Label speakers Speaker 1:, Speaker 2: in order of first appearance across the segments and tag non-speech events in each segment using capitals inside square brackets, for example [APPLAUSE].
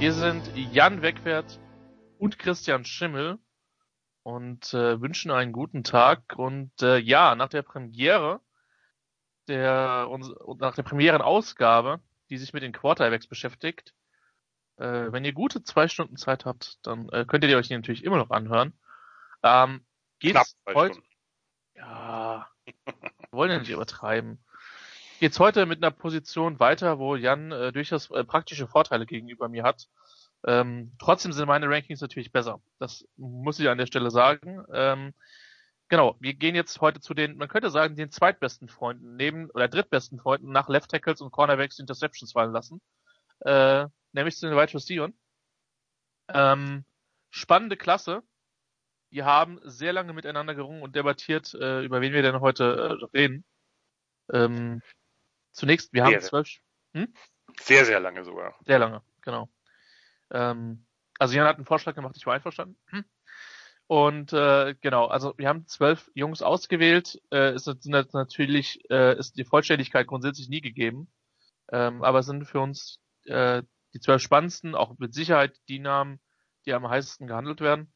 Speaker 1: Hier sind Jan Wegwert und Christian Schimmel und äh, wünschen einen guten Tag. Und äh, ja, nach der Premiere, der, uns, nach der Premierenausgabe, die sich mit den Quarterbacks beschäftigt, äh, wenn ihr gute zwei Stunden Zeit habt, dann äh, könnt ihr euch die natürlich immer noch anhören. Ähm, geht's heute? Ja, wollen ja nicht übertreiben. Geht's heute mit einer Position weiter, wo Jan äh, durchaus äh, praktische Vorteile gegenüber mir hat. Ähm, trotzdem sind meine Rankings natürlich besser. Das muss ich an der Stelle sagen. Ähm, genau, wir gehen jetzt heute zu den, man könnte sagen, den zweitbesten Freunden neben oder drittbesten Freunden nach Left Tackles und Cornerbacks Interceptions fallen lassen. Äh, nämlich zu den Wide Receivers. Ähm, spannende Klasse. Wir haben sehr lange miteinander gerungen und debattiert, äh, über wen wir denn heute äh, reden. Ähm, zunächst, wir haben zwölf.
Speaker 2: Hm? Sehr, sehr lange sogar.
Speaker 1: Sehr lange, genau. Ähm, also Jan hat einen Vorschlag gemacht, ich war einverstanden. Hm. Und äh, genau, also wir haben zwölf Jungs ausgewählt. Äh, es sind natürlich äh, ist die Vollständigkeit grundsätzlich nie gegeben, ähm, aber es sind für uns äh, die zwölf spannendsten, auch mit Sicherheit die Namen, die am heißesten gehandelt werden.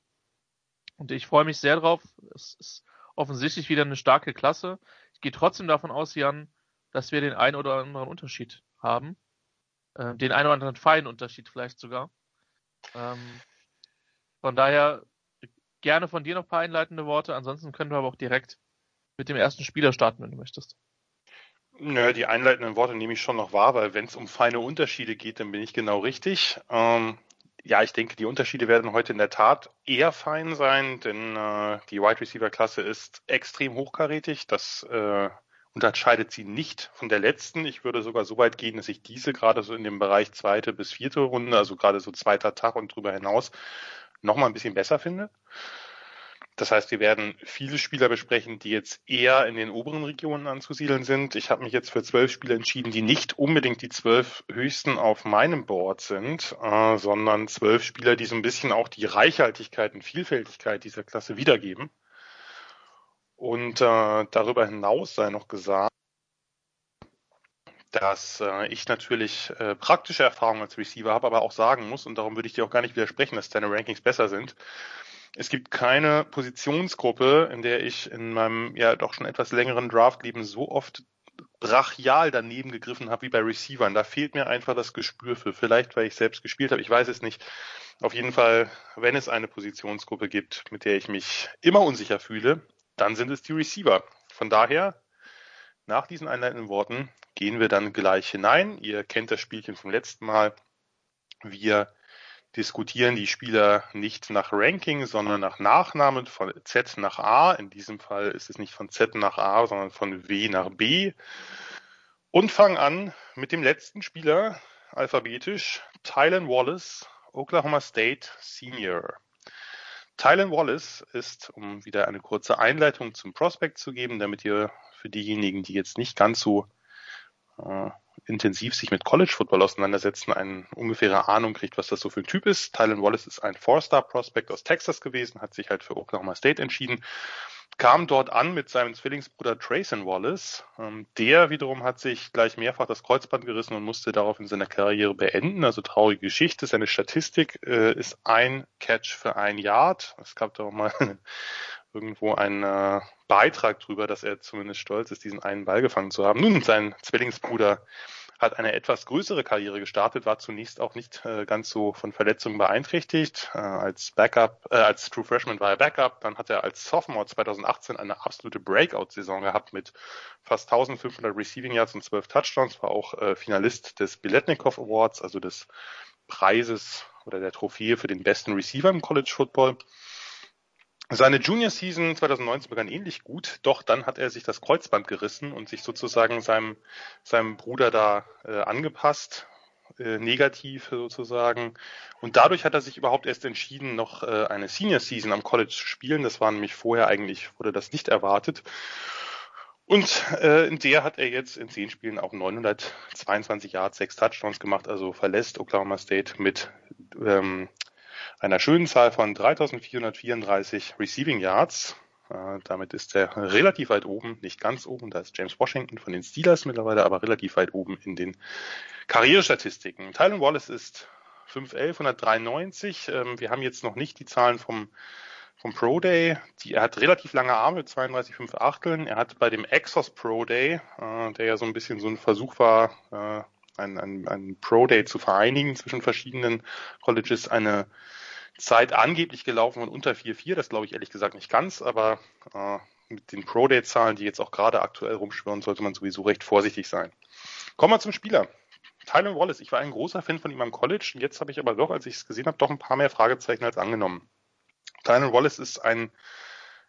Speaker 1: Und ich freue mich sehr drauf. Es ist offensichtlich wieder eine starke Klasse. Ich gehe trotzdem davon aus, Jan, dass wir den einen oder anderen Unterschied haben. Äh, den einen oder anderen feinen Unterschied vielleicht sogar. Ähm, von daher gerne von dir noch ein paar einleitende Worte. Ansonsten können wir aber auch direkt mit dem ersten Spieler starten, wenn du möchtest.
Speaker 2: Nö, die einleitenden Worte nehme ich schon noch wahr, weil wenn es um feine Unterschiede geht, dann bin ich genau richtig. Ähm, ja, ich denke, die Unterschiede werden heute in der Tat eher fein sein, denn äh, die Wide Receiver Klasse ist extrem hochkarätig. Das äh, unterscheidet sie nicht von der letzten. Ich würde sogar so weit gehen, dass ich diese gerade so in dem Bereich zweite bis vierte Runde, also gerade so zweiter Tag und drüber hinaus, nochmal ein bisschen besser finde. Das heißt, wir werden viele Spieler besprechen, die jetzt eher in den oberen Regionen anzusiedeln sind. Ich habe mich jetzt für zwölf Spieler entschieden, die nicht unbedingt die zwölf höchsten auf meinem Board sind, äh, sondern zwölf Spieler, die so ein bisschen auch die Reichhaltigkeit und Vielfältigkeit dieser Klasse wiedergeben. Und äh, darüber hinaus sei noch gesagt, dass äh, ich natürlich äh, praktische Erfahrungen als Receiver habe, aber auch sagen muss, und darum würde ich dir auch gar nicht widersprechen, dass deine Rankings besser sind. Es gibt keine Positionsgruppe, in der ich in meinem ja doch schon etwas längeren Draftleben so oft brachial daneben gegriffen habe wie bei Receivern. Da fehlt mir einfach das Gespür für. Vielleicht, weil ich selbst gespielt habe, ich weiß es nicht. Auf jeden Fall, wenn es eine Positionsgruppe gibt, mit der ich mich immer unsicher fühle, dann sind es die Receiver. Von daher, nach diesen einleitenden Worten gehen wir dann gleich hinein. Ihr kennt das Spielchen vom letzten Mal. Wir diskutieren die Spieler nicht nach Ranking, sondern nach Nachnamen von Z nach A. In diesem Fall ist es nicht von Z nach A, sondern von W nach B. Und fangen an mit dem letzten Spieler, alphabetisch, Tylen Wallace, Oklahoma State Senior. Tylen Wallace ist, um wieder eine kurze Einleitung zum Prospect zu geben, damit ihr für diejenigen, die jetzt nicht ganz so äh, intensiv sich mit College Football auseinandersetzen, eine ungefähre Ahnung kriegt, was das so für ein Typ ist. Tylen Wallace ist ein Four-Star-Prospect aus Texas gewesen, hat sich halt für Oklahoma State entschieden kam dort an mit seinem Zwillingsbruder Trayson Wallace. Ähm, der wiederum hat sich gleich mehrfach das Kreuzband gerissen und musste darauf in seiner Karriere beenden. Also traurige Geschichte. Seine Statistik äh, ist ein Catch für ein Yard. Es gab da auch mal [LAUGHS] irgendwo einen äh, Beitrag drüber, dass er zumindest stolz ist, diesen einen Ball gefangen zu haben. Nun, sein Zwillingsbruder hat eine etwas größere Karriere gestartet, war zunächst auch nicht äh, ganz so von Verletzungen beeinträchtigt. Äh, als Backup, äh, als True Freshman war er Backup, dann hat er als Sophomore 2018 eine absolute Breakout-Saison gehabt mit fast 1500 Receiving Yards und 12 Touchdowns, war auch äh, Finalist des Biletnikov Awards, also des Preises oder der Trophäe für den besten Receiver im College Football. Seine Junior Season 2019 begann ähnlich gut, doch dann hat er sich das Kreuzband gerissen und sich sozusagen seinem, seinem Bruder da äh, angepasst. äh, negativ sozusagen. Und dadurch hat er sich überhaupt erst entschieden, noch äh, eine Senior Season am College zu spielen. Das war nämlich vorher eigentlich, wurde das nicht erwartet. Und äh, in der hat er jetzt in zehn Spielen auch 922 Yards, sechs Touchdowns gemacht, also verlässt Oklahoma State mit ähm, einer schönen Zahl von 3434 Receiving Yards. Äh, damit ist er relativ weit oben, nicht ganz oben, da ist James Washington von den Steelers mittlerweile, aber relativ weit oben in den Karrierestatistiken. Tylen Wallace ist 5'11, 193. Ähm, wir haben jetzt noch nicht die Zahlen vom, vom Pro Day. Die, er hat relativ lange Arme, 32,5 Achteln. Er hat bei dem Exos Pro Day, äh, der ja so ein bisschen so ein Versuch war, äh, ein, ein, ein Pro Day zu vereinigen zwischen verschiedenen Colleges, eine Zeit angeblich gelaufen von unter 4,4. Das glaube ich ehrlich gesagt nicht ganz, aber äh, mit den Pro Day Zahlen, die jetzt auch gerade aktuell rumschwirren, sollte man sowieso recht vorsichtig sein. Kommen wir zum Spieler. Tylen Wallace, ich war ein großer Fan von ihm am College. Jetzt habe ich aber doch, als ich es gesehen habe, doch ein paar mehr Fragezeichen als angenommen. Tylen Wallace ist ein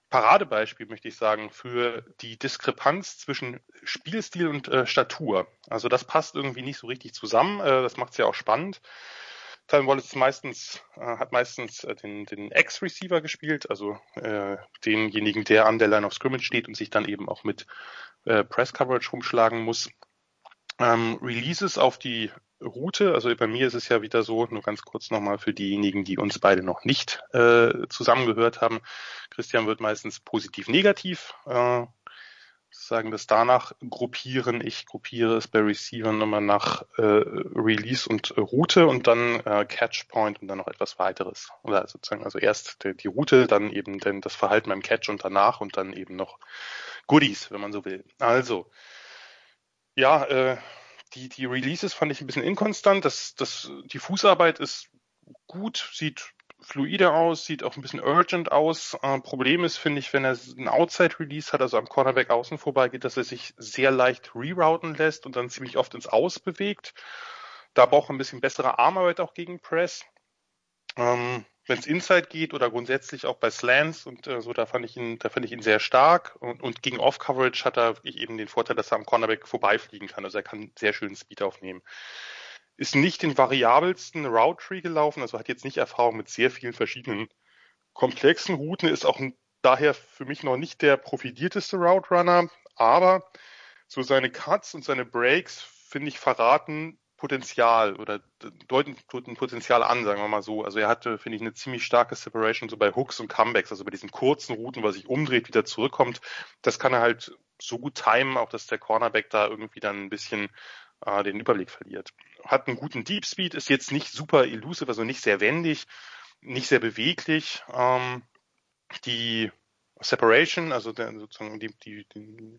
Speaker 2: Paradebeispiel, möchte ich sagen, für die Diskrepanz zwischen Spielstil und äh, Statur. Also das passt irgendwie nicht so richtig zusammen. Äh, das macht es ja auch spannend. Tylen Wallace meistens, äh, hat meistens äh, den, den Ex-Receiver gespielt, also äh, denjenigen, der an der Line of Scrimmage steht und sich dann eben auch mit äh, Press-Coverage rumschlagen muss. Ähm, Releases auf die Route, also bei mir ist es ja wieder so, nur ganz kurz nochmal für diejenigen, die uns beide noch nicht äh, zusammengehört haben. Christian wird meistens positiv-negativ äh, sagen das danach gruppieren. Ich gruppiere es bei Receiver nochmal nach äh, Release und äh, Route und dann äh, Catch Point und dann noch etwas weiteres. Oder sozusagen also erst die, die Route, dann eben denn das Verhalten beim Catch und danach und dann eben noch Goodies, wenn man so will. Also ja, äh, die die Releases fand ich ein bisschen inkonstant. Das das die Fußarbeit ist gut, sieht fluide aus, sieht auch ein bisschen urgent aus. Äh, Problem ist, finde ich, wenn er einen Outside-Release hat, also am Cornerback außen vorbei geht, dass er sich sehr leicht rerouten lässt und dann ziemlich oft ins Aus bewegt. Da braucht er ein bisschen bessere Armarbeit auch gegen Press. Ähm, wenn es Inside geht oder grundsätzlich auch bei Slants und äh, so, da fand ich ihn, da fand ich ihn sehr stark und, und gegen Off-Coverage hat er eben den Vorteil, dass er am Cornerback vorbeifliegen kann. Also er kann sehr schön Speed aufnehmen ist nicht den variabelsten Route Tree gelaufen, also hat jetzt nicht Erfahrung mit sehr vielen verschiedenen komplexen Routen, ist auch daher für mich noch nicht der profilierteste Route Runner, aber so seine Cuts und seine Breaks finde ich verraten Potenzial oder deuten, deuten Potenzial an, sagen wir mal so. Also er hatte, finde ich, eine ziemlich starke Separation so bei Hooks und Comebacks, also bei diesen kurzen Routen, was sich umdreht, wieder zurückkommt. Das kann er halt so gut timen, auch dass der Cornerback da irgendwie dann ein bisschen äh, den Überblick verliert. Hat einen guten Deep Speed, ist jetzt nicht super elusive, also nicht sehr wendig, nicht sehr beweglich. Ähm, die Separation, also der, sozusagen die, die, die,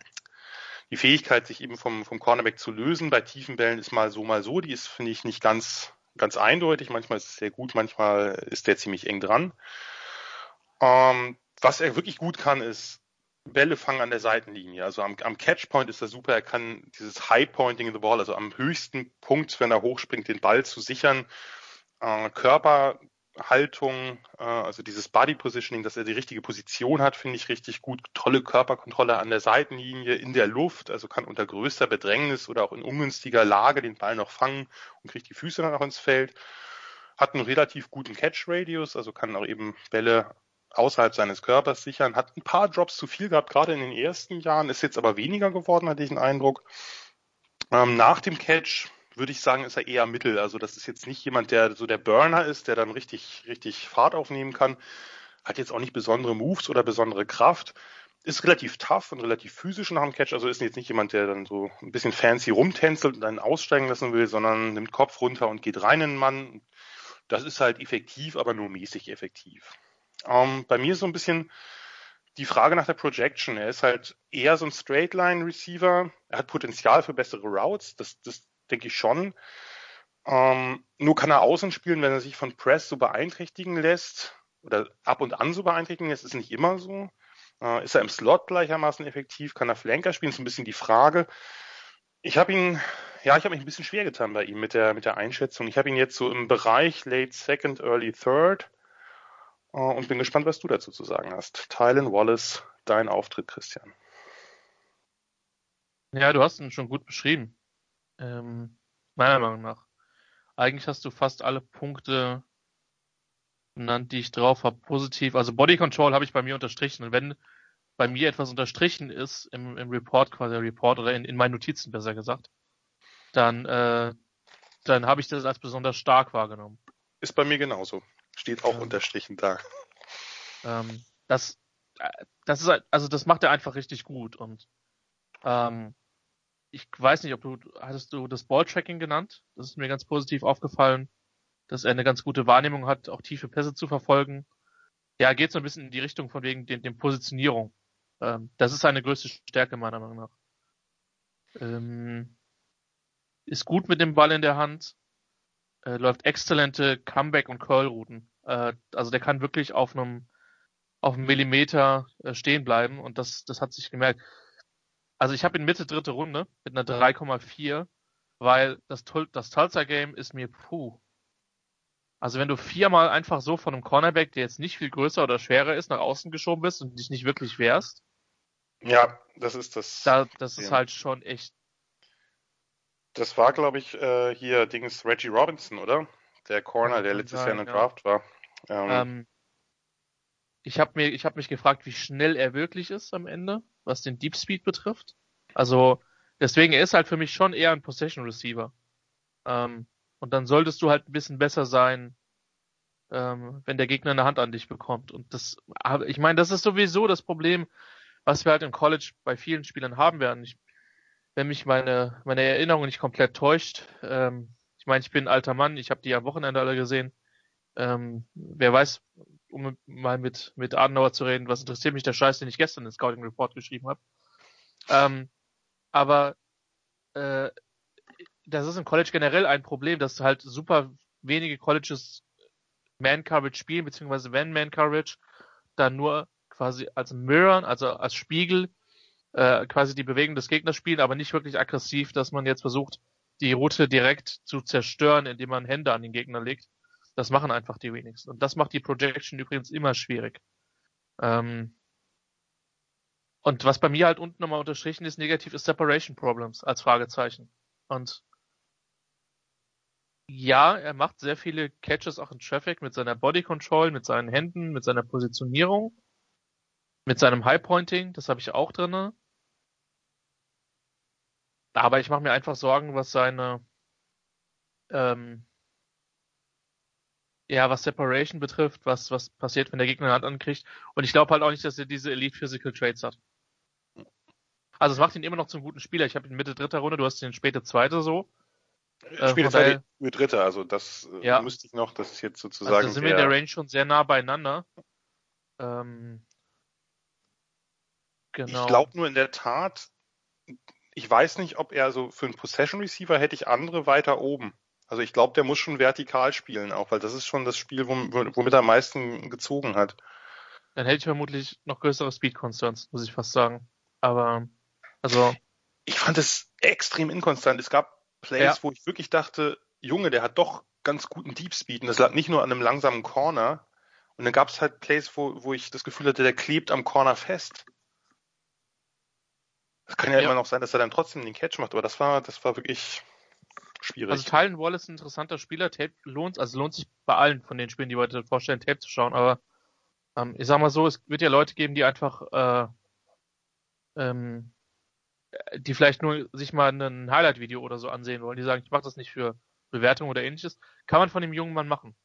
Speaker 2: die Fähigkeit, sich eben vom, vom Cornerback zu lösen bei tiefen Bällen ist mal so, mal so. Die ist, finde ich, nicht ganz, ganz eindeutig. Manchmal ist es sehr gut, manchmal ist der ziemlich eng dran. Ähm, was er wirklich gut kann, ist Bälle fangen an der Seitenlinie. Also am, am Catchpoint ist er super. Er kann dieses High Pointing in the Ball, also am höchsten Punkt, wenn er hochspringt, den Ball zu sichern. Äh, Körperhaltung, äh, also dieses Body Positioning, dass er die richtige Position hat, finde ich richtig gut. Tolle Körperkontrolle an der Seitenlinie, in der Luft, also kann unter größter Bedrängnis oder auch in ungünstiger Lage den Ball noch fangen und kriegt die Füße dann auch ins Feld. Hat einen relativ guten Catch Radius, also kann auch eben Bälle außerhalb seines Körpers sichern, hat ein paar Drops zu viel gehabt, gerade in den ersten Jahren, ist jetzt aber weniger geworden, hatte ich den Eindruck. Ähm, nach dem Catch würde ich sagen, ist er eher Mittel. Also das ist jetzt nicht jemand, der so der Burner ist, der dann richtig, richtig Fahrt aufnehmen kann. Hat jetzt auch nicht besondere Moves oder besondere Kraft. Ist relativ tough und relativ physisch nach dem Catch. Also ist jetzt nicht jemand, der dann so ein bisschen fancy rumtänzelt und dann aussteigen lassen will, sondern nimmt Kopf runter und geht rein in den Mann. Das ist halt effektiv, aber nur mäßig effektiv. Ähm, bei mir so ein bisschen die Frage nach der Projection. Er ist halt eher so ein Straight-Line-Receiver. Er hat Potenzial für bessere Routes, das, das denke ich schon. Ähm, nur kann er außen spielen, wenn er sich von Press so beeinträchtigen lässt oder ab und an so beeinträchtigen lässt, ist nicht immer so. Äh, ist er im Slot gleichermaßen effektiv? Kann er Flanker spielen? Ist ein bisschen die Frage. Ich habe ihn, ja, ich habe mich ein bisschen schwer getan bei ihm mit der, mit der Einschätzung. Ich habe ihn jetzt so im Bereich Late Second, Early Third und bin gespannt, was du dazu zu sagen hast. Tylen Wallace, dein Auftritt, Christian.
Speaker 1: Ja, du hast ihn schon gut beschrieben. Ähm, meiner Meinung nach. eigentlich hast du fast alle Punkte genannt, die ich drauf habe, positiv. Also Body Control habe ich bei mir unterstrichen. Und wenn bei mir etwas unterstrichen ist im, im Report, quasi Report oder in, in meinen Notizen besser gesagt, dann, äh, dann habe ich das als besonders stark wahrgenommen.
Speaker 2: Ist bei mir genauso. Steht auch ja. unterstrichen da.
Speaker 1: Ähm, das, äh, das ist also das macht er einfach richtig gut und ähm, ich weiß nicht, ob du hattest du das Balltracking genannt? Das ist mir ganz positiv aufgefallen, dass er eine ganz gute Wahrnehmung hat, auch tiefe Pässe zu verfolgen. Ja, geht so ein bisschen in die Richtung von wegen den, den Positionierung. Ähm, das ist seine größte Stärke meiner Meinung nach. Ähm, ist gut mit dem Ball in der Hand, äh, läuft exzellente Comeback- und Curl-Routen. Äh, also der kann wirklich auf einem auf einem Millimeter äh, stehen bleiben und das, das hat sich gemerkt. Also ich habe in Mitte dritte Runde mit einer 3,4, weil das, das Tulsa-Game ist mir puh. Also wenn du viermal einfach so von einem Cornerback, der jetzt nicht viel größer oder schwerer ist, nach außen geschoben bist und dich nicht wirklich wehrst.
Speaker 2: Ja, das ist das.
Speaker 1: Da, das ist halt schon echt.
Speaker 2: Das war, glaube ich, äh, hier Dings Reggie Robinson, oder? Der Corner, der letztes Jahr in der ja. Draft war.
Speaker 1: Ähm, ähm, ich habe mir, ich habe mich gefragt, wie schnell er wirklich ist am Ende, was den Deep Speed betrifft. Also deswegen er ist halt für mich schon eher ein Possession Receiver. Ähm, und dann solltest du halt ein bisschen besser sein, ähm, wenn der Gegner eine Hand an dich bekommt. Und das, ich meine, das ist sowieso das Problem, was wir halt im College bei vielen Spielern haben werden. Ich, wenn mich meine meine Erinnerung nicht komplett täuscht, ähm, ich meine, ich bin ein alter Mann, ich habe die am Wochenende alle gesehen. Ähm, wer weiß, um mal mit, mit Adenauer zu reden, was interessiert mich der Scheiß, den ich gestern in Scouting Report geschrieben habe. Ähm, aber äh, das ist im College generell ein Problem, dass halt super wenige Colleges Man-Coverage spielen, beziehungsweise wenn Man-Coverage, dann nur quasi als Mirror, also als Spiegel, äh, quasi die Bewegung des Gegners spielen, aber nicht wirklich aggressiv, dass man jetzt versucht, die Route direkt zu zerstören, indem man Hände an den Gegner legt. Das machen einfach die wenigsten. Und das macht die Projection übrigens immer schwierig. Ähm und was bei mir halt unten nochmal unterstrichen ist, negativ ist Separation Problems als Fragezeichen. Und ja, er macht sehr viele Catches auch in Traffic mit seiner Body Control, mit seinen Händen, mit seiner Positionierung, mit seinem High Pointing, das habe ich auch drinne. Aber ich mache mir einfach Sorgen, was seine ähm, ja, was Separation betrifft, was, was passiert, wenn der Gegner eine Hand ankriegt. Und ich glaube halt auch nicht, dass er diese Elite Physical Traits hat. Also es macht ihn immer noch zum guten Spieler. Ich habe ihn Mitte dritter Runde, du hast ihn späte zweite so.
Speaker 2: Äh, späte zweite mit dritter, also das äh, ja. müsste ich noch, das ist jetzt sozusagen. Also
Speaker 1: sind wir in der Range schon sehr nah beieinander. Ähm,
Speaker 2: genau. Ich glaube nur in der Tat, ich weiß nicht, ob er so für einen Possession Receiver hätte ich andere weiter oben. Also ich glaube, der muss schon vertikal spielen auch, weil das ist schon das Spiel, womit er am meisten gezogen hat.
Speaker 1: Dann hätte ich vermutlich noch größere Speed Concerns, muss ich fast sagen. Aber, also.
Speaker 2: Ich fand es extrem inkonstant. Es gab Plays, ja. wo ich wirklich dachte, Junge, der hat doch ganz guten Deep Speed und das lag nicht nur an einem langsamen Corner. Und dann gab es halt Plays, wo, wo ich das Gefühl hatte, der klebt am Corner fest. Es kann ja, ja, immer noch sein, dass er dann trotzdem den Catch macht, aber das war, das war wirklich schwierig.
Speaker 1: Also Tylen Wallace ist ein interessanter Spieler, Tape lohnt, also lohnt sich bei allen von den Spielen, die wir heute vorstellen, Tape zu schauen, aber ähm, ich sag mal so, es wird ja Leute geben, die einfach äh, ähm, die vielleicht nur sich mal ein Highlight-Video oder so ansehen wollen, die sagen, ich mache das nicht für Bewertung oder ähnliches, kann man von dem jungen Mann machen.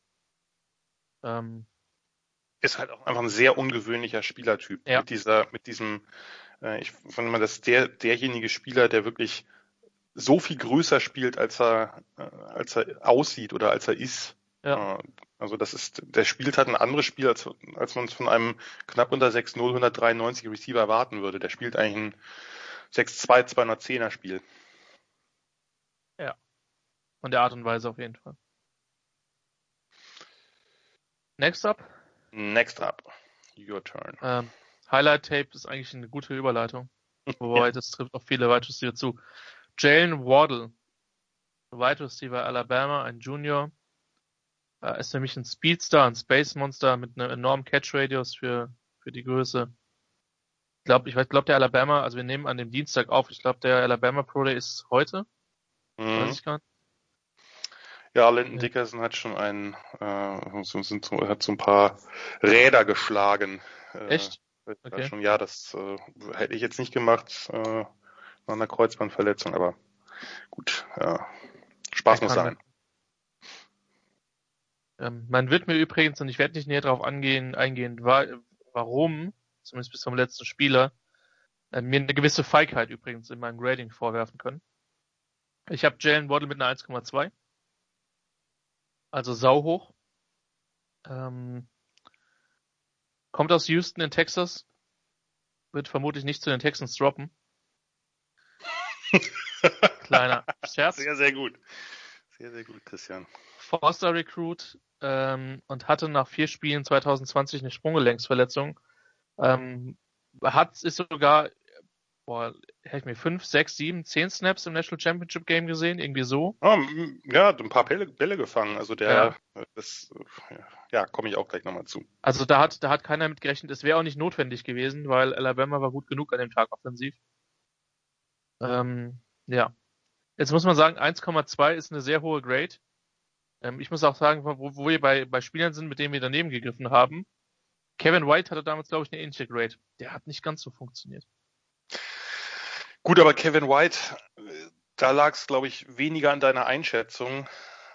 Speaker 2: Ähm, ist halt auch einfach ein sehr ungewöhnlicher Spielertyp. Ja. Mit dieser, mit diesem, ich fand immer, dass der, derjenige Spieler, der wirklich so viel größer spielt, als er, äh, als er aussieht oder als er ist. Ja. Äh, also das ist, der spielt halt ein anderes Spiel, als, als man es von einem knapp unter 6-0 193 Receiver erwarten würde. Der spielt eigentlich ein 6-2 210er Spiel.
Speaker 1: Ja. Von der Art und Weise auf jeden Fall. Next up?
Speaker 2: Next up. Your turn.
Speaker 1: Ähm, Highlight Tape ist eigentlich eine gute Überleitung. [LAUGHS] Wobei ja. das trifft auch viele weitere zu. Jalen Waddle, Wide Receiver Alabama, ein Junior, äh, ist mich ein Speedstar, ein Space Monster mit einem enormen Catch Radius für, für die Größe. Ich glaube, ich glaube, der Alabama, also wir nehmen an dem Dienstag auf, ich glaube, der Alabama Pro Day ist heute. Mhm. Weiß ich gar nicht.
Speaker 2: Ja, Landon Dickerson hat schon ein, äh, hat so ein paar Räder geschlagen.
Speaker 1: Äh, Echt?
Speaker 2: Okay. Schon, ja, das äh, hätte ich jetzt nicht gemacht äh, nach einer Kreuzbandverletzung, aber gut, ja. Spaß muss sein.
Speaker 1: Ähm, man wird mir übrigens, und ich werde nicht näher darauf angehen, eingehen, wa warum, zumindest bis zum letzten Spieler, äh, mir eine gewisse Feigheit übrigens in meinem Grading vorwerfen können. Ich habe Jalen Waddle mit einer 1,2. Also sau hoch. Ähm, kommt aus Houston in Texas. Wird vermutlich nicht zu den Texans droppen. [LAUGHS] Kleiner Scherz.
Speaker 2: Sehr, sehr gut. Sehr, sehr gut, Christian.
Speaker 1: Forster Recruit ähm, und hatte nach vier Spielen 2020 eine Sprunggelenksverletzung. Ähm, hat ist sogar boah, hätte ich mir fünf, sechs, sieben, zehn Snaps im National Championship Game gesehen, irgendwie so.
Speaker 2: Oh, ja, ein paar Bälle, Bälle gefangen. Also der, ja. das, ja, komme ich auch gleich nochmal zu.
Speaker 1: Also da hat, da hat keiner mit gerechnet. Es wäre auch nicht notwendig gewesen, weil Alabama war gut genug an dem Tag offensiv. Ähm, ja. Jetzt muss man sagen, 1,2 ist eine sehr hohe Grade. Ähm, ich muss auch sagen, wo, wo wir bei, bei Spielern sind, mit denen wir daneben gegriffen haben. Kevin White hatte damals, glaube ich, eine ähnliche Grade. Der hat nicht ganz so funktioniert.
Speaker 2: Gut, aber Kevin White, da lag es, glaube ich, weniger an deiner Einschätzung.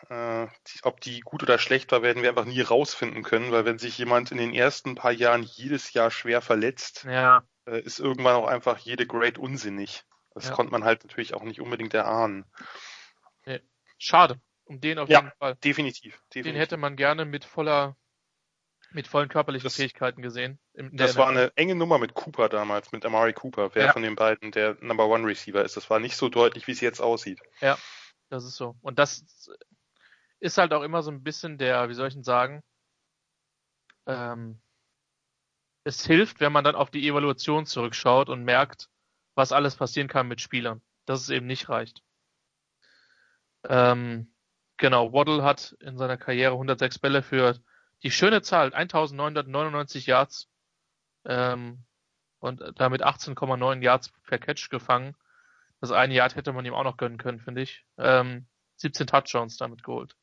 Speaker 2: Äh, ob die gut oder schlecht war, werden wir einfach nie rausfinden können, weil wenn sich jemand in den ersten paar Jahren jedes Jahr schwer verletzt,
Speaker 1: ja.
Speaker 2: äh, ist irgendwann auch einfach jede Grade unsinnig. Das ja. konnte man halt natürlich auch nicht unbedingt erahnen.
Speaker 1: Schade. Um den auf
Speaker 2: ja,
Speaker 1: jeden Fall.
Speaker 2: Definitiv,
Speaker 1: definitiv. Den hätte man gerne mit voller mit vollen körperlichen das, Fähigkeiten gesehen.
Speaker 2: das war eine enge Nummer mit Cooper damals, mit Amari Cooper, wer ja. von den beiden der Number One Receiver ist. Das war nicht so deutlich, wie es jetzt aussieht.
Speaker 1: Ja, das ist so. Und das ist halt auch immer so ein bisschen der, wie soll ich denn sagen, ähm, es hilft, wenn man dann auf die Evaluation zurückschaut und merkt, was alles passieren kann mit Spielern. Dass es eben nicht reicht. Ähm, genau, Waddle hat in seiner Karriere 106 Bälle für die schöne Zahl, 1999 Yards ähm, und damit 18,9 Yards per Catch gefangen. Das eine Yard hätte man ihm auch noch gönnen können, finde ich. Ähm, 17 Touchdowns damit geholt.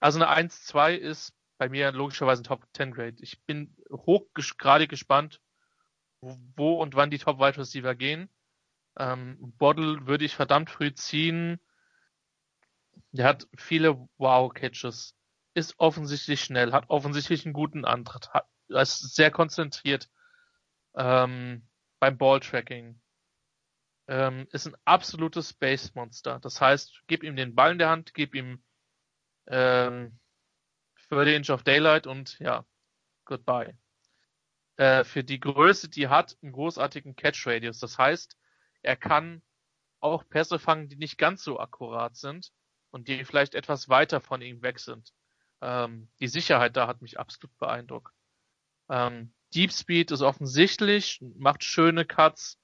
Speaker 1: Also eine 1-2 ist bei mir logischerweise ein Top 10 Grade. Ich bin hoch gerade gespannt, wo und wann die Top Wide Receiver gehen. Ähm, Bottle würde ich verdammt früh ziehen. Der hat viele Wow-Catches ist offensichtlich schnell, hat offensichtlich einen guten Antritt, hat, ist sehr konzentriert ähm, beim Balltracking. Ähm, ist ein absolutes Space Monster. Das heißt, gib ihm den Ball in der Hand, gib ihm ähm, für the Inch of Daylight und ja, goodbye. Äh, für die Größe, die hat, einen großartigen Catch Radius. Das heißt, er kann auch Pässe fangen, die nicht ganz so akkurat sind und die vielleicht etwas weiter von ihm weg sind. Ähm, die Sicherheit da hat mich absolut beeindruckt. Ähm, Deep Speed ist offensichtlich, macht schöne Cuts,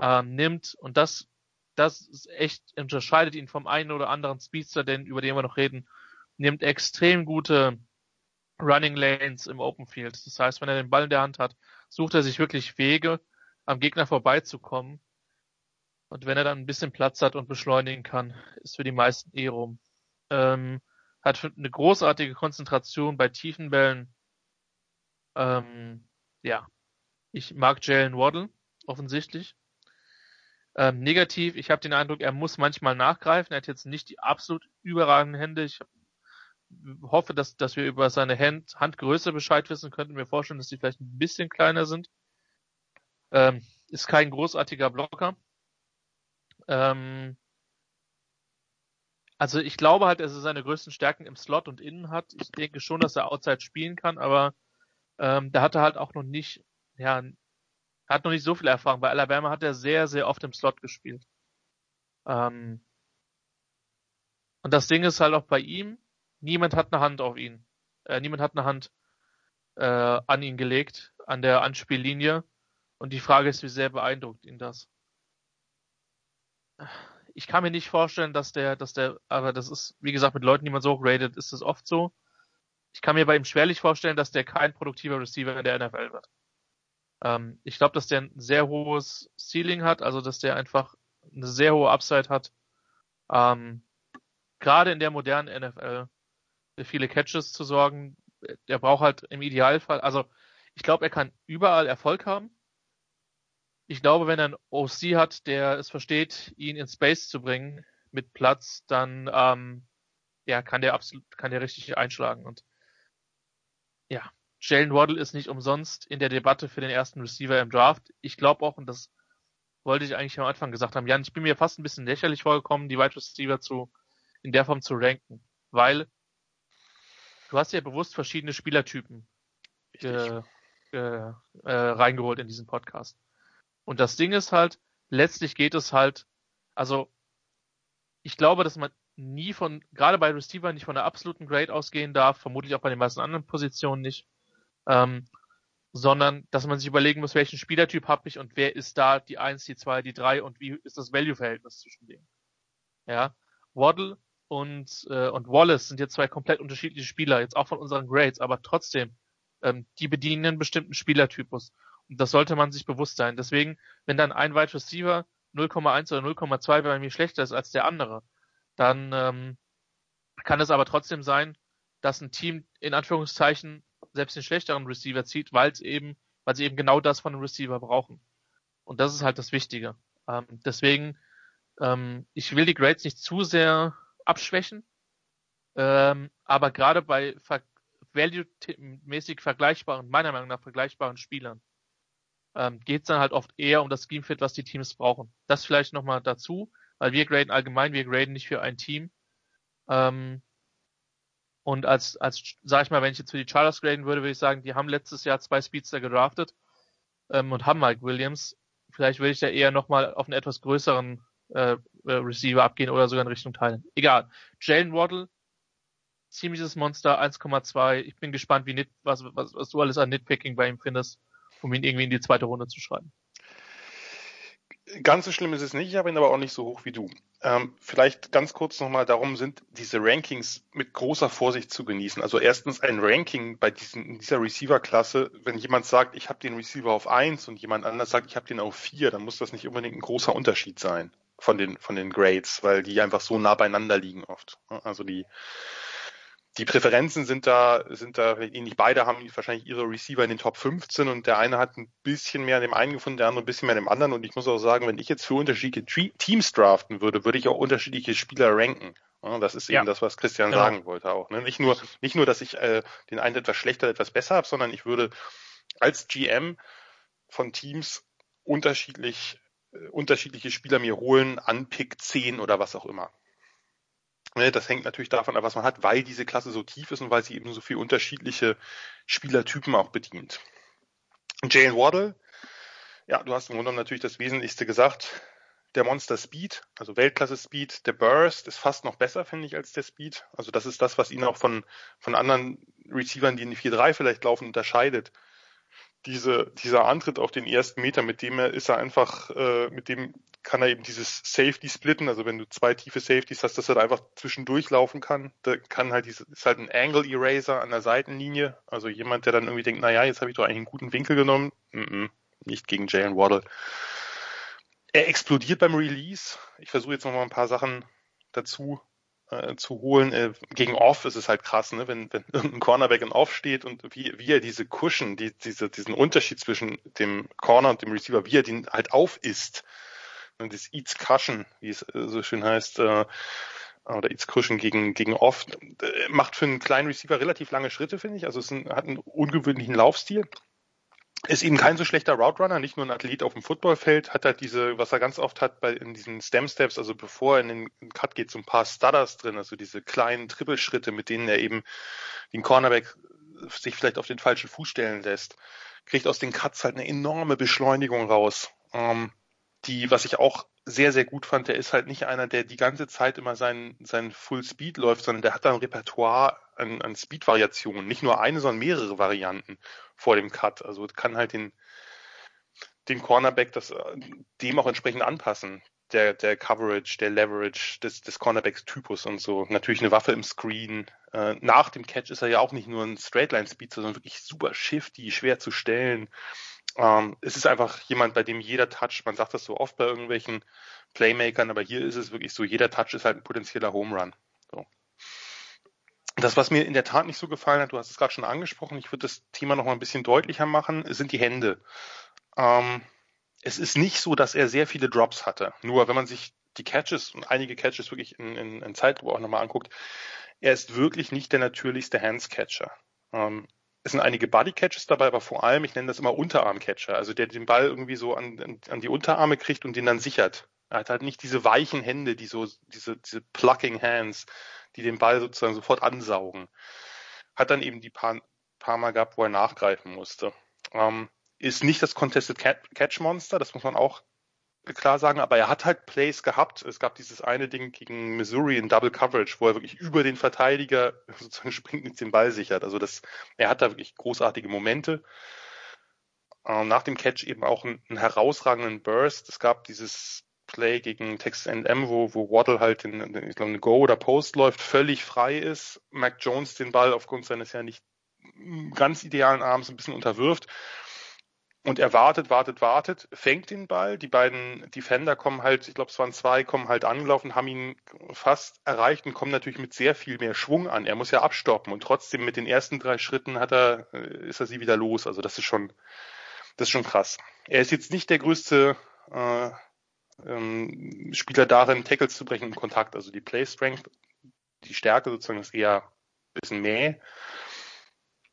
Speaker 1: ähm, nimmt und das, das ist echt unterscheidet ihn vom einen oder anderen Speedster, den, über den wir noch reden, nimmt extrem gute Running Lanes im Open Field. Das heißt, wenn er den Ball in der Hand hat, sucht er sich wirklich Wege, am Gegner vorbeizukommen. Und wenn er dann ein bisschen Platz hat und beschleunigen kann, ist für die meisten eh rum. Ähm, hat eine großartige Konzentration bei tiefen Bällen. Ähm, ja, ich mag Jalen Waddle, offensichtlich. Ähm, negativ, ich habe den Eindruck, er muss manchmal nachgreifen. Er hat jetzt nicht die absolut überragenden Hände. Ich hoffe, dass, dass wir über seine Hand, Handgröße Bescheid wissen könnten. Mir vorstellen, dass die vielleicht ein bisschen kleiner sind. Ähm, ist kein großartiger Blocker. Ähm, also ich glaube halt, dass er seine größten Stärken im Slot und innen hat. Ich denke schon, dass er Outside spielen kann, aber ähm, da hat er halt auch noch nicht, ja, hat noch nicht so viel Erfahrung. Bei Alabama hat er sehr, sehr oft im Slot gespielt. Ähm, und das Ding ist halt auch bei ihm, niemand hat eine Hand auf ihn. Äh, niemand hat eine Hand äh, an ihn gelegt, an der Anspiellinie. Und die Frage ist, wie sehr beeindruckt ihn das? Ich kann mir nicht vorstellen, dass der, dass der, aber das ist, wie gesagt, mit Leuten, die man so gradet, ist das oft so. Ich kann mir bei ihm schwerlich vorstellen, dass der kein produktiver Receiver in der NFL wird. Ähm, ich glaube, dass der ein sehr hohes Ceiling hat, also dass der einfach eine sehr hohe Upside hat. Ähm, gerade in der modernen NFL für viele Catches zu sorgen. Der braucht halt im Idealfall, also ich glaube, er kann überall Erfolg haben. Ich glaube, wenn er einen OC hat, der es versteht, ihn in Space zu bringen mit Platz, dann ähm, ja, kann der absolut, kann der richtig einschlagen. Und ja, Jalen Waddle ist nicht umsonst in der Debatte für den ersten Receiver im Draft. Ich glaube auch, und das wollte ich eigentlich am Anfang gesagt haben, Jan, ich bin mir fast ein bisschen lächerlich vorgekommen, die Wide Receiver zu, in der Form zu ranken, weil du hast ja bewusst verschiedene Spielertypen äh, äh, äh, reingeholt in diesen Podcast. Und das Ding ist halt, letztlich geht es halt, also ich glaube, dass man nie von, gerade bei Receiver nicht von der absoluten Grade ausgehen darf, vermutlich auch bei den meisten anderen Positionen nicht, ähm, sondern dass man sich überlegen muss, welchen Spielertyp habe ich und wer ist da die 1, die 2, die 3 und wie ist das Value-Verhältnis zwischen denen. Ja, Waddle und, äh, und Wallace sind jetzt zwei komplett unterschiedliche Spieler, jetzt auch von unseren Grades, aber trotzdem, ähm, die bedienen einen bestimmten Spielertypus. Und das sollte man sich bewusst sein. Deswegen, wenn dann ein Wide Receiver 0,1 oder 0,2 bei mir schlechter ist als der andere, dann ähm, kann es aber trotzdem sein, dass ein Team in Anführungszeichen selbst den schlechteren Receiver zieht, weil es eben, weil sie eben genau das von einem Receiver brauchen. Und das ist halt das Wichtige. Ähm, deswegen, ähm, ich will die Grades nicht zu sehr abschwächen, ähm, aber gerade bei ver value-mäßig vergleichbaren, meiner Meinung nach vergleichbaren Spielern, ähm, geht es dann halt oft eher um das Scheme-Fit, was die Teams brauchen. Das vielleicht nochmal dazu, weil wir graden allgemein, wir graden nicht für ein Team. Ähm, und als, als, sag ich mal, wenn ich jetzt für die Chargers graden würde, würde ich sagen, die haben letztes Jahr zwei Speedster gedraftet ähm, und haben Mike Williams. Vielleicht würde ich da eher nochmal auf einen etwas größeren äh, äh, Receiver abgehen oder sogar in Richtung teilen. Egal. Jalen Waddle, ziemliches Monster, 1,2. Ich bin gespannt, wie Nit, was, was, was du alles an Nitpicking bei ihm findest, um ihn irgendwie in die zweite Runde zu schreiben.
Speaker 2: Ganz so schlimm ist es nicht, ich habe ihn aber auch nicht so hoch wie du. Ähm, vielleicht ganz kurz nochmal, darum sind diese Rankings mit großer Vorsicht zu genießen. Also erstens ein Ranking bei diesen, dieser Receiver-Klasse, wenn jemand sagt, ich habe den Receiver auf eins und jemand anders sagt, ich habe den auf vier, dann muss das nicht unbedingt ein großer Unterschied sein von den, von den Grades, weil die einfach so nah beieinander liegen oft. Also die, die Präferenzen sind da, sind da ähnlich. Beide haben wahrscheinlich ihre Receiver in den Top 15 und der eine hat ein bisschen mehr an dem einen gefunden, der andere ein bisschen mehr an dem anderen. Und ich muss auch sagen, wenn ich jetzt für unterschiedliche Teams draften würde, würde ich auch unterschiedliche Spieler ranken. Das ist eben ja. das, was Christian genau. sagen wollte auch. Ne? Nicht nur, nicht nur, dass ich äh, den einen etwas schlechter, etwas besser habe, sondern ich würde als GM von Teams unterschiedlich, äh, unterschiedliche Spieler mir holen an Pick 10 oder was auch immer. Ne, das hängt natürlich davon ab, was man hat, weil diese Klasse so tief ist und weil sie eben so viele unterschiedliche Spielertypen auch bedient. Jane Waddle, ja, du hast im Grunde natürlich das Wesentlichste gesagt. Der Monster Speed, also Weltklasse Speed, der Burst ist fast noch besser, finde ich, als der Speed. Also das ist das, was ihn auch von, von anderen Receivern, die in die 4-3 vielleicht laufen, unterscheidet diese, dieser Antritt auf den ersten Meter, mit dem er ist er einfach, äh, mit dem kann er eben dieses Safety splitten, also wenn du zwei tiefe Safeties hast, dass er da einfach zwischendurch laufen kann. Da kann halt diese, ist halt ein Angle Eraser an der Seitenlinie, also jemand, der dann irgendwie denkt, naja, jetzt habe ich doch eigentlich einen guten Winkel genommen. Mm -mm, nicht gegen Jalen Waddle. Er explodiert beim Release. Ich versuche jetzt noch mal ein paar Sachen dazu äh, zu holen. Äh, gegen Off ist es halt krass, ne? wenn, wenn irgendein Cornerback in Off steht und wie, wie er diese Cushion, die, diese, diesen Unterschied zwischen dem Corner und dem Receiver, wie er den halt auf isst. Das Eats Cushion, wie es äh, so schön heißt, äh, oder Eats Cushion gegen, gegen Off, äh, macht für einen kleinen Receiver relativ lange Schritte, finde ich. Also es ein, hat einen ungewöhnlichen Laufstil ist eben kein so schlechter Route Runner, nicht nur ein Athlet auf dem Footballfeld, hat halt diese, was er ganz oft hat bei in diesen Stem Steps, also bevor er in den Cut geht, so ein paar Stutters drin, also diese kleinen Trippelschritte, mit denen er eben den Cornerback sich vielleicht auf den falschen Fuß stellen lässt, kriegt aus den Cuts halt eine enorme Beschleunigung raus. Ähm, die, was ich auch sehr, sehr gut fand, der ist halt nicht einer, der die ganze Zeit immer seinen, seinen Full Speed läuft, sondern der hat da ein Repertoire an, an Speed-Variationen. Nicht nur eine, sondern mehrere Varianten vor dem Cut. Also kann halt den, den Cornerback das, dem auch entsprechend anpassen. Der, der Coverage, der Leverage des, des Cornerbacks-Typus und so. Natürlich eine Waffe im Screen. Äh, nach dem Catch ist er ja auch nicht nur ein Straightline-Speed, sondern wirklich super shifty, schwer zu stellen. Ähm, es ist einfach jemand, bei dem jeder Touch, man sagt das so oft bei irgendwelchen Playmakern, aber hier ist es wirklich so, jeder Touch ist halt ein potenzieller Home Run. So. Das, was mir in der Tat nicht so gefallen hat, du hast es gerade schon angesprochen, ich würde das Thema noch mal ein bisschen deutlicher machen, sind die Hände. Ähm, es ist nicht so, dass er sehr viele Drops hatte. Nur wenn man sich die Catches und einige Catches wirklich in, in, in Zeitlupe auch nochmal anguckt, er ist wirklich nicht der natürlichste Hands-Catcher. Ähm, es sind einige Body-Catches dabei, aber vor allem, ich nenne das immer Unterarm-Catcher, also der den Ball irgendwie so an, an die Unterarme kriegt und den dann sichert. Er hat halt nicht diese weichen Hände, die so, diese, diese plucking Hands, die den Ball sozusagen sofort ansaugen. Hat dann eben die paar, paar Mal gehabt, wo er nachgreifen musste. Ähm, ist nicht das Contested Catch Monster, das muss man auch klar sagen, aber er hat halt Plays gehabt. Es gab dieses eine Ding gegen Missouri in Double Coverage, wo er wirklich über den Verteidiger [LAUGHS] sozusagen springt und den Ball sichert. Also das, er hat da wirklich großartige Momente. Ähm, nach dem Catch eben auch einen, einen, herausragenden Burst. Es gab dieses Play gegen Texas A&M, wo, wo Waddle halt in, in ich glaube, eine Go oder Post läuft, völlig frei ist, Mac Jones den Ball aufgrund seines ja nicht ganz idealen Arms ein bisschen unterwirft und er wartet, wartet, wartet, fängt den Ball. Die beiden Defender kommen halt, ich glaube, es waren zwei, kommen halt angelaufen, haben ihn fast erreicht und kommen natürlich mit sehr viel mehr Schwung an. Er muss ja abstoppen und trotzdem mit den ersten drei Schritten hat er, äh, ist er sie wieder los. Also das ist schon, das ist schon krass. Er ist jetzt nicht der größte äh, ähm, Spieler darin, Tackles zu brechen im Kontakt. Also die Play Strength, die Stärke sozusagen ist eher ein bisschen mäh.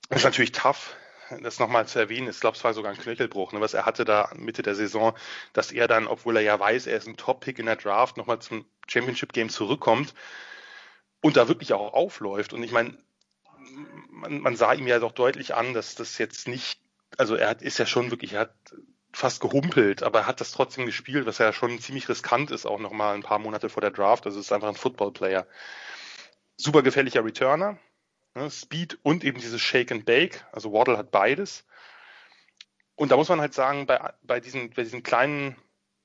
Speaker 2: Ist natürlich tough das nochmal zu erwähnen, ich glaube, es war sogar ein Knöchelbruch, ne, was er hatte da Mitte der Saison, dass er dann, obwohl er ja weiß, er ist ein Top-Pick in der Draft, nochmal zum Championship-Game zurückkommt und da wirklich auch aufläuft. Und ich meine, man, man sah ihm ja doch deutlich an, dass das jetzt nicht, also er hat, ist ja schon wirklich, er hat fast gehumpelt, aber er hat das trotzdem gespielt, was ja schon ziemlich riskant ist, auch nochmal ein paar Monate vor der Draft. Also es ist einfach ein Football-Player. Super gefährlicher Returner, Ne, Speed und eben dieses Shake and Bake. Also Waddle hat beides. Und da muss man halt sagen, bei, bei, diesen, bei diesen kleinen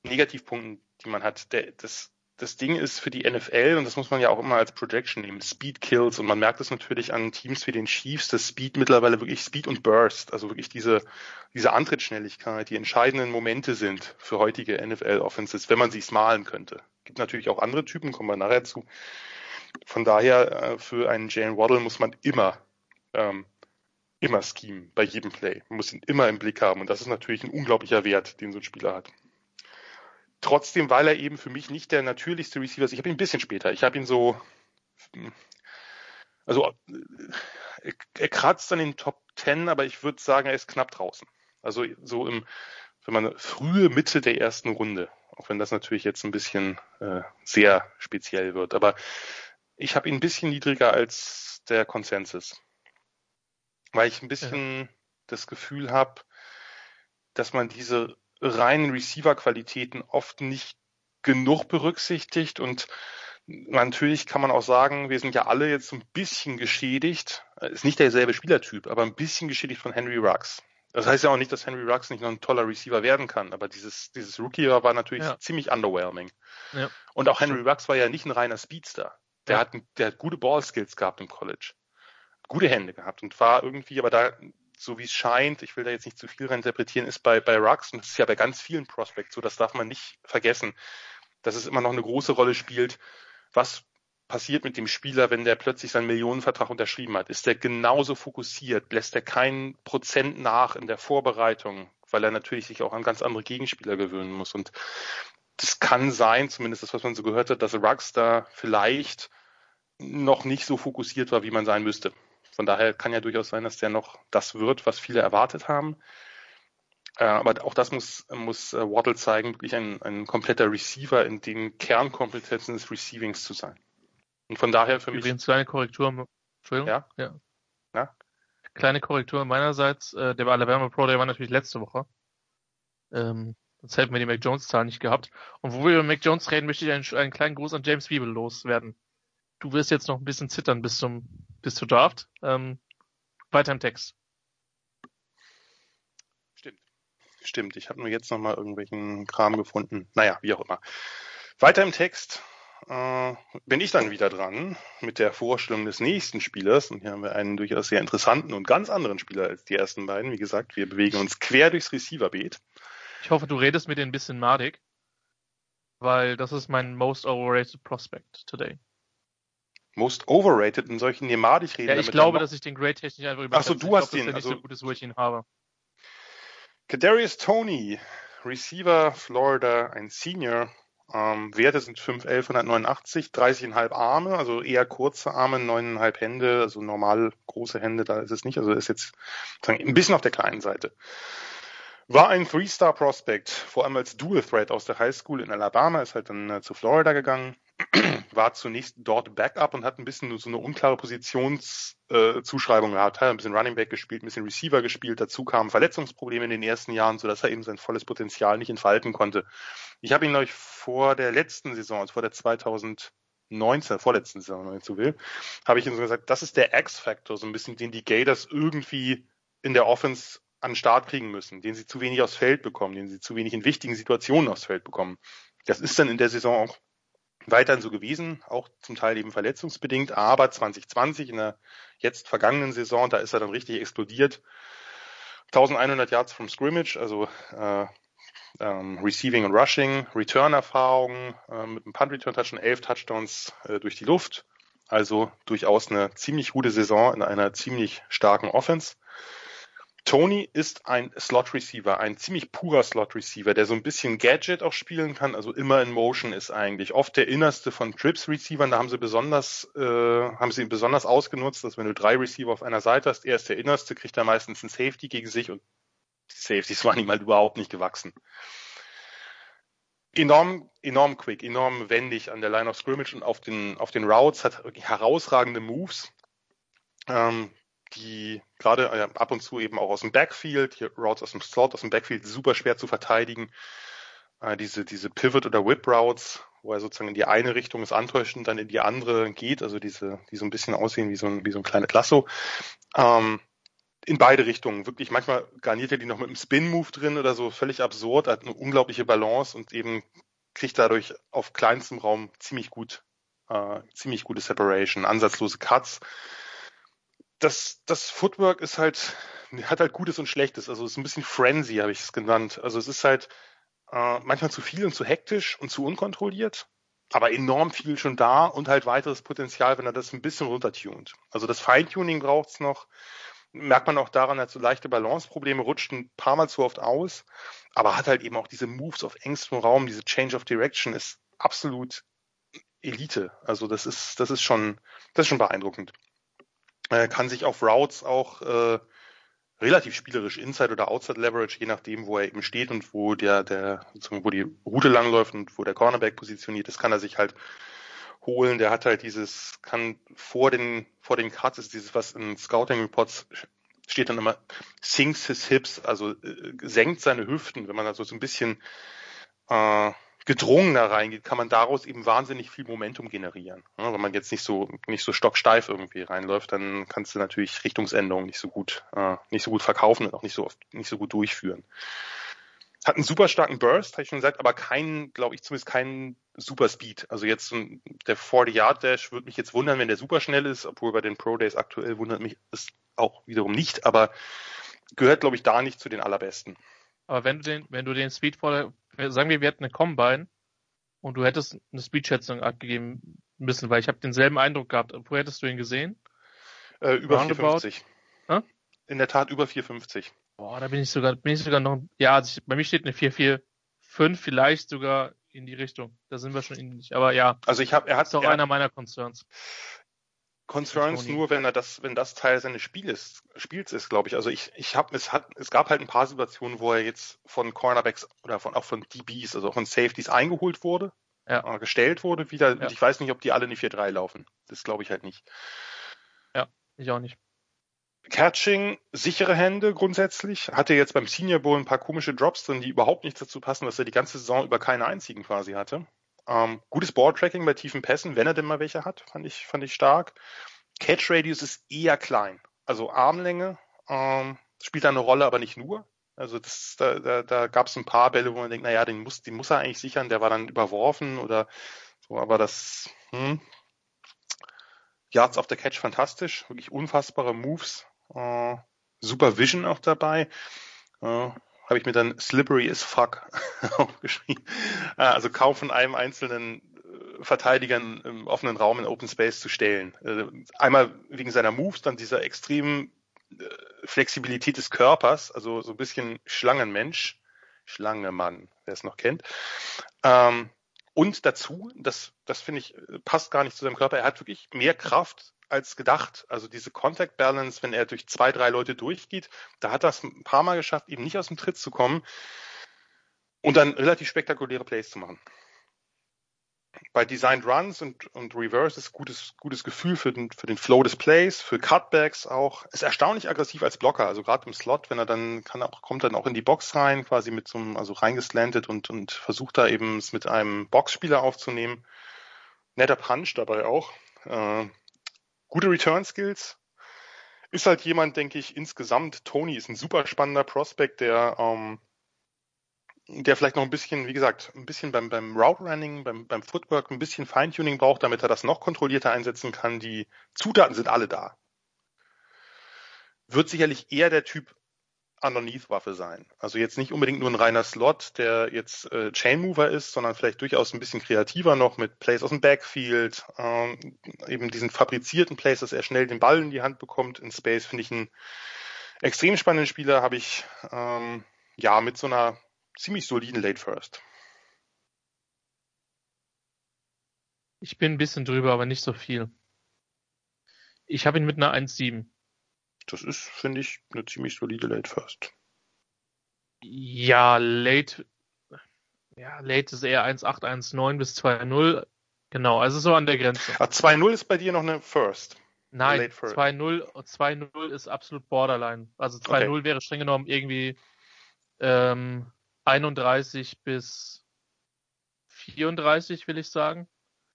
Speaker 2: Negativpunkten, die man hat, der, das, das Ding ist für die NFL, und das muss man ja auch immer als Projection nehmen, Speed Kills. Und man merkt es natürlich an Teams wie den Chiefs, dass Speed mittlerweile wirklich Speed und Burst, also wirklich diese, diese Antrittsschnelligkeit, die entscheidenden Momente sind für heutige NFL-Offenses, wenn man sie malen könnte. Gibt natürlich auch andere Typen, kommen wir nachher zu. Von daher, äh, für einen Jalen Waddle muss man immer, ähm, immer schemen bei jedem Play. Man muss ihn immer im Blick haben und das ist natürlich ein unglaublicher Wert, den so ein Spieler hat. Trotzdem, weil er eben für mich nicht der natürlichste Receiver ist, ich habe ihn ein bisschen später, ich habe ihn so, also äh, er kratzt an den Top 10, aber ich würde sagen, er ist knapp draußen. Also so im, wenn man frühe Mitte der ersten Runde, auch wenn das natürlich jetzt ein bisschen äh, sehr speziell wird, aber ich habe ihn ein bisschen niedriger als der Konsensus. Weil ich ein bisschen ja. das Gefühl habe, dass man diese reinen Receiver-Qualitäten oft nicht genug berücksichtigt und natürlich kann man auch sagen, wir sind ja alle jetzt ein bisschen geschädigt, ist nicht derselbe Spielertyp, aber ein bisschen geschädigt von Henry Ruggs. Das heißt ja auch nicht, dass Henry Ruggs nicht noch ein toller Receiver werden kann, aber dieses, dieses Rookie war natürlich ja. ziemlich underwhelming. Ja. Und auch Henry Ruggs war ja nicht ein reiner Speedster. Der, ja. hat, der hat gute Ballskills gehabt im College. Gute Hände gehabt und war irgendwie, aber da, so wie es scheint, ich will da jetzt nicht zu viel reinterpretieren, ist bei, bei Rux, und das ist ja bei ganz vielen Prospects so, das darf man nicht vergessen, dass es immer noch eine große Rolle spielt, was passiert mit dem Spieler, wenn der plötzlich seinen Millionenvertrag unterschrieben hat? Ist der genauso fokussiert? Lässt er keinen Prozent nach in der Vorbereitung, weil er natürlich sich auch an ganz andere Gegenspieler gewöhnen muss? Und das kann sein, zumindest das, was man so gehört hat, dass Rux da vielleicht noch nicht so fokussiert war, wie man sein müsste. Von daher kann ja durchaus sein, dass der noch das wird, was viele erwartet haben. Äh, aber auch das muss, muss äh, Waddle zeigen, wirklich ein, ein kompletter Receiver in den Kernkompetenzen des Receivings zu sein. Und von daher für
Speaker 1: Übrigens mich. kleine Korrektur. Entschuldigung. Ja. ja. ja? Kleine Korrektur meinerseits. Äh, der Alabama Pro, der war natürlich letzte Woche. Ähm, Sonst hätten wir die Mac Jones-Zahl nicht gehabt. Und wo wir über Mac Jones reden, möchte ich einen, einen kleinen Gruß an James Wiebel loswerden. Du wirst jetzt noch ein bisschen zittern bis zum bis zur Draft. Ähm, weiter im Text.
Speaker 2: Stimmt. Stimmt. Ich habe nur jetzt noch mal irgendwelchen Kram gefunden. Naja, wie auch immer. Weiter im Text äh, bin ich dann wieder dran mit der Vorstellung des nächsten Spielers. Und hier haben wir einen durchaus sehr interessanten und ganz anderen Spieler als die ersten beiden. Wie gesagt, wir bewegen uns quer durchs Receiverbeet.
Speaker 1: Ich hoffe, du redest mit dir ein bisschen madig, weil das ist mein most overrated prospect today.
Speaker 2: Most overrated in solchen Neymar, ich
Speaker 1: rede. Ja, ich glaube, dass ich den Grade technisch einfach
Speaker 2: über. Achso, du
Speaker 1: ich
Speaker 2: hast
Speaker 1: glaub,
Speaker 2: den.
Speaker 1: Dass
Speaker 2: also,
Speaker 1: nicht so gut ist, wo ich ihn habe.
Speaker 2: Kadarius Tony, Receiver, Florida, ein Senior. Ähm, Werte sind 5, 1189, 30,5 Arme, also eher kurze Arme, 9,5 Hände, also normal große Hände, da ist es nicht. Also ist jetzt ein bisschen auf der kleinen Seite. War ein Three-Star-Prospect, vor allem als Dual-Threat aus der High School in Alabama, ist halt dann äh, zu Florida gegangen, [CLEARS THROAT] war zunächst dort Backup und hat ein bisschen so eine unklare Positionszuschreibung äh, gehabt. Hat ein bisschen Running Back gespielt, ein bisschen Receiver gespielt. Dazu kamen Verletzungsprobleme in den ersten Jahren, sodass er eben sein volles Potenzial nicht entfalten konnte. Ich habe ihn euch vor der letzten Saison, also vor der 2019, vorletzten Saison, wenn man so will, habe ich ihm so gesagt, das ist der X-Factor, so ein bisschen, den die Gators irgendwie in der Offense an den Start kriegen müssen, den sie zu wenig aufs Feld bekommen, den sie zu wenig in wichtigen Situationen aufs Feld bekommen. Das ist dann in der Saison auch weiterhin so gewesen, auch zum Teil eben verletzungsbedingt, aber 2020 in der jetzt vergangenen Saison, da ist er dann richtig explodiert. 1100 Yards from Scrimmage, also äh, ähm, Receiving und Rushing, Return-Erfahrung äh, mit einem Punt-Return-Touchdown, elf Touchdowns äh, durch die Luft. Also durchaus eine ziemlich gute Saison in einer ziemlich starken Offense. Tony ist ein Slot Receiver, ein ziemlich purer Slot Receiver, der so ein bisschen Gadget auch spielen kann, also immer in Motion ist eigentlich. Oft der innerste von Trips Receivern, da haben sie besonders, äh, haben sie ihn besonders ausgenutzt, dass wenn du drei Receiver auf einer Seite hast, er ist der innerste, kriegt er meistens ein Safety gegen sich und die Safeties waren ihm halt überhaupt nicht gewachsen. Enorm, enorm quick, enorm wendig an der Line of Scrimmage und auf den, auf den Routes, hat herausragende Moves. Ähm, die gerade äh, ab und zu eben auch aus dem Backfield, hier Routes aus dem Slot, aus dem Backfield super schwer zu verteidigen. Äh, diese, diese Pivot oder Whip Routes, wo er sozusagen in die eine Richtung es antäuscht und dann in die andere geht, also diese, die so ein bisschen aussehen wie so ein, wie so ein kleines Lasso. Ähm, in beide Richtungen. Wirklich, manchmal garniert er die noch mit einem Spin-Move drin oder so, völlig absurd, hat eine unglaubliche Balance und eben kriegt dadurch auf kleinstem Raum ziemlich gut, äh, ziemlich gute Separation, ansatzlose Cuts das, das Footwork ist halt, hat halt Gutes und Schlechtes. Also es ist ein bisschen Frenzy, habe ich es genannt. Also es ist halt äh, manchmal zu viel und zu hektisch und zu unkontrolliert, aber enorm viel schon da und halt weiteres Potenzial, wenn er das ein bisschen runtertunt. Also das Feintuning braucht es noch. Merkt man auch daran, hat so leichte Balanceprobleme, rutscht ein paar Mal zu oft aus, aber hat halt eben auch diese Moves auf engstem Raum, diese Change of Direction ist absolut Elite. Also das ist, das ist schon, das ist schon beeindruckend. Er kann sich auf Routes auch äh, relativ spielerisch Inside oder Outside Leverage, je nachdem, wo er eben steht und wo der, der, wo die Route langläuft und wo der Cornerback positioniert ist, kann er sich halt holen. Der hat halt dieses, kann vor den, vor den Cuts ist dieses, was in Scouting Reports steht dann immer, sinks his hips, also äh, senkt seine Hüften, wenn man also so ein bisschen äh, gedrungener reingeht, kann man daraus eben wahnsinnig viel Momentum generieren. Ja, wenn man jetzt nicht so nicht so stocksteif irgendwie reinläuft, dann kannst du natürlich Richtungsänderungen nicht so gut äh, nicht so gut verkaufen und auch nicht so oft nicht so gut durchführen. Hat einen super starken Burst, habe ich schon gesagt, aber keinen, glaube ich, zumindest keinen super Speed. Also jetzt der 40-Yard-Dash würde mich jetzt wundern, wenn der super schnell ist, obwohl bei den Pro Days aktuell wundert mich es auch wiederum nicht, aber gehört, glaube ich, da nicht zu den allerbesten.
Speaker 1: Aber wenn du den, wenn du den Speed vor sagen wir, wir hätten eine Combine und du hättest eine Speedschätzung abgegeben müssen, weil ich habe denselben Eindruck gehabt. Wo hättest du ihn gesehen?
Speaker 2: Äh, über Roundabout? 450. Hm? In der Tat über 450.
Speaker 1: Boah, da bin ich sogar, bin ich sogar noch, ja, also ich, bei mir steht eine 445, vielleicht sogar in die Richtung. Da sind wir schon ähnlich. Aber ja.
Speaker 2: Also ich habe, er hat
Speaker 1: ist auch
Speaker 2: er,
Speaker 1: einer meiner Concerns.
Speaker 2: Concerns nur, wenn er das, wenn das Teil seines Spiels, Spiels ist, glaube ich. Also ich, ich habe, es hat, es gab halt ein paar Situationen, wo er jetzt von Cornerbacks oder von auch von DBs, also von Safeties eingeholt wurde, ja. äh, gestellt wurde wieder. Ja. Und ich weiß nicht, ob die alle in die 4-3 laufen. Das glaube ich halt nicht.
Speaker 1: Ja, ich auch nicht.
Speaker 2: Catching, sichere Hände grundsätzlich. Hatte jetzt beim Senior Bowl ein paar komische Drops drin, die überhaupt nicht dazu passen, dass er die ganze Saison über keine einzigen quasi hatte. Ähm, gutes Balltracking bei tiefen Pässen, wenn er denn mal welche hat, fand ich, fand ich stark. Catch Radius ist eher klein. Also Armlänge ähm, spielt da eine Rolle, aber nicht nur. Also das, da, da, da gab es ein paar Bälle, wo man denkt, naja, den muss, den muss er eigentlich sichern, der war dann überworfen oder so, aber das hm. Yards auf der Catch fantastisch, wirklich unfassbare Moves, äh, super Vision auch dabei. Äh, habe ich mir dann slippery as fuck [LAUGHS] aufgeschrieben. Äh, also kaum von einem einzelnen äh, Verteidigern im offenen Raum in Open Space zu stellen. Äh, einmal wegen seiner Moves, dann dieser extremen äh, Flexibilität des Körpers, also so ein bisschen Schlangenmensch, Schlangemann, wer es noch kennt. Ähm, und dazu, das, das finde ich, passt gar nicht zu seinem Körper, er hat wirklich mehr Kraft als gedacht. Also diese Contact Balance, wenn er durch zwei, drei Leute durchgeht, da hat er es ein paar Mal geschafft, eben nicht aus dem Tritt zu kommen und dann relativ spektakuläre Plays zu machen bei Designed Runs und, und Reverse ist gutes, gutes Gefühl für den, für den Flow des Plays, für Cutbacks auch. Ist erstaunlich aggressiv als Blocker, also gerade im Slot, wenn er dann kann auch, kommt dann auch in die Box rein, quasi mit so einem, also reingeslantet und, und versucht da eben es mit einem Boxspieler aufzunehmen. Netter Punch dabei auch. Äh, gute Return Skills. Ist halt jemand, denke ich, insgesamt, Tony ist ein super spannender Prospect, der ähm, der vielleicht noch ein bisschen, wie gesagt, ein bisschen beim, beim Route Running, beim, beim Footwork ein bisschen Feintuning braucht, damit er das noch kontrollierter einsetzen kann. Die Zutaten sind alle da. Wird sicherlich eher der Typ Underneath-Waffe sein. Also jetzt nicht unbedingt nur ein reiner Slot, der jetzt äh, Chain Mover ist, sondern vielleicht durchaus ein bisschen kreativer noch mit Plays aus dem Backfield, ähm, eben diesen fabrizierten Plays, dass er schnell den Ball in die Hand bekommt in Space, finde ich einen extrem spannenden Spieler, habe ich ähm, ja mit so einer ziemlich soliden Late First.
Speaker 1: Ich bin ein bisschen drüber, aber nicht so viel. Ich habe ihn mit einer 1,7.
Speaker 2: Das ist, finde ich, eine ziemlich solide Late First.
Speaker 1: Ja, Late, ja, Late ist eher 1,8, 1,9 bis 2,0. Genau, also so an der Grenze.
Speaker 2: Ah, 2,0 ist bei dir noch eine First.
Speaker 1: Nein, 2-0 ist absolut Borderline. Also 2-0 okay. wäre streng genommen irgendwie ähm, 31 bis 34, will ich sagen.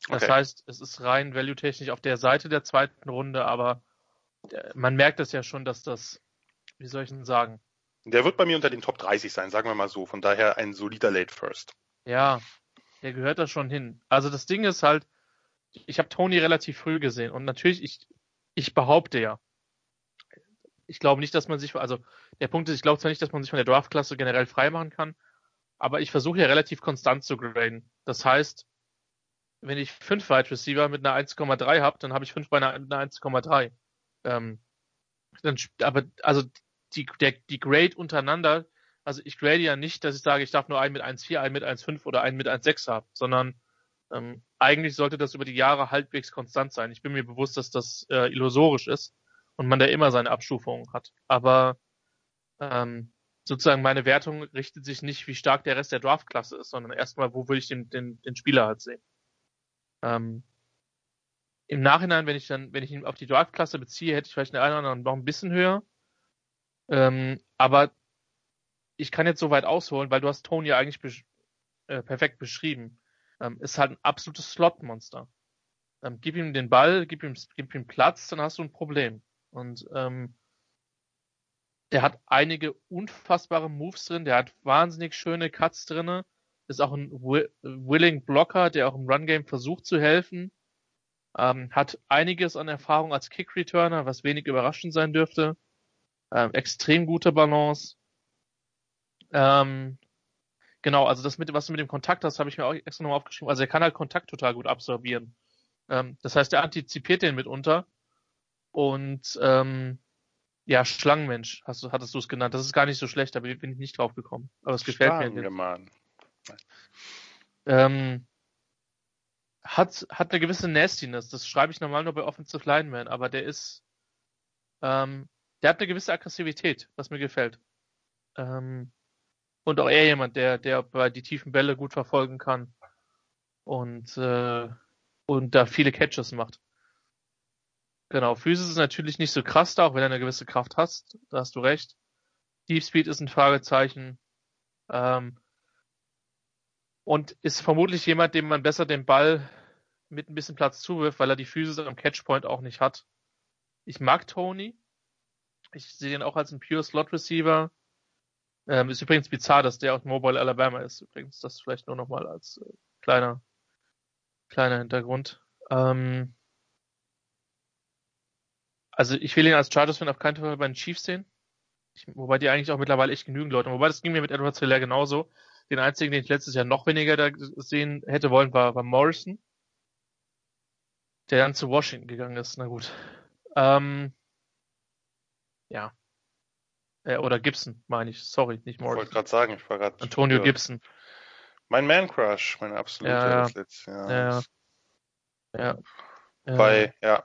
Speaker 1: Das okay. heißt, es ist rein value-technisch auf der Seite der zweiten Runde, aber man merkt es ja schon, dass das, wie soll ich denn sagen?
Speaker 2: Der wird bei mir unter den Top 30 sein, sagen wir mal so. Von daher ein solider Late First.
Speaker 1: Ja, der gehört da schon hin. Also das Ding ist halt, ich habe Tony relativ früh gesehen und natürlich, ich, ich behaupte ja, ich glaube nicht, dass man sich, also der Punkt ist, ich glaube zwar nicht, dass man sich von der Draftklasse generell freimachen kann, aber ich versuche ja relativ konstant zu graden. Das heißt, wenn ich fünf Wide Receiver mit einer 1,3 habe, dann habe ich fünf bei einer, einer 1,3. Ähm, dann, aber also die, der, die Grade untereinander, also ich grade ja nicht, dass ich sage, ich darf nur einen mit 1,4, einen mit 1,5 oder einen mit 1,6 haben, sondern ähm, eigentlich sollte das über die Jahre halbwegs konstant sein. Ich bin mir bewusst, dass das äh, illusorisch ist und man da immer seine Abstufungen hat. Aber ähm, sozusagen meine Wertung richtet sich nicht, wie stark der Rest der Draftklasse ist, sondern erstmal, wo würde ich den, den, den Spieler halt sehen. Ähm, Im Nachhinein, wenn ich dann, wenn ich ihn auf die Draftklasse beziehe, hätte ich vielleicht eine oder andere noch ein bisschen höher. Ähm, aber ich kann jetzt so weit ausholen, weil du hast Tony ja eigentlich besch äh, perfekt beschrieben. Ähm, ist halt ein absolutes Slot-Monster. Ähm, gib ihm den Ball, gib ihm, gib ihm Platz, dann hast du ein Problem. Und ähm, der hat einige unfassbare Moves drin, der hat wahnsinnig schöne Cuts drinne, ist auch ein willing Blocker, der auch im Run Game versucht zu helfen, ähm, hat einiges an Erfahrung als Kick Returner, was wenig überraschend sein dürfte, ähm, extrem gute Balance. Ähm, genau, also das mit, was du mit dem Kontakt hast, habe ich mir auch extra nochmal aufgeschrieben. Also er kann halt Kontakt total gut absorbieren. Ähm, das heißt, er antizipiert den mitunter und ähm, ja, Schlangenmensch, hast du, hattest du es genannt. Das ist gar nicht so schlecht, da bin ich nicht drauf gekommen. Aber es gefällt mir. Ähm, hat, hat eine gewisse Nastiness. Das schreibe ich normal nur bei Offensive Lineman, aber der ist, ähm, der hat eine gewisse Aggressivität, was mir gefällt. Ähm, und auch er jemand, der, der bei die tiefen Bälle gut verfolgen kann und, äh, und da viele Catches macht. Genau, Physis ist natürlich nicht so krass da, auch wenn er eine gewisse Kraft hast, da hast du recht. Deep Speed ist ein Fragezeichen. Ähm, und ist vermutlich jemand, dem man besser den Ball mit ein bisschen Platz zuwirft, weil er die Physis am Catchpoint auch nicht hat. Ich mag Tony. Ich sehe ihn auch als ein Pure Slot Receiver. Ähm, ist übrigens bizarr, dass der aus Mobile Alabama ist. Übrigens, das vielleicht nur nochmal als äh, kleiner, kleiner Hintergrund. Ähm, also ich will ihn als Chargers-Fan auf keinen Fall bei den Chiefs sehen. Ich, wobei die eigentlich auch mittlerweile echt genügend Leute. Wobei das ging mir mit Edward Hilaire genauso. Den einzigen, den ich letztes Jahr noch weniger da sehen hätte wollen, war, war Morrison. der dann zu Washington gegangen ist. Na gut. Ähm, ja. Äh, oder Gibson, meine ich. Sorry, nicht
Speaker 2: Ich wollte gerade sagen, ich war gerade.
Speaker 1: Antonio Gibson.
Speaker 2: Mein Man-Crush, mein absoluter
Speaker 1: Ja, ja. Ja, ja. Ja.
Speaker 2: Wobei, ja,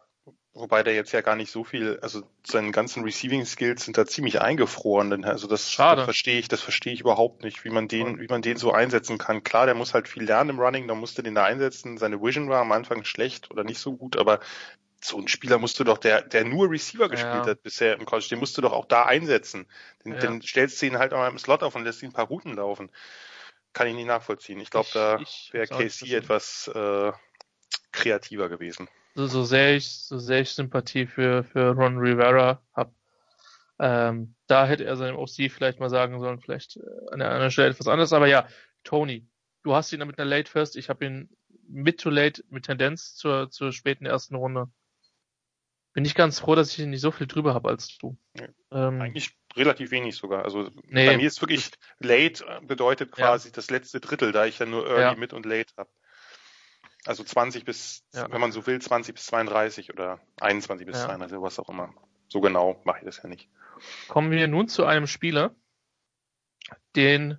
Speaker 2: wobei der jetzt ja gar nicht so viel, also seine ganzen Receiving Skills sind da ziemlich eingefroren. Denn, also das,
Speaker 1: Schade.
Speaker 2: das verstehe ich, das verstehe ich überhaupt nicht, wie man den, wie man den so einsetzen kann. Klar, der muss halt viel lernen im Running, da musste den da einsetzen. Seine Vision war am Anfang schlecht oder nicht so gut, aber so ein Spieler musst du doch, der, der nur Receiver gespielt
Speaker 1: Ja.
Speaker 2: hat bisher im College, den musst du doch auch da einsetzen. Den,
Speaker 1: Ja.
Speaker 2: den stellst du ihn halt auch mal im Slot auf und lässt ihn ein paar Routen laufen. Kann ich nicht nachvollziehen. Ich glaube, da wäre KC etwas äh, kreativer gewesen.
Speaker 1: So, so sehr ich, so sehr ich Sympathie für, für Ron Rivera habe, ähm, da hätte er seinem OC vielleicht mal sagen sollen, vielleicht äh, an der anderen Stelle etwas anderes. Aber ja, Tony, du hast ihn mit einer Late First, ich habe ihn mid to late mit Tendenz zur, zur späten ersten Runde. Bin ich ganz froh, dass ich ihn nicht so viel drüber habe als du.
Speaker 2: Ja,
Speaker 1: Ähm,
Speaker 2: Eigentlich relativ wenig sogar. Also
Speaker 1: Nee.
Speaker 2: bei mir ist wirklich late äh, bedeutet
Speaker 1: Ja.
Speaker 2: quasi das letzte Drittel, da ich ja nur early,
Speaker 1: Ja.
Speaker 2: mid und late habe. Also 20 bis,
Speaker 1: Ja.
Speaker 2: wenn man so will, 20 bis 32 oder 21 bis
Speaker 1: Ja.
Speaker 2: 32, was auch immer. So genau mache ich das ja nicht.
Speaker 1: Kommen wir nun zu einem Spieler, den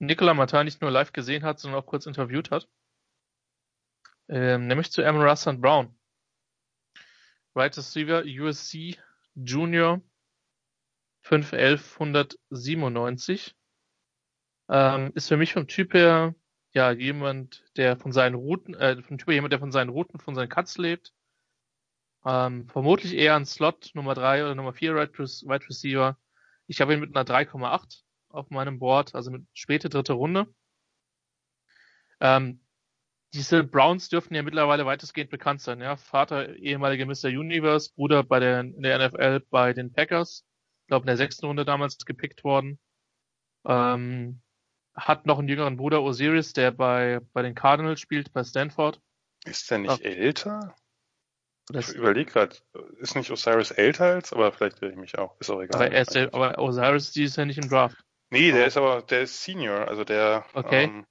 Speaker 1: Nicola Martin nicht nur live gesehen hat, sondern auch kurz interviewt hat. Ähm, nämlich zu Amon Russell Brown. Right Receiver, USC Junior 51197. Ähm, ist für mich vom Typ her ja jemand, der von seinen Routen, äh, vom Typ jemand, der von seinen Routen, von seinen Cuts lebt. Ähm, vermutlich eher ein Slot Nummer 3 oder Nummer 4 Wide Wide Receiver. Ich habe ihn mit einer 3,8 auf meinem Board, also mit späte dritte Runde. Ähm, diese Browns dürften ja mittlerweile weitestgehend bekannt sein. Ja? Vater ehemaliger Mr. Universe, Bruder bei der, in der NFL bei den Packers. Ich glaube in der sechsten Runde damals gepickt worden. Ähm, hat noch einen jüngeren Bruder Osiris, der bei, bei den Cardinals spielt, bei Stanford.
Speaker 2: Ist der nicht
Speaker 1: Ach.
Speaker 2: älter?
Speaker 1: Oder
Speaker 2: Ich überlege gerade, ist nicht Osiris älter als, aber vielleicht irre ich mich auch. Ist auch egal.
Speaker 1: aber, er ist, ja- aber Osiris, die ist ja nicht im Draft.
Speaker 2: nee, der ist aber, der ist Senior, also der,
Speaker 1: Okay.
Speaker 2: ähm,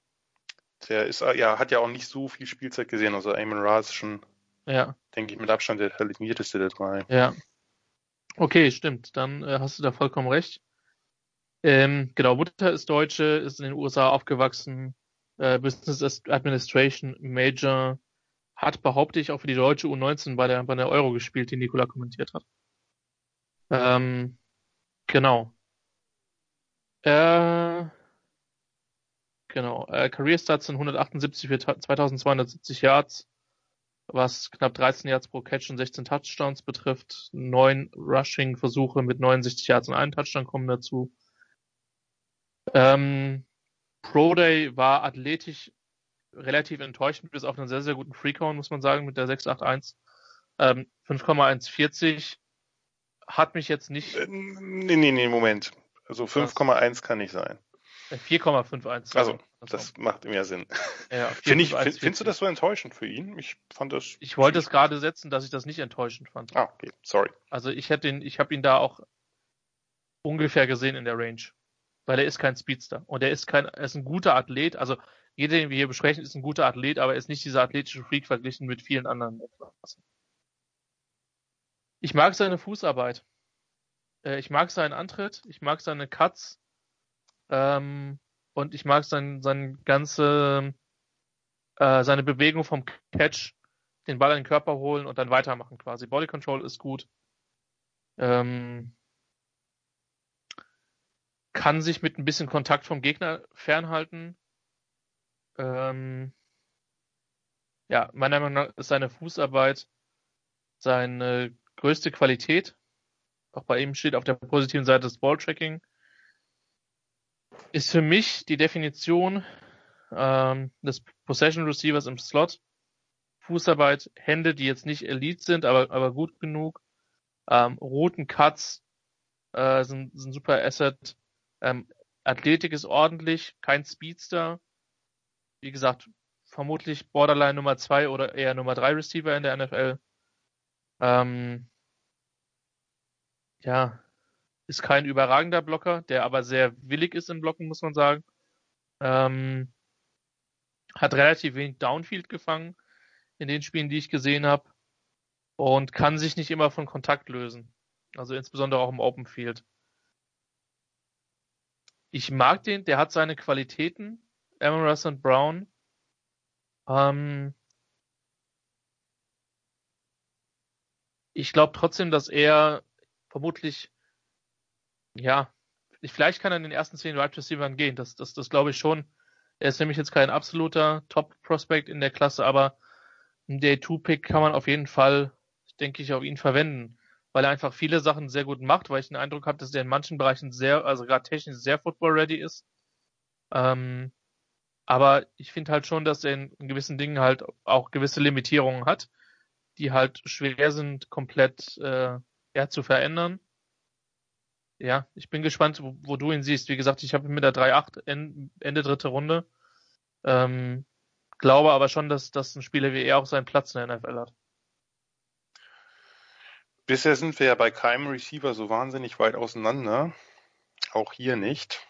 Speaker 2: der ist, ja, hat ja auch nicht so viel Spielzeit gesehen. Also Amon Ra ist schon,
Speaker 1: Ja.
Speaker 2: denke ich, mit Abstand der talentierteste der drei.
Speaker 1: Ja. Okay, stimmt. Dann äh, hast du da vollkommen recht. Ähm, genau, Mutter ist Deutsche, ist in den USA aufgewachsen, äh, Business Administration Major, hat, behaupte ich, auch für die deutsche U19 bei der, bei der Euro gespielt, die Nikola kommentiert hat. Ähm, genau. Äh, genau. Äh, Career Stats sind 178 für ta- 2270 Yards, was knapp 13 Yards pro Catch und 16 Touchdowns betrifft. Neun Rushing-Versuche mit 69 Yards und einem Touchdown kommen dazu. Ähm, Pro Day war athletisch relativ enttäuschend, bis auf einen sehr, sehr guten Freecount, muss man sagen, mit der 681. Ähm, 5,140 hat mich jetzt nicht,
Speaker 2: Äh, nee, nee, nee, Moment. Also 5,1 kann nicht sein.
Speaker 1: äh, 4,51.
Speaker 2: Also,
Speaker 1: Das
Speaker 2: das macht mehr Sinn.
Speaker 1: ja, [LAUGHS]
Speaker 2: Finde ich,
Speaker 1: 4,140.
Speaker 2: find, findest du das so enttäuschend für ihn? Ich fand das.
Speaker 1: Ich wollte es gerade setzen, dass ich das nicht enttäuschend fand.
Speaker 2: Ah, okay, sorry.
Speaker 1: Also ich hätte ihn, ich habe ihn da auch ungefähr gesehen in der Range. Weil er ist kein Speedster. Und er ist kein, er ist ein guter Athlet. Also jeder, den wir hier besprechen, ist ein guter Athlet, aber er ist nicht dieser athletische Freak verglichen mit vielen anderen. Ich mag seine Fußarbeit. Äh, ich mag seinen Antritt. Ich mag seine Cuts. Ähm, und ich mag sein, sein ganze, äh, seine Bewegung vom Catch, den Ball in den Körper holen und dann weitermachen quasi. Body Control ist gut. Ähm, kann sich mit ein bisschen Kontakt vom Gegner fernhalten. Ähm, ja, meiner Meinung nach ist seine Fußarbeit seine größte Qualität. Auch bei ihm steht auf der positiven Seite das Balltracking. Ist für mich die Definition ähm, des Possession Receivers im Slot. Fußarbeit, Hände, die jetzt nicht Elite sind, aber, aber gut genug. Ähm, roten Cuts äh, sind, sind super Asset. Ähm, Athletik ist ordentlich, kein Speedster. Wie gesagt, vermutlich Borderline Nummer zwei oder eher Nummer drei Receiver in der NFL. Ähm, ja, ist kein überragender Blocker, der aber sehr willig ist im Blocken, muss man sagen. Ähm, hat relativ wenig Downfield gefangen in den Spielen, die ich gesehen habe. und kann sich nicht immer von Kontakt lösen. Also insbesondere auch im Open Field. Ich mag den, der hat seine Qualitäten, Aaron Russell Brown. Ähm, ich glaube trotzdem, dass er vermutlich, ja, vielleicht kann er in den ersten zehn Wide Receivers gehen. Das, das, das glaube ich schon. Er ist nämlich jetzt kein absoluter Top-Prospect in der Klasse, aber ein Day-2-Pick kann man auf jeden Fall, denke ich, auf ihn verwenden, weil er einfach viele Sachen sehr gut macht, weil ich den Eindruck habe, dass er in manchen Bereichen sehr, also gerade technisch sehr Football-ready ist. Ähm, aber ich finde halt schon, dass er in gewissen Dingen halt auch gewisse Limitierungen hat, die halt schwer sind, komplett äh, ja, zu verändern. Ja, ich bin gespannt, wo, wo du ihn siehst. Wie gesagt, ich habe ihn mit der 3-8 Ende dritte Runde. Ähm, glaube aber schon, dass, dass ein Spieler wie er auch seinen Platz in der NFL hat.
Speaker 2: Bisher sind wir ja bei keinem Receiver so wahnsinnig weit auseinander. Auch hier nicht.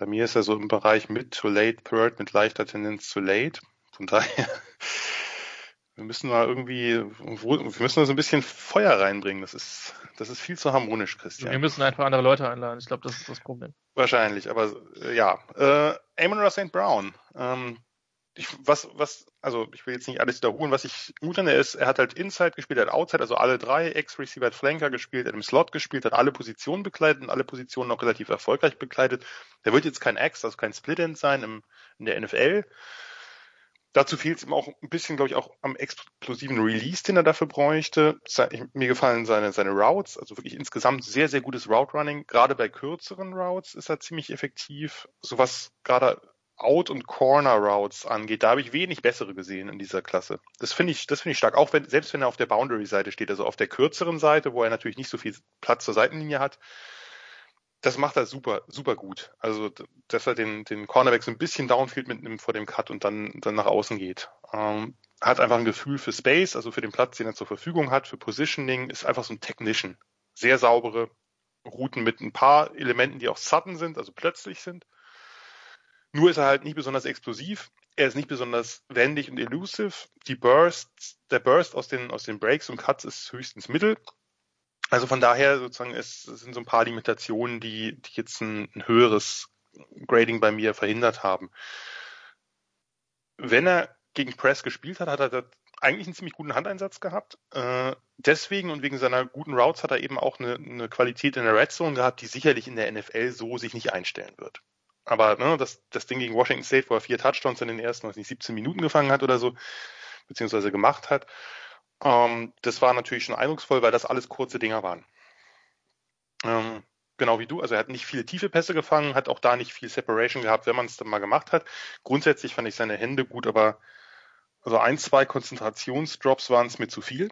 Speaker 2: Bei mir ist er so im Bereich mit to late, third mit leichter Tendenz zu late. Von [LAUGHS] daher, wir müssen mal irgendwie, wir müssen da so ein bisschen Feuer reinbringen. Das ist, das ist viel zu harmonisch, Christian.
Speaker 1: Wir müssen einfach andere Leute einladen. Ich glaube, das ist das Problem.
Speaker 2: Wahrscheinlich, aber äh, ja. Äh, Amon St. Brown. Ähm, ich, was, was, also ich will jetzt nicht alles wiederholen, was ich gut er ist, er hat halt Inside gespielt, er hat Outside, also alle drei, Ex-Receiver hat Flanker gespielt, er hat im Slot gespielt, hat alle Positionen bekleidet und alle Positionen auch relativ erfolgreich bekleidet. Er wird jetzt kein Ex, also kein Split-End sein im, in der NFL. Dazu fehlt es ihm auch ein bisschen, glaube ich, auch am explosiven Release, den er dafür bräuchte. Mir gefallen seine, seine Routes, also wirklich insgesamt sehr, sehr gutes Route Running. Gerade bei kürzeren Routes ist er ziemlich effektiv. So was gerade Out- und Corner-Routes angeht, da habe ich wenig bessere gesehen in dieser Klasse. Das finde ich, das finde ich stark. Auch wenn, selbst wenn er auf der Boundary-Seite steht, also auf der kürzeren Seite, wo er natürlich nicht so viel Platz zur Seitenlinie hat, das macht er super, super gut. Also, dass er den, den Cornerback so ein bisschen Downfield mitnimmt vor dem Cut und dann, dann nach außen geht. Ähm, hat einfach ein Gefühl für Space, also für den Platz, den er zur Verfügung hat, für Positioning, ist einfach so ein Technician. Sehr saubere Routen mit ein paar Elementen, die auch sudden sind, also plötzlich sind. Nur ist er halt nicht besonders explosiv. Er ist nicht besonders wendig und elusive. Die Bursts, der Burst aus den, aus den Breaks und Cuts ist höchstens mittel. Also von daher sozusagen, es, es sind so ein paar Limitationen, die, die jetzt ein, ein höheres Grading bei mir verhindert haben. Wenn er gegen Press gespielt hat, hat er eigentlich einen ziemlich guten Handeinsatz gehabt. Äh, deswegen und wegen seiner guten Routes hat er eben auch eine, eine Qualität in der Red Zone gehabt, die sicherlich in der NFL so sich nicht einstellen wird. Aber ne, das, das Ding gegen Washington State, wo er vier Touchdowns in den ersten, weiß nicht, 17 Minuten gefangen hat oder so, beziehungsweise gemacht hat, ähm, das war natürlich schon eindrucksvoll, weil das alles kurze Dinger waren. Ähm, genau wie du, also er hat nicht viele tiefe Pässe gefangen, hat auch da nicht viel Separation gehabt, wenn man es dann mal gemacht hat. Grundsätzlich fand ich seine Hände gut, aber also ein, zwei Konzentrationsdrops waren es mir zu viel.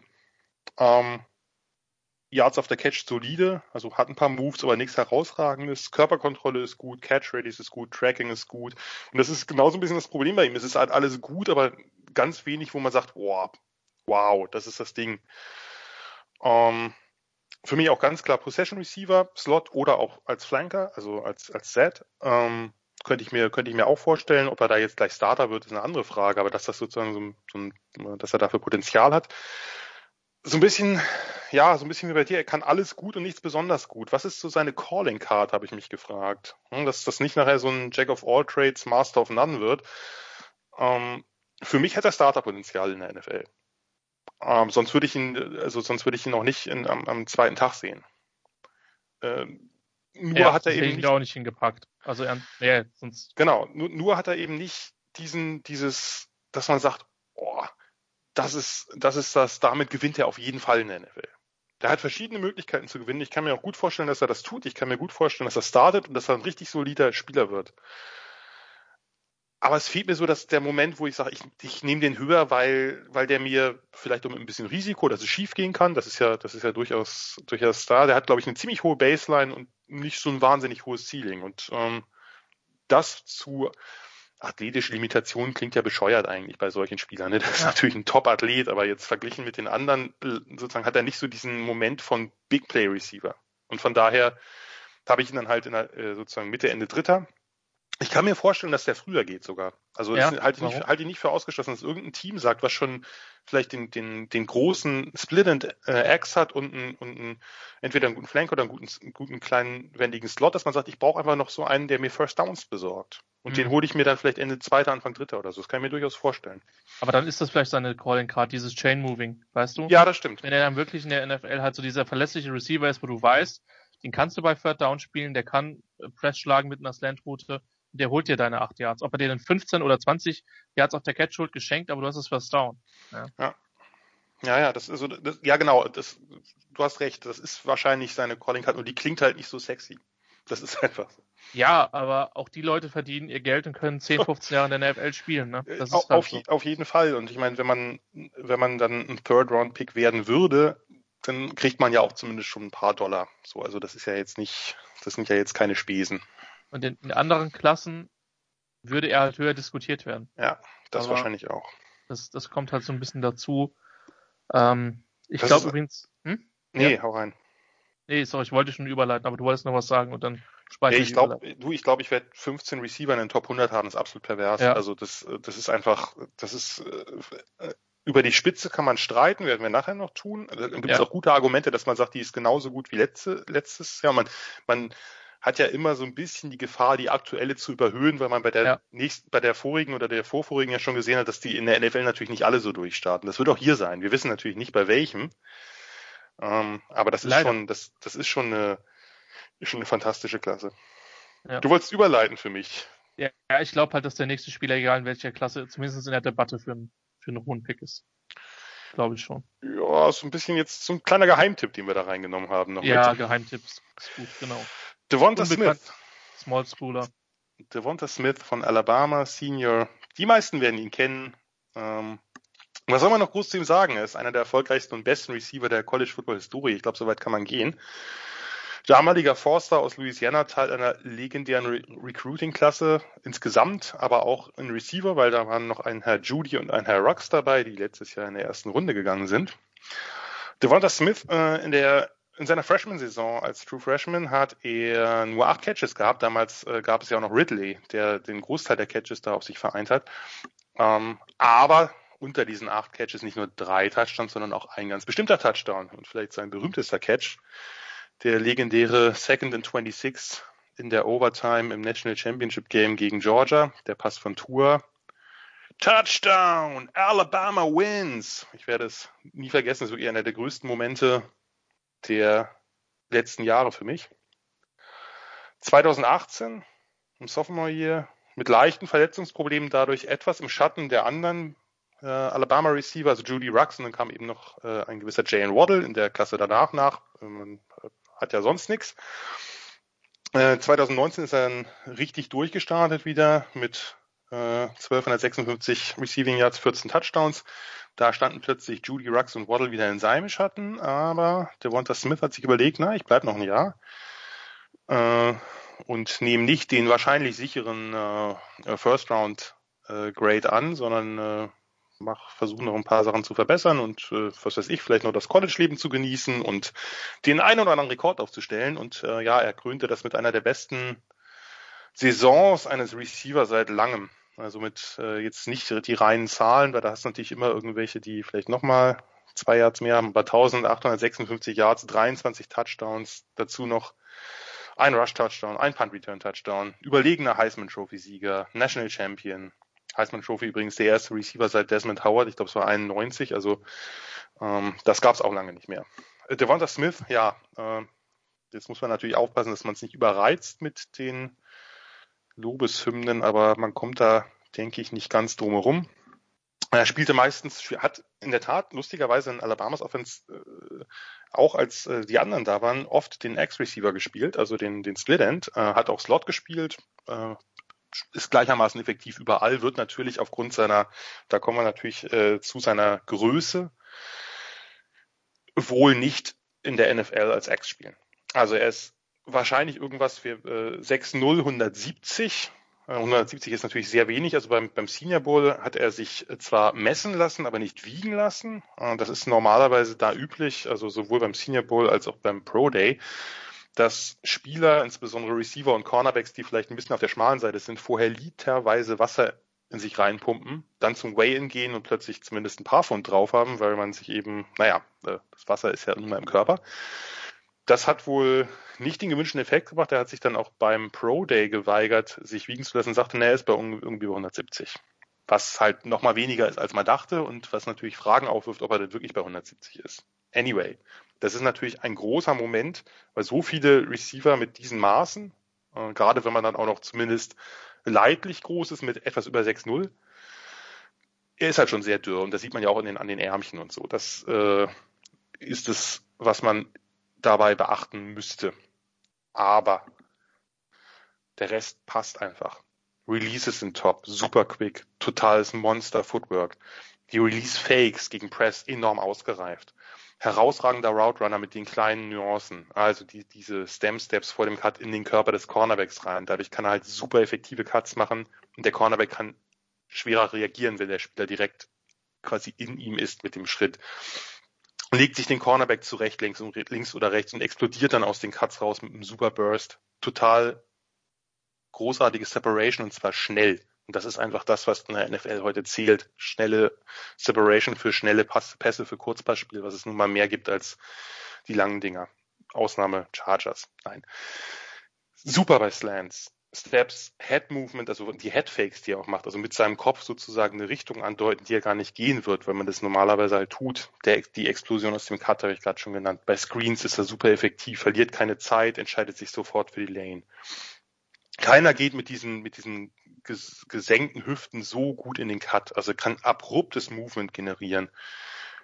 Speaker 2: Ähm, Yards auf der Catch solide, also hat ein paar Moves, aber nichts herausragendes. Körperkontrolle ist gut, Catch Radius ist gut, Tracking ist gut. Und das ist genauso ein bisschen das Problem bei ihm. Es ist halt alles gut, aber ganz wenig, wo man sagt, wow, wow, das ist das Ding. Ähm, für mich auch ganz klar Possession Receiver, Slot oder auch als Flanker, also als, als Set. Ähm, könnte ich mir, könnte ich mir auch vorstellen, ob er da jetzt gleich Starter wird, ist eine andere Frage, aber dass das sozusagen so, so ein, dass er dafür Potenzial hat so ein bisschen, ja, so ein bisschen wie bei dir, er kann alles gut und nichts besonders gut. Was ist so seine Calling Card, habe ich mich gefragt. Hm, dass das nicht nachher so ein Jack of all Trades, Master of None wird. Ähm, für mich hat er Starterpotenzial in der NFL. Ähm, sonst würde ich ihn, also sonst würde ich ihn auch nicht in, am, am zweiten Tag sehen. Ähm,
Speaker 1: nur ja, hat er eben nicht, auch nicht hingepackt. Also er, nee, sonst.
Speaker 2: Genau, nur, nur hat er eben nicht diesen, dieses, dass man sagt, oh, das ist, das ist das, damit gewinnt er auf jeden Fall in der NFL. Der hat verschiedene Möglichkeiten zu gewinnen. Ich kann mir auch gut vorstellen, dass er das tut. Ich kann mir gut vorstellen, dass er startet und dass er ein richtig solider Spieler wird. Aber es fehlt mir so, dass der Moment, wo ich sage, ich, ich nehme den höher, weil, weil der mir vielleicht um ein bisschen Risiko, dass es schief gehen kann. Das ist ja, das ist ja durchaus, durchaus da. Der hat, glaube ich, eine ziemlich hohe Baseline und nicht so ein wahnsinnig hohes Ceiling. Und ähm, das zu athletische Limitation klingt ja bescheuert eigentlich bei solchen Spielern. Ne? Das ist ja. natürlich ein Top-Athlet, aber jetzt verglichen mit den anderen, äh, sozusagen hat er nicht so diesen Moment von Big Play Receiver. Und von daher habe ich ihn dann halt in der, äh, sozusagen Mitte, Ende Dritter. Ich kann mir vorstellen, dass der früher geht sogar. Also
Speaker 1: Ja,
Speaker 2: halte ich, nicht, halte ich nicht für ausgeschlossen, dass irgendein Team sagt, was schon vielleicht den, den, den großen Split and äh, X hat und, ein, und ein, entweder einen guten Flank oder einen guten, einen guten kleinen wendigen Slot, dass man sagt, ich brauche einfach noch so einen, der mir First Downs besorgt. Und
Speaker 1: Mhm.
Speaker 2: den hole ich mir dann vielleicht Ende zweiter, Anfang dritter oder so. Das kann ich mir durchaus vorstellen.
Speaker 1: Aber dann ist das vielleicht seine Calling Card, dieses Chain Moving, weißt du?
Speaker 2: Ja, das stimmt.
Speaker 1: Wenn er dann wirklich in der NFL halt so dieser verlässliche Receiver ist, wo du weißt, den kannst du bei Third Down spielen, der kann äh, Press schlagen mit einer Slant-Route, der holt dir deine 8 Yards. Ob er dir dann 15 oder 20 Yards auf der Catch holt, geschenkt, aber du hast es First Down.
Speaker 2: Ja, ja, das ist so, das, ja genau, das, du hast recht, das ist wahrscheinlich seine Calling Card und die klingt halt nicht so sexy. Das ist einfach so.
Speaker 1: Ja, aber auch die Leute verdienen ihr Geld und können 10, 15 [LAUGHS] Jahre in der NFL spielen, ne? Das ist
Speaker 2: auf,
Speaker 1: halt
Speaker 2: auf,
Speaker 1: so.
Speaker 2: auf jeden Fall. Und ich meine, wenn man, wenn man dann ein Third-Round-Pick werden würde, dann kriegt man ja auch zumindest schon ein paar Dollar. So, also das ist ja jetzt nicht, das sind ja jetzt keine Spesen.
Speaker 1: Und in, in anderen Klassen würde er halt höher diskutiert werden.
Speaker 2: Ja, das
Speaker 1: Aber-
Speaker 2: wahrscheinlich auch.
Speaker 1: Das, das kommt halt so ein bisschen dazu. Ähm, ich glaube übrigens, hm?
Speaker 2: Nee, hau rein.
Speaker 1: Nee, sorry, ich wollte schon überleiten, aber du wolltest noch was sagen und dann speichere
Speaker 2: ich glaube, du, ich glaube, ich werde 15 Receiver in den Top 100 haben. Das ist absolut pervers.
Speaker 1: Ja.
Speaker 2: Also das, das ist einfach, das ist äh, über die Spitze kann man streiten, werden wir nachher noch tun. Da gibt es
Speaker 1: Ja.
Speaker 2: auch gute Argumente, dass man sagt, die ist genauso gut wie letzte, letztes Jahr. Man, man hat ja immer so ein bisschen die Gefahr, die aktuelle zu überhöhen, weil man bei der
Speaker 1: Ja.
Speaker 2: nächsten, bei der vorigen oder der vorvorigen ja schon gesehen hat, dass die in der NFL natürlich nicht alle so durchstarten. Das wird auch hier sein. Wir wissen natürlich nicht bei welchem. Ähm, aber das ist
Speaker 1: Leider.
Speaker 2: schon, das, das ist schon eine, ist schon eine fantastische Klasse.
Speaker 1: Ja.
Speaker 2: Du wolltest überleiten für mich.
Speaker 1: Ja, ja, ich glaube halt, dass der nächste Spieler, egal in welcher Klasse, zumindest in der Debatte für, einen- für einen hohen Pick ist. Glaube ich schon.
Speaker 2: Ja, so ein bisschen jetzt so ein kleiner Geheimtipp, den wir da reingenommen haben. Noch
Speaker 1: Ja,
Speaker 2: mit.
Speaker 1: Geheimtipps. Ist gut, genau.
Speaker 2: Devonta. Smith.
Speaker 1: Small Schooler.
Speaker 2: Devonta Smith von Alabama, Senior. Die meisten werden ihn kennen. Ähm, was soll man noch groß zu ihm sagen? Er ist einer der erfolgreichsten und besten Receiver der College Football Historie. Ich glaube, soweit kann man gehen. Damaliger Forster aus Louisiana, Teil einer legendären Re Recruiting-Klasse insgesamt, aber auch ein Receiver, weil da waren noch ein Herr Judy und ein Herr Rux dabei, die letztes Jahr in der ersten Runde gegangen sind. Devonta Smith äh, in der in seiner Freshman-Saison als True Freshman hat er nur acht Catches gehabt. Damals äh, gab es ja auch noch Ridley, der den Großteil der Catches da auf sich vereint hat. Ähm, aber unter diesen acht Catches nicht nur drei Touchdowns, sondern auch ein ganz bestimmter Touchdown und vielleicht sein berühmtester Catch, der legendäre Second and 26 in der Overtime im National Championship Game gegen Georgia, der Pass von Tour. Touchdown! Alabama wins! Ich werde es nie vergessen, das ist wirklich einer der größten Momente der letzten Jahre für mich. 2018, im Sophomore Year, mit leichten Verletzungsproblemen dadurch etwas im Schatten der anderen äh, Alabama Receiver, also Judy Rux, und dann kam eben noch äh, ein gewisser Jalen Waddle in der Klasse danach nach. Äh, Man hat ja sonst nichts. Äh, 2019 ist er dann richtig durchgestartet wieder mit äh, 1256 Receiving Yards, 14 Touchdowns. Da standen plötzlich Judy Rux und Waddle wieder in seinem Schatten, aber Devonta Smith hat sich überlegt, na, ich bleib noch ein Jahr äh, und nehme nicht den wahrscheinlich sicheren äh, First Round äh, Grade an, sondern äh, mach versuche noch ein paar Sachen zu verbessern und äh, was weiß ich, vielleicht noch das College-Leben zu genießen und den einen oder anderen Rekord aufzustellen. Und äh, ja, er krönte das mit einer der besten Saisons eines Receivers seit langem. Also mit äh, jetzt nicht die reinen Zahlen, weil da hast du natürlich immer irgendwelche, die vielleicht nochmal zwei Yards mehr haben, aber 1856 Yards, 23 Touchdowns, dazu noch ein Rush-Touchdown, ein Punt-Return-Touchdown, überlegener Heisman-Trophy-Sieger, National Champion. Heisman-Trophy übrigens der erste Receiver seit Desmond Howard, ich glaube es war 91, also ähm, das gab es auch lange nicht mehr. Äh, Devonta Smith, ja, äh, jetzt muss man natürlich aufpassen, dass man es nicht überreizt mit den Lobeshymnen, aber man kommt da, denke ich, nicht ganz drum herum. Er spielte meistens, hat in der Tat lustigerweise in Alabamas Offense äh, auch als äh, die anderen da waren, oft den X-Receiver gespielt, also den, den Split End, äh, hat auch Slot gespielt, äh, ist gleichermaßen effektiv überall, wird natürlich aufgrund seiner, da kommen wir natürlich äh, zu seiner Größe, wohl nicht in der NFL als X spielen. Also er ist wahrscheinlich irgendwas für äh, 6-0, 170. Äh, 170 ist natürlich sehr wenig. Also beim, beim Senior Bowl hat er sich zwar messen lassen, aber nicht wiegen lassen. Äh, das ist normalerweise da üblich, also sowohl beim Senior Bowl als auch beim Pro Day. Dass Spieler, insbesondere Receiver und Cornerbacks, die vielleicht ein bisschen auf der schmalen Seite sind, vorher literweise Wasser in sich reinpumpen, dann zum Weigh-In gehen und plötzlich zumindest ein paar Pfund drauf haben, weil man sich eben, naja, äh, das Wasser ist ja nun mal im Körper. Das hat wohl nicht den gewünschten Effekt gebracht. Er hat sich dann auch beim Pro Day geweigert, sich wiegen zu lassen und sagte, er ist bei irgendwie bei 170. Was halt nochmal weniger ist, als man dachte und was natürlich Fragen aufwirft, ob er denn wirklich bei 170 ist. Anyway, das ist natürlich ein großer Moment, weil so viele Receiver mit diesen Maßen, äh, gerade wenn man dann auch noch zumindest leidlich groß ist mit etwas über 6,0, er ist halt schon sehr dürr und das sieht man ja auch den, an den Ärmchen und so. Das äh, ist es, was man dabei beachten müsste. Aber der Rest passt einfach. Releases sind top, super quick, totales Monster Footwork. Die Release Fakes gegen Press enorm ausgereift herausragender Route Runner mit den kleinen Nuancen. Also die, diese Stem Steps vor dem Cut in den Körper des Cornerbacks rein. Dadurch kann er halt super effektive Cuts machen und der Cornerback kann schwerer reagieren, wenn der Spieler direkt quasi in ihm ist mit dem Schritt. Legt sich den Cornerback zurecht, links und links oder rechts und explodiert dann aus den Cuts raus mit einem super Burst. Total großartige Separation und zwar schnell. Und das ist einfach das, was in der NFL heute zählt. Schnelle Separation für schnelle Pässe für Kurzpassspiel, was es nun mal mehr gibt als die langen Dinger. Ausnahme Chargers. Nein. Super bei Slants. Steps, Head Movement, also die Head Fakes, die er auch macht, also mit seinem Kopf sozusagen eine Richtung andeuten, die er gar nicht gehen wird, weil man das normalerweise halt tut. Der, die Explosion aus dem Cut habe ich gerade schon genannt. Bei Screens ist er super effektiv, verliert keine Zeit, entscheidet sich sofort für die Lane. Keiner geht mit diesen, mit diesen ges gesenkten Hüften so gut in den Cut. Also kann abruptes Movement generieren.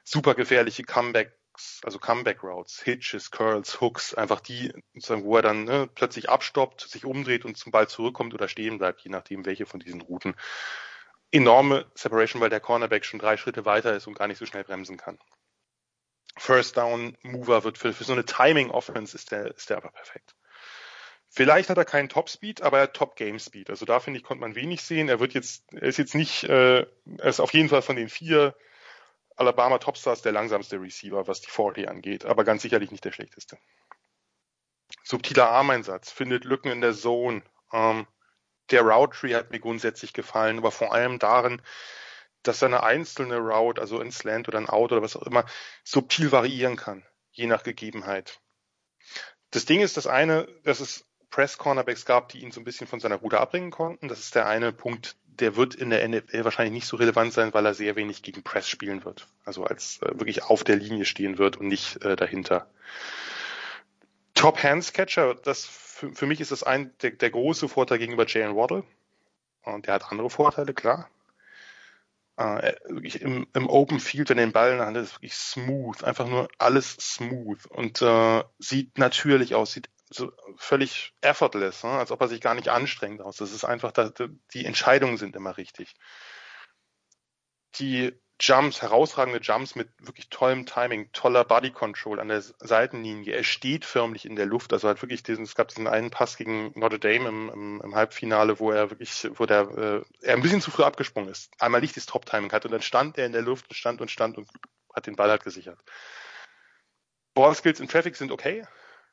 Speaker 2: Super gefährliche Comebacks, also Comeback Routes, Hitches, Curls, Hooks, einfach die, wo er dann ne, plötzlich abstoppt, sich umdreht und zum Ball zurückkommt oder stehen bleibt, je nachdem welche von diesen Routen. Enorme Separation, weil der Cornerback schon drei Schritte weiter ist und gar nicht so schnell bremsen kann. First Down Mover wird für, für so eine Timing Offense ist der, ist der aber perfekt. Vielleicht hat er keinen Top-Speed, aber er hat Top-Game-Speed. Also da finde ich, konnte man wenig sehen. Er wird jetzt, er ist jetzt nicht, äh, er ist auf jeden Fall von den vier Alabama Topstars der langsamste Receiver, was die 40 angeht, aber ganz sicherlich nicht der schlechteste. Subtiler Armeinsatz, findet Lücken in der Zone. Ähm, der Route Tree hat mir grundsätzlich gefallen, aber vor allem darin, dass seine einzelne Route, also ein Slant oder ein Out oder was auch immer, subtil variieren kann, je nach Gegebenheit. Das Ding ist das eine, dass es Press-Cornerbacks gab, die ihn so ein bisschen von seiner Route abbringen konnten. Das ist der eine Punkt, der wird in der NFL wahrscheinlich nicht so relevant sein, weil er sehr wenig gegen Press spielen wird. Also als äh, wirklich auf der Linie stehen wird und nicht äh, dahinter. Top Hands Catcher, das für, für mich ist das ein der, der große Vorteil gegenüber Jalen Waddle. Und der hat andere Vorteile, klar. Äh, wirklich im, im Open Field, wenn er den Ball in der Hand ist, wirklich smooth, einfach nur alles smooth und äh, sieht natürlich aus, sieht so völlig effortless, ne? als ob er sich gar nicht anstrengt aus. Das ist einfach, die Entscheidungen sind immer richtig. Die Jumps, herausragende Jumps mit wirklich tollem Timing, toller Body Control an der Seitenlinie. Er steht förmlich in der Luft. Also hat wirklich diesen, es gab diesen einen Pass gegen Notre Dame im, im, im Halbfinale, wo er wirklich, wo der, äh, er ein bisschen zu früh abgesprungen ist. Einmal nicht das Top-Timing hat und dann stand er in der Luft und stand und stand und hat den Ball halt gesichert. Ball Skills in Traffic sind okay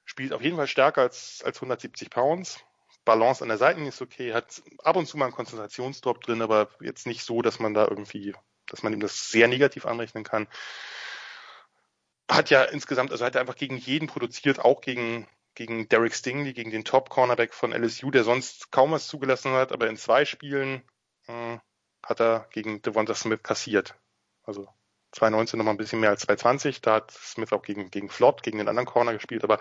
Speaker 2: spielt auf jeden Fall stärker als, als 170 Pounds. Balance an der Seite ist okay, hat ab und zu mal einen Konzentrationsdrop drin, aber jetzt nicht so, dass man da irgendwie, dass man ihm das sehr negativ anrechnen kann. Hat ja insgesamt, also hat er einfach gegen jeden produziert, auch gegen, gegen Derek Stingley, gegen den Top-Cornerback von LSU, der sonst kaum was zugelassen hat, aber in zwei Spielen äh, hat er gegen Devonta Smith kassiert. Also 2019 nochmal ein bisschen mehr als 2020. Da hat Smith auch gegen, gegen Flott, gegen den anderen Corner gespielt, aber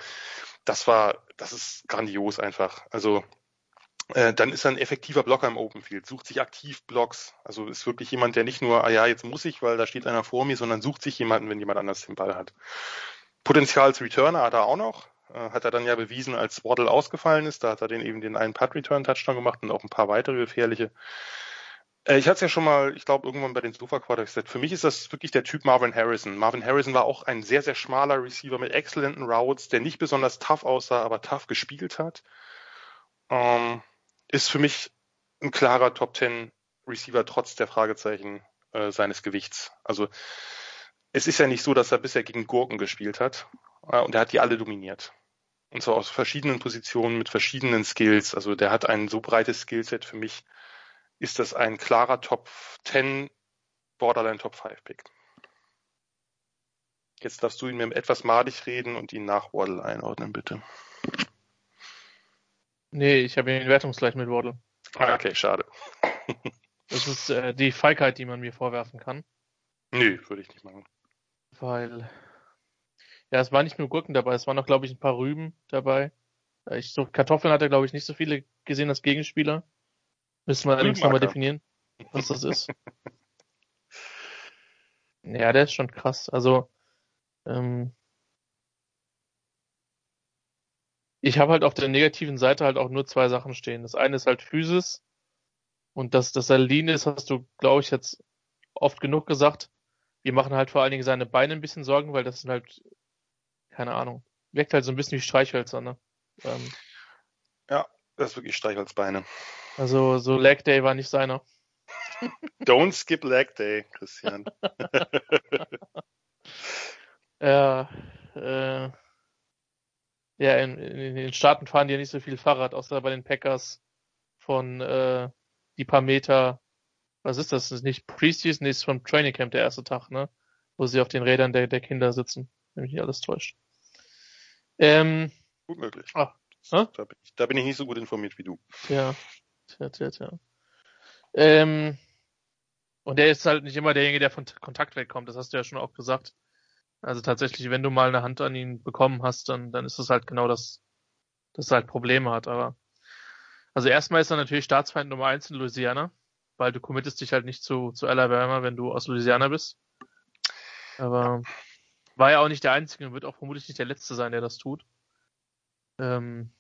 Speaker 2: das war, das ist grandios einfach. Also äh, dann ist er ein effektiver Blocker im Open Field, sucht sich aktiv Blocks. Also ist wirklich jemand, der nicht nur, ah ja, jetzt muss ich, weil da steht einer vor mir, sondern sucht sich jemanden, wenn jemand anders den Ball hat. Potenzial als Returner hat er auch noch. Äh, hat er dann ja bewiesen, als Waddle ausgefallen ist. Da hat er den eben den einen Putt-Return-Touchdown gemacht und auch ein paar weitere gefährliche. Äh, ich hatte es ja schon mal, ich glaube, irgendwann bei den Sofa Quarterbacks gesagt. Für mich ist das wirklich der Typ Marvin Harrison. Marvin Harrison war auch ein sehr, sehr schmaler Receiver mit exzellenten Routes, der nicht besonders tough aussah, aber tough gespielt hat. Ähm, ist für mich ein klarer Top 10 Receiver trotz der Fragezeichen äh, seines Gewichts. Also es ist ja nicht so, dass er bisher gegen Gurken gespielt hat äh, und er hat die alle dominiert. Und zwar aus verschiedenen Positionen mit verschiedenen Skills. Also der hat ein so breites Skillset für mich, ist das ein klarer Top 10, Borderline Top 5 Pick. Jetzt darfst du ihn mir etwas madig reden und ihn nach Waddle einordnen, bitte.
Speaker 1: Nee, ich habe ihn wertungsgleich mit Waddle.
Speaker 2: Ah, okay, schade. [LAUGHS]
Speaker 1: Das ist äh, die Feigheit, die man mir vorwerfen kann.
Speaker 2: Nö, würde ich nicht machen.
Speaker 1: Weil, ja, es waren nicht nur Gurken dabei, es waren noch, glaube ich, ein paar Rüben dabei. Äh, Ich, so Kartoffeln hat er, glaube ich, nicht so viele gesehen als Gegenspieler. Müssen wir allerdings nochmal
Speaker 2: er.
Speaker 1: definieren, was das ist. [LAUGHS] ja, der ist schon krass. Also, ähm, ich habe halt auf der negativen Seite halt auch nur zwei Sachen stehen. Das eine ist halt Physis und dass das lean ist, hast du, glaube ich, jetzt oft genug gesagt. Wir machen halt vor allen Dingen seine Beine ein bisschen Sorgen, weil das sind halt, keine Ahnung, wirkt halt so ein bisschen wie Streichhölzer, ne? Ähm,
Speaker 2: Das ist wirklich Streichholzbeine.
Speaker 1: Also so Leg Day war nicht seiner. [LAUGHS]
Speaker 2: Don't skip leg day, Christian. [LAUGHS] [LAUGHS]
Speaker 1: Ja, äh, ja, in, in den Staaten fahren die ja nicht so viel Fahrrad, außer bei den Packers von äh, die paar Meter. Was ist das? Das ist nicht Preseason, ist vom Training Camp der erste Tag, ne? Wo sie auf den Rädern der, der Kinder sitzen, wenn mich nicht alles täuscht. Ähm,
Speaker 2: Gut möglich.
Speaker 1: Ah?
Speaker 2: Da bin, ich, da bin ich nicht so gut informiert wie du.
Speaker 1: Tja, tja, tja, tja. Ähm, und der ist halt nicht immer derjenige, der von Kontakt wegkommt, das hast du ja schon auch gesagt. Also tatsächlich, wenn du mal eine Hand an ihn bekommen hast, dann, dann ist es halt genau das, dass er halt Probleme hat, aber. Also erstmal ist er natürlich Staatsfeind Nummer eins in Louisiana, weil du committest dich halt nicht zu, zu Alabama, wenn du aus Louisiana bist. Aber war ja auch nicht der Einzige und wird auch vermutlich nicht der Letzte sein, der das tut. Ähm,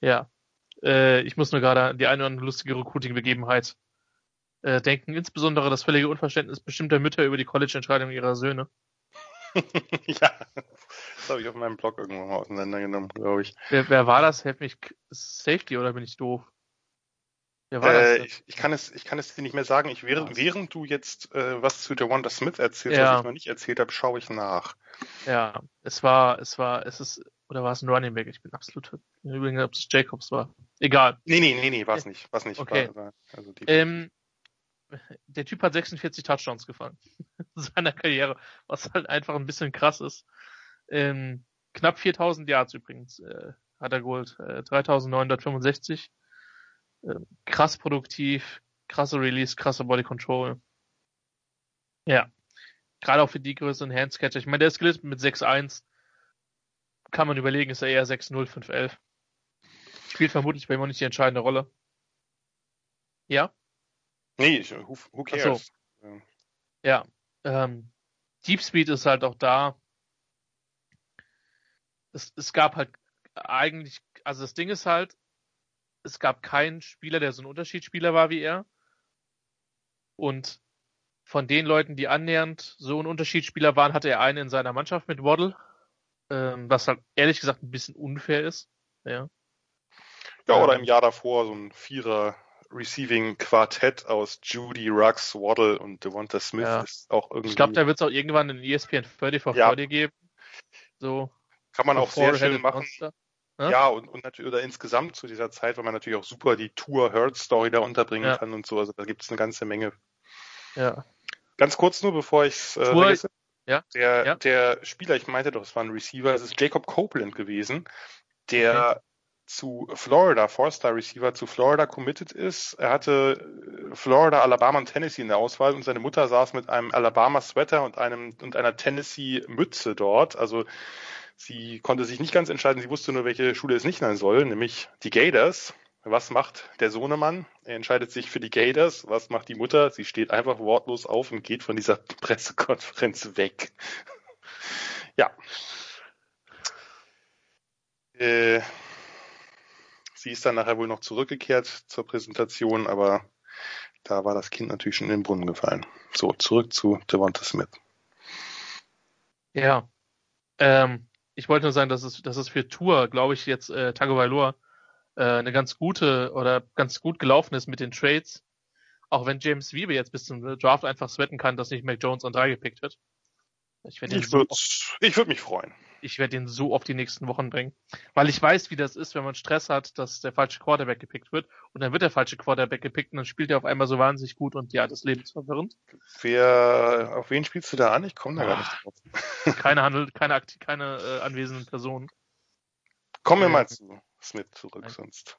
Speaker 1: ja. Äh, ich muss nur gerade an die eine oder andere lustige Recruiting-Begebenheit äh, denken, insbesondere das völlige Unverständnis bestimmter Mütter über die College-Entscheidung ihrer Söhne. [LAUGHS]
Speaker 2: ja, das habe ich auf meinem Blog irgendwann mal auseinandergenommen, glaube ich.
Speaker 1: Wer, wer war das? Helf mich. Safety oder bin ich doof? Wer war
Speaker 2: Äh,
Speaker 1: das?
Speaker 2: ich, ich, kann es, ich kann es dir nicht mehr sagen. Ich, während, während du jetzt äh, was zu Devonta Smith erzählst,
Speaker 1: Ja.
Speaker 2: was ich noch nicht erzählt habe, schaue ich nach.
Speaker 1: Ja, es war, es war, es ist, oder war es ein Running Back? Ich bin absolut übrigens, ob es Jacobs war. Egal.
Speaker 2: Nee, nee, nee, nee, war es nicht. War's nicht.
Speaker 1: Okay.
Speaker 2: War, war, also
Speaker 1: Ähm, der Typ hat 46 Touchdowns gefangen [LAUGHS] in seiner Karriere, was halt einfach ein bisschen krass ist. Ähm, knapp 4000 Yards übrigens äh, hat er geholt, äh, 3965. Ähm, krass produktiv, krasse Release, krasse Body Control. Ja, gerade auch für die größeren Handscatcher. Ich meine, der ist gelistet mit 6'1. Kann man überlegen, ist er eher 6'0, 5'11. Spielt vermutlich bei ihm auch nicht die entscheidende Rolle. Ja?
Speaker 2: nee, ich, who, who
Speaker 1: Ach so.
Speaker 2: cares?
Speaker 1: Ja, ähm, Deep Speed ist halt auch da. Es, es gab halt eigentlich, also das Ding ist halt, es gab keinen Spieler, der so ein Unterschiedsspieler war wie er. Und von den Leuten, die annähernd so ein Unterschiedsspieler waren, hatte er einen in seiner Mannschaft mit Waddle, ähm, was halt ehrlich gesagt ein bisschen unfair ist. Ja.
Speaker 2: Ja, oder
Speaker 1: Ähm.
Speaker 2: im Jahr davor so ein Vierer Receiving Quartett aus Judy, Ruggs, Waddle und Devonta Smith
Speaker 1: Ja.
Speaker 2: ist auch irgendwie.
Speaker 1: Ich glaube, da wird es auch irgendwann einen ESPN 30 for
Speaker 2: Ja.
Speaker 1: 40 geben. So,
Speaker 2: kann man auch sehr schön machen.
Speaker 1: Monster. Ja?
Speaker 2: Und, und natürlich oder insgesamt zu dieser Zeit, weil man natürlich auch super die Tour Hurt Story da unterbringen
Speaker 1: Ja.
Speaker 2: kann und so. Also da gibt es eine ganze Menge.
Speaker 1: Ja.
Speaker 2: Ganz kurz nur, bevor ich es äh, vergesse.
Speaker 1: Ja,
Speaker 2: Der,
Speaker 1: ja.
Speaker 2: der Spieler, ich meinte doch, es war ein Receiver, es ist Jacob Copeland gewesen, der zu Florida, Four-Star Receiver zu Florida committed ist. Er hatte äh, Florida, Alabama und Tennessee in der Auswahl und seine Mutter saß mit einem Alabama Sweater und einem und einer Tennessee Mütze dort. Also sie konnte sich nicht ganz entscheiden, sie wusste nur, welche Schule es nicht sein soll, nämlich die Gators. Was macht der Sohnemann? Er entscheidet sich für die Gators. Was macht die Mutter? Sie steht einfach wortlos auf und geht von dieser [LAUGHS] Pressekonferenz weg. [LAUGHS] ja. Äh, sie ist dann nachher wohl noch zurückgekehrt zur Präsentation, aber da war das Kind natürlich schon in den Brunnen gefallen. So, zurück zu Devonta Smith.
Speaker 1: Ja. Ähm, ich wollte nur sagen, dass es, dass es für Tour, glaube ich, jetzt äh, Tagovailoa äh, eine ganz gute oder ganz gut gelaufen ist mit den Trades. Auch wenn James Wiebe jetzt bis zum Draft einfach sweaten kann, dass nicht Mac Jones an drei gepickt wird.
Speaker 2: Ich, ich würde ich würd mich freuen.
Speaker 1: Ich werde ihn so auf die nächsten Wochen bringen. Weil ich weiß, wie das ist, wenn man Stress hat, dass der falsche Quarterback gepickt wird. Und dann wird der falsche Quarterback gepickt und dann spielt er auf einmal so wahnsinnig gut und ja, das Leben ist verwirrend.
Speaker 2: Wer, auf wen spielst du da an? Ich komme da gar nicht drauf.
Speaker 1: Keine Handel, keine, keine äh, anwesenden Personen.
Speaker 2: Kommen wir mal zu Smith zurück, Nein. sonst.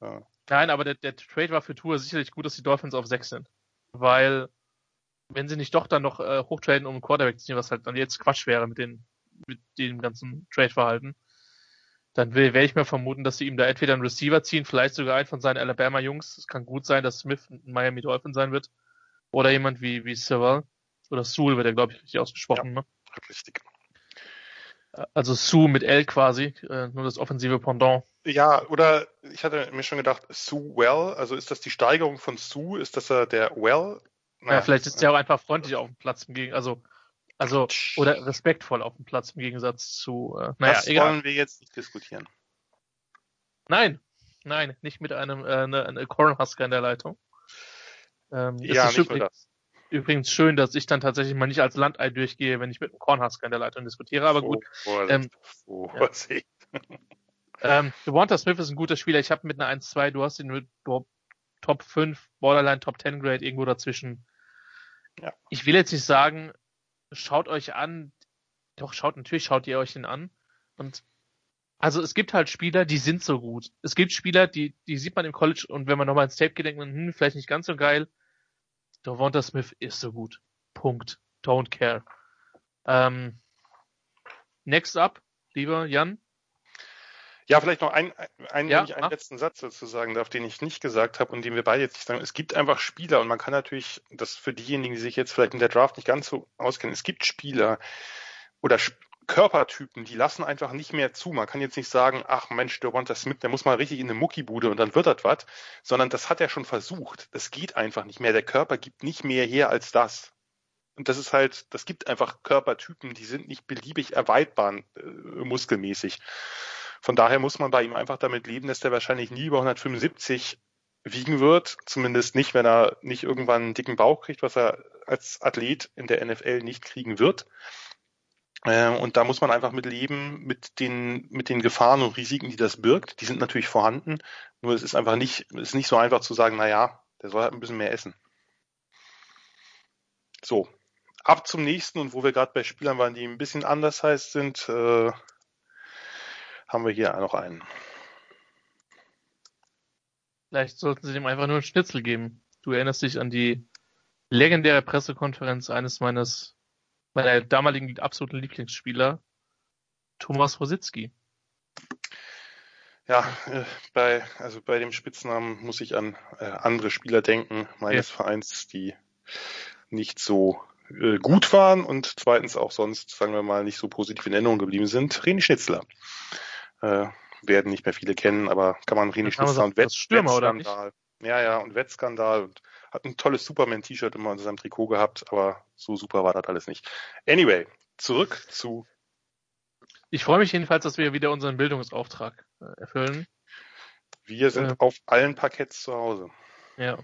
Speaker 1: Ja. Nein, aber der, der Trade war für Tour sicherlich gut, dass die Dolphins auf 6 sind. Weil, wenn sie nicht doch dann noch äh, hochtraden, um einen Quarterback zu ziehen, was halt dann jetzt Quatsch wäre mit, den, mit dem ganzen Trade-Verhalten, dann will, werde ich mir vermuten, dass sie ihm da entweder einen Receiver ziehen, vielleicht sogar einen von seinen Alabama-Jungs. Es kann gut sein, dass Smith ein Miami Dolphin sein wird. Oder jemand wie, wie Sewell. Oder Sewell wird er, glaube ich, richtig ausgesprochen. Ja, ne? Richtig. Also Sue mit L quasi, äh, nur das offensive Pendant.
Speaker 2: Ja, oder ich hatte mir schon gedacht, Sue Well, also ist das die Steigerung von Sue? Ist das der Well?
Speaker 1: Naja, ja, vielleicht ist er auch einfach freundlich auf dem Platz im Gegen, also also oder respektvoll auf dem Platz im Gegensatz zu.
Speaker 2: Äh, naja, das egal. wollen wir jetzt nicht diskutieren.
Speaker 1: Nein, nein, nicht mit einem äh, eine, eine Cornhusker in der Leitung.
Speaker 2: Ähm, ja, nicht nur das
Speaker 1: übrigens schön, dass ich dann tatsächlich mal nicht als Landei durchgehe, wenn ich mit einem Kornhusker in der Leitung diskutiere, aber gut. Ähm, Vorsicht. Ja. Ähm, Devonta Smith ist ein guter Spieler. Ich habe mit einer 1-2, du hast ihn mit Top 5, Borderline Top 10 Grade irgendwo dazwischen. Ja. Ich will jetzt nicht sagen, schaut euch an, doch schaut, natürlich schaut ihr euch den an. Und also es gibt halt Spieler, die sind so gut. Es gibt Spieler, die, die sieht man im College und wenn man nochmal ins Tape geht, denkt man, hm, vielleicht nicht ganz so geil. Devonta Smith ist so gut. Punkt. Don't care. Ähm, next up, lieber Jan.
Speaker 2: Ja, vielleicht noch ein, ein, ja, einen letzten Satz dazu sagen darf, den ich nicht gesagt habe und den wir beide jetzt nicht sagen. Es gibt einfach Spieler und man kann natürlich, das für diejenigen, die sich jetzt vielleicht in der Draft nicht ganz so auskennen, es gibt Spieler oder Körpertypen, die lassen einfach nicht mehr zu. Man kann jetzt nicht sagen, ach Mensch, der Devonta Smith, der muss mal richtig in eine Muckibude und dann wird das was, sondern das hat er schon versucht. Das geht einfach nicht mehr. Der Körper gibt nicht mehr her als das. Und das ist halt, das gibt einfach Körpertypen, die sind nicht beliebig erweitbar äh, muskelmäßig. Von daher muss man bei ihm einfach damit leben, dass der wahrscheinlich nie über 175 wiegen wird. Zumindest nicht, wenn er nicht irgendwann einen dicken Bauch kriegt, was er als Athlet in der NFL nicht kriegen wird. Äh, und da muss man einfach mit leben, mit den, mit den Gefahren und Risiken, die das birgt. Die sind natürlich vorhanden. Nur es ist einfach nicht, es ist nicht so einfach zu sagen, na ja, der soll halt ein bisschen mehr essen. So. Ab zum nächsten und wo wir gerade bei Spielern waren, die ein bisschen anders heißt sind, äh, haben wir hier noch einen.
Speaker 1: Vielleicht sollten sie dem einfach nur einen Schnitzel geben. Du erinnerst dich an die legendäre Pressekonferenz eines meines meiner damaligen absoluten Lieblingsspieler, Thomas Rositzky.
Speaker 2: Ja, äh, bei, also bei dem Spitznamen muss ich an äh, andere Spieler denken meines ja. Vereins, die nicht so äh, gut waren und zweitens auch sonst, sagen wir mal, nicht so positiv in Erinnerung geblieben sind. René Schnitzler. Äh, werden nicht mehr viele kennen, aber kann man René Schnitzler und Wett Wettskandal. Ja, ja, und Wettskandal und hat ein tolles Superman-T-Shirt immer unter seinem Trikot gehabt, aber so super war das alles nicht. Anyway, zurück zu.
Speaker 1: Ich freue mich jedenfalls, dass wir wieder unseren Bildungsauftrag äh, erfüllen.
Speaker 2: Wir sind äh, auf allen Parketts zu Hause.
Speaker 1: Ja.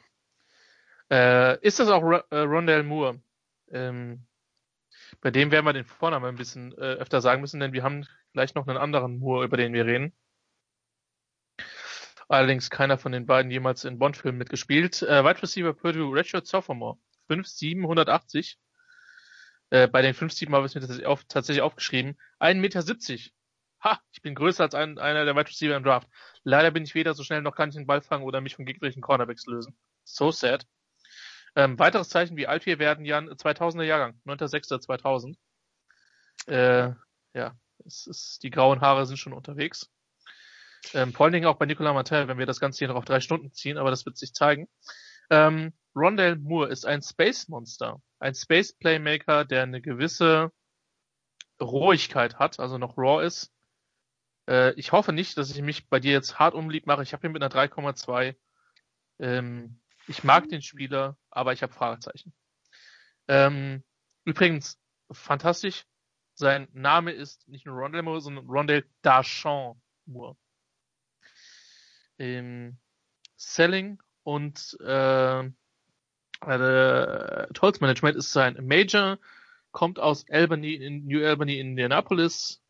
Speaker 1: Äh, ist das auch R äh, Rondell Moore? Ähm, bei dem werden wir den Vornamen ein bisschen äh, öfter sagen müssen, denn wir haben gleich noch einen anderen Moore, über den wir reden. Allerdings keiner von den beiden jemals in Bond-Filmen mitgespielt. Äh, Wide Receiver Purdue Redshirt Sophomore. 5'7", 180. Äh, bei den 5'7 habe ich mir tatsächlich, auf, tatsächlich aufgeschrieben. 1,70 Meter. Ha, ich bin größer als ein, einer der Wide Receiver im Draft. Leider bin ich weder so schnell noch kann ich den Ball fangen oder mich von gegnerischen Cornerbacks lösen. So sad. Ähm, weiteres Zeichen, wie alt wir werden, Jan, 2000er Jahrgang, 9.6.2000. Äh, ja, es ist, die grauen Haare sind schon unterwegs. Ähm, vor allen Dingen auch bei Nicolas Martel, wenn wir das Ganze hier noch auf drei Stunden ziehen, aber das wird sich zeigen. Ähm, Rondell Moore ist ein Space Monster, ein Space Playmaker, der eine gewisse Rohigkeit hat, also noch raw ist. Äh, ich hoffe nicht, dass ich mich bei dir jetzt hart umlieb mache. Ich habe ihn mit einer 3,2. Ähm, ich mag den Spieler, aber ich habe Fragezeichen. Ähm, übrigens, fantastisch. Sein Name ist nicht nur Rondell Moore, sondern Rondell Darchamp Moore im Selling und äh, äh, Tolls Management ist sein Major kommt aus Albany in New Albany, Indianapolis.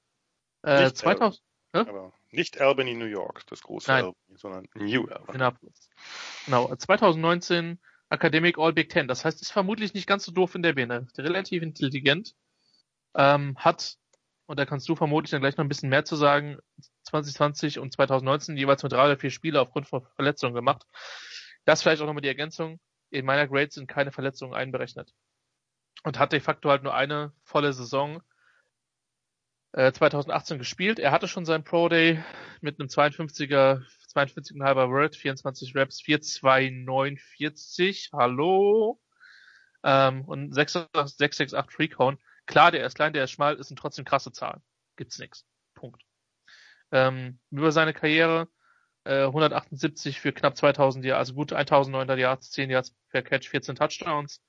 Speaker 2: Äh, nicht 2000, Albany, aber nicht Albany, New York, das große
Speaker 1: Nein.
Speaker 2: Albany, sondern New Albany.
Speaker 1: Indianapolis. Genau, 2019 Academic All Big Ten. Das heißt, ist vermutlich nicht ganz so doof in der Birne. Relativ intelligent. Ähm, hat, und da kannst du vermutlich dann gleich noch ein bisschen mehr zu sagen, 2020 und 2019 jeweils nur drei oder vier Spiele aufgrund von Verletzungen gemacht. Das vielleicht auch nochmal die Ergänzung. In meiner Grade sind keine Verletzungen einberechnet. Und hat de facto halt nur eine volle Saison äh, 2018 gespielt. Er hatte schon seinen Pro Day mit einem 52er, 52,5er Word, 24 Reps, 4,249. Hallo. Ähm, und 668 Free Count. Klar, der ist klein, der ist schmal, ist ein trotzdem krasse Zahlen. Gibt's nix. Punkt. Ähm, über seine Karriere äh, 178 für knapp 2000 Yards, also gut 1900 Yards, 10 Yards per Catch, 14 Touchdowns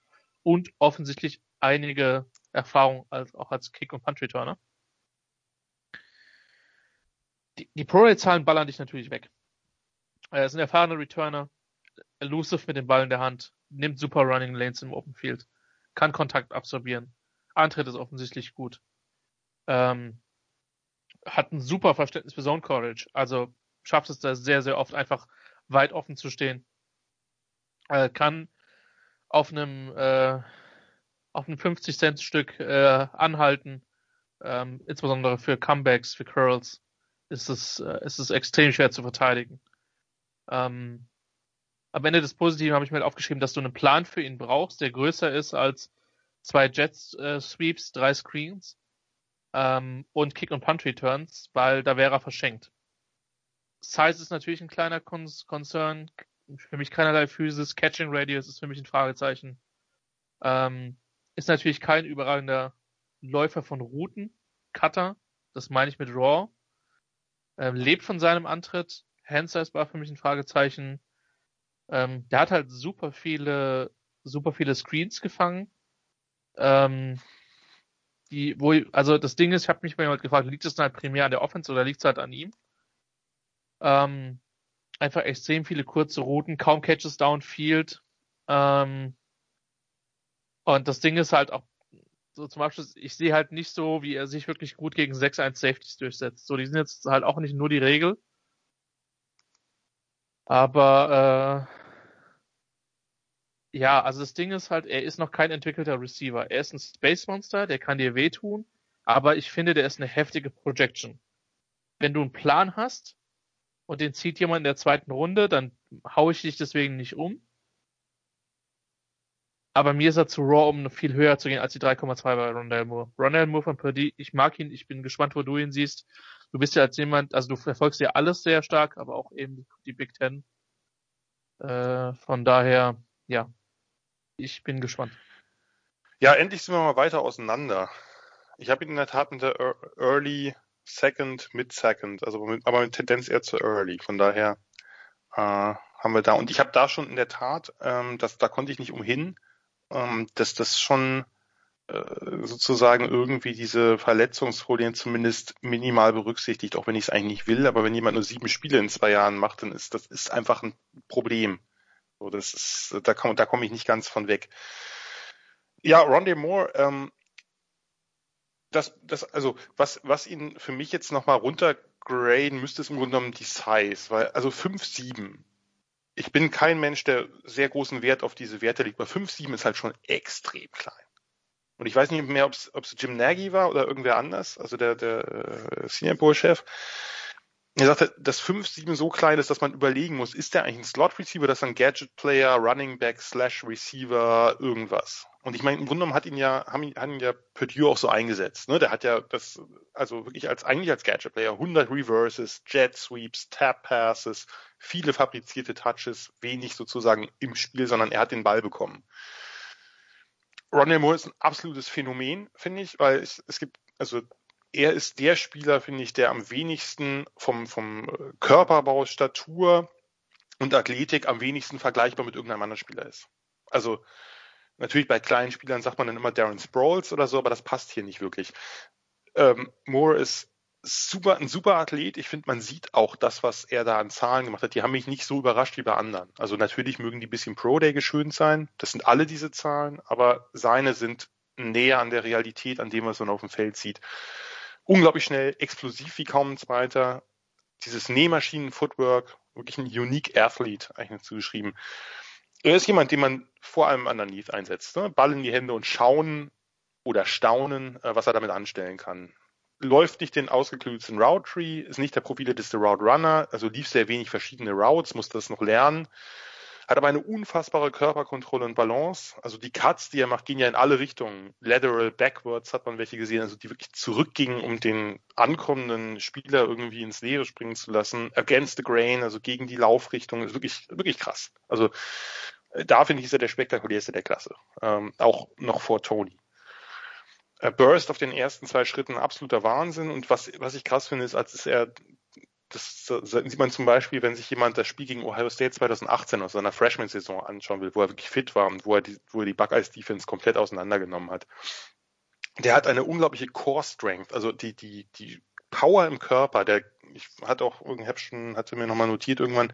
Speaker 1: und offensichtlich einige Erfahrung als, auch als Kick- und Punt-Returner. Die, Pro-Rate-Zahlen ballern dich natürlich weg. Er ist ein erfahrener Returner, elusive mit dem Ball in der Hand, nimmt super Running Lanes im Open Field, kann Kontakt absorbieren, Antritt ist offensichtlich gut, ähm, hat ein super Verständnis für Zone Coverage, also schafft es da sehr, sehr oft einfach weit offen zu stehen, äh, kann auf einem äh, auf einem 50 Cent Stück äh, anhalten, ähm, insbesondere für Comebacks, für Curls ist es äh, ist es extrem schwer zu verteidigen. Ähm, am Ende des Positiven habe ich mir halt aufgeschrieben, dass du einen Plan für ihn brauchst, der größer ist als zwei Jets äh, drei Screens ähm, und Kick und Punt Returns, weil da wäre er verschenkt. Size ist natürlich ein kleiner Con Concern, für mich keinerlei Physis, Catching Radius ist für mich ein Fragezeichen. Ähm, ist natürlich kein überragender Läufer von Routen, Cutter, das meine ich mit Raw. Ähm, lebt von seinem Antritt, Handsize war für mich ein Fragezeichen. Ähm, der hat halt super viele, super viele Screens gefangen. Ähm, die, wo, also das Ding ist, ich habe mich mal gefragt, liegt es halt primär an der Offense oder liegt es halt an ihm? Ähm, einfach extrem viele kurze Routen, kaum Catches downfield. Ähm, und das Ding ist halt auch so zum Abschluss, ich sehe halt nicht so, wie er sich wirklich gut gegen 6-1 Safeties durchsetzt. So, die sind jetzt halt auch nicht nur die Regel. Aber äh, ja, also das Ding ist halt, er ist noch kein entwickelter Receiver. Er ist ein Space Monster, der kann dir wehtun, aber ich finde, der ist eine heftige Projection. Wenn du einen Plan hast und den zieht jemand in der zweiten Runde, dann hau ich dich deswegen nicht um. Aber mir ist er zu raw, um viel höher zu gehen als die 3,2 bei Rondell Moore. Rondell Moore von Purdy, ich mag ihn, ich bin gespannt, wo du ihn siehst du bist ja als jemand, also du verfolgst ja alles sehr stark, aber auch eben die Big Ten. Äh, von daher, ja, ich bin gespannt.
Speaker 2: Ja, endlich sind wir mal weiter auseinander. Ich habe ihn in der Tat mit der Early Second, Mid Second, also mit, aber mit Tendenz eher zu Early. Von daher äh, haben wir da und ich habe da schon in der Tat, ähm, das, da konnte ich nicht umhin, ähm, dass das schon äh, sozusagen irgendwie diese Verletzungsfolien zumindest minimal berücksichtigt, auch wenn ich es eigentlich nicht will. Aber wenn jemand nur sieben Spiele in zwei Jahren macht, dann ist das ist einfach ein Problem. So, das ist, da komme da komm ich nicht ganz von weg. Ja, Rondé Moore, ähm, das, das, also was, was ihn für mich jetzt nochmal runtergraden müsste, ist im Grunde genommen die Size, weil also 5-7. Ich bin kein Mensch, der sehr großen Wert auf diese Werte legt, aber 5-7 ist halt schon extrem klein. Und ich weiß nicht mehr, ob es Jim Nagy war oder irgendwer anders, also der, der äh, Senior Bowl Chef. Er sagte, dass 5-7 so klein ist, dass man überlegen muss, ist der eigentlich ein Slot Receiver, das ist ein Gadget Player, Running Back, Slash Receiver, irgendwas. Und ich meine, im Grunde genommen hat ihn ja, haben hat ihn ja Purdue auch so eingesetzt, ne? Der hat ja das, also wirklich als, eigentlich als Gadget Player 100 Reverses, Jet Sweeps, Tap Passes, viele fabrizierte Touches, wenig sozusagen im Spiel, sondern er hat den Ball bekommen. Ronald Moore ist ein absolutes Phänomen, finde ich, weil es, es gibt, also er ist der Spieler, finde ich, der am wenigsten vom, vom äh, Körperbau, Statur und Athletik am wenigsten vergleichbar mit irgendeinem anderen Spieler ist. Also natürlich bei kleinen Spielern sagt man dann immer Darren Sproles oder so, aber das passt hier nicht wirklich. Ähm, Moore ist super, ein super Athlet. Ich finde, man sieht auch das, was er da an Zahlen gemacht hat. Die haben mich nicht so überrascht wie bei anderen. Also natürlich mögen die ein bisschen Pro Day geschönt sein. Das sind alle diese Zahlen, aber seine sind näher an der Realität, an dem, was man auf dem Feld sieht. Unglaublich schnell, explosiv wie kaum ein zweiter. Dieses Nähmaschinen-Footwork, wirklich ein unique Athlete, eigentlich zugeschrieben. Er ist jemand, den man vor allem underneath einsetzt. Ne? Ball in die Hände und schauen oder staunen, äh, was er damit anstellen kann. Läuft nicht den ausgeklügelten Route Tree, ist nicht der profilierteste Route Runner, also lief sehr wenig verschiedene Routes, muss das noch lernen hat aber eine unfassbare Körperkontrolle und Balance. Also die Cuts, die er macht, gehen ja in alle Richtungen. Lateral, backwards hat man welche gesehen, also die wirklich zurückgingen, um den ankommenden Spieler irgendwie ins Leere springen zu lassen. Against the grain, also gegen die Laufrichtung, ist wirklich, wirklich krass. Also da finde ich, ist er der spektakulärste der Klasse. Ähm, auch noch vor Tony. Burst auf den ersten zwei Schritten absoluter Wahnsinn. Und was, was ich krass finde, ist, als er das sieht man zum Beispiel, wenn sich jemand das Spiel gegen Ohio State 2018 aus seiner Freshman-Saison anschauen will, wo er wirklich fit war und wo er die, wo er die Buckeyes-Defense komplett auseinandergenommen hat. Der hat eine unglaubliche Core-Strength, also die, die, die Power im Körper, der, ich hatte auch, hab schon, hatte mir nochmal notiert irgendwann,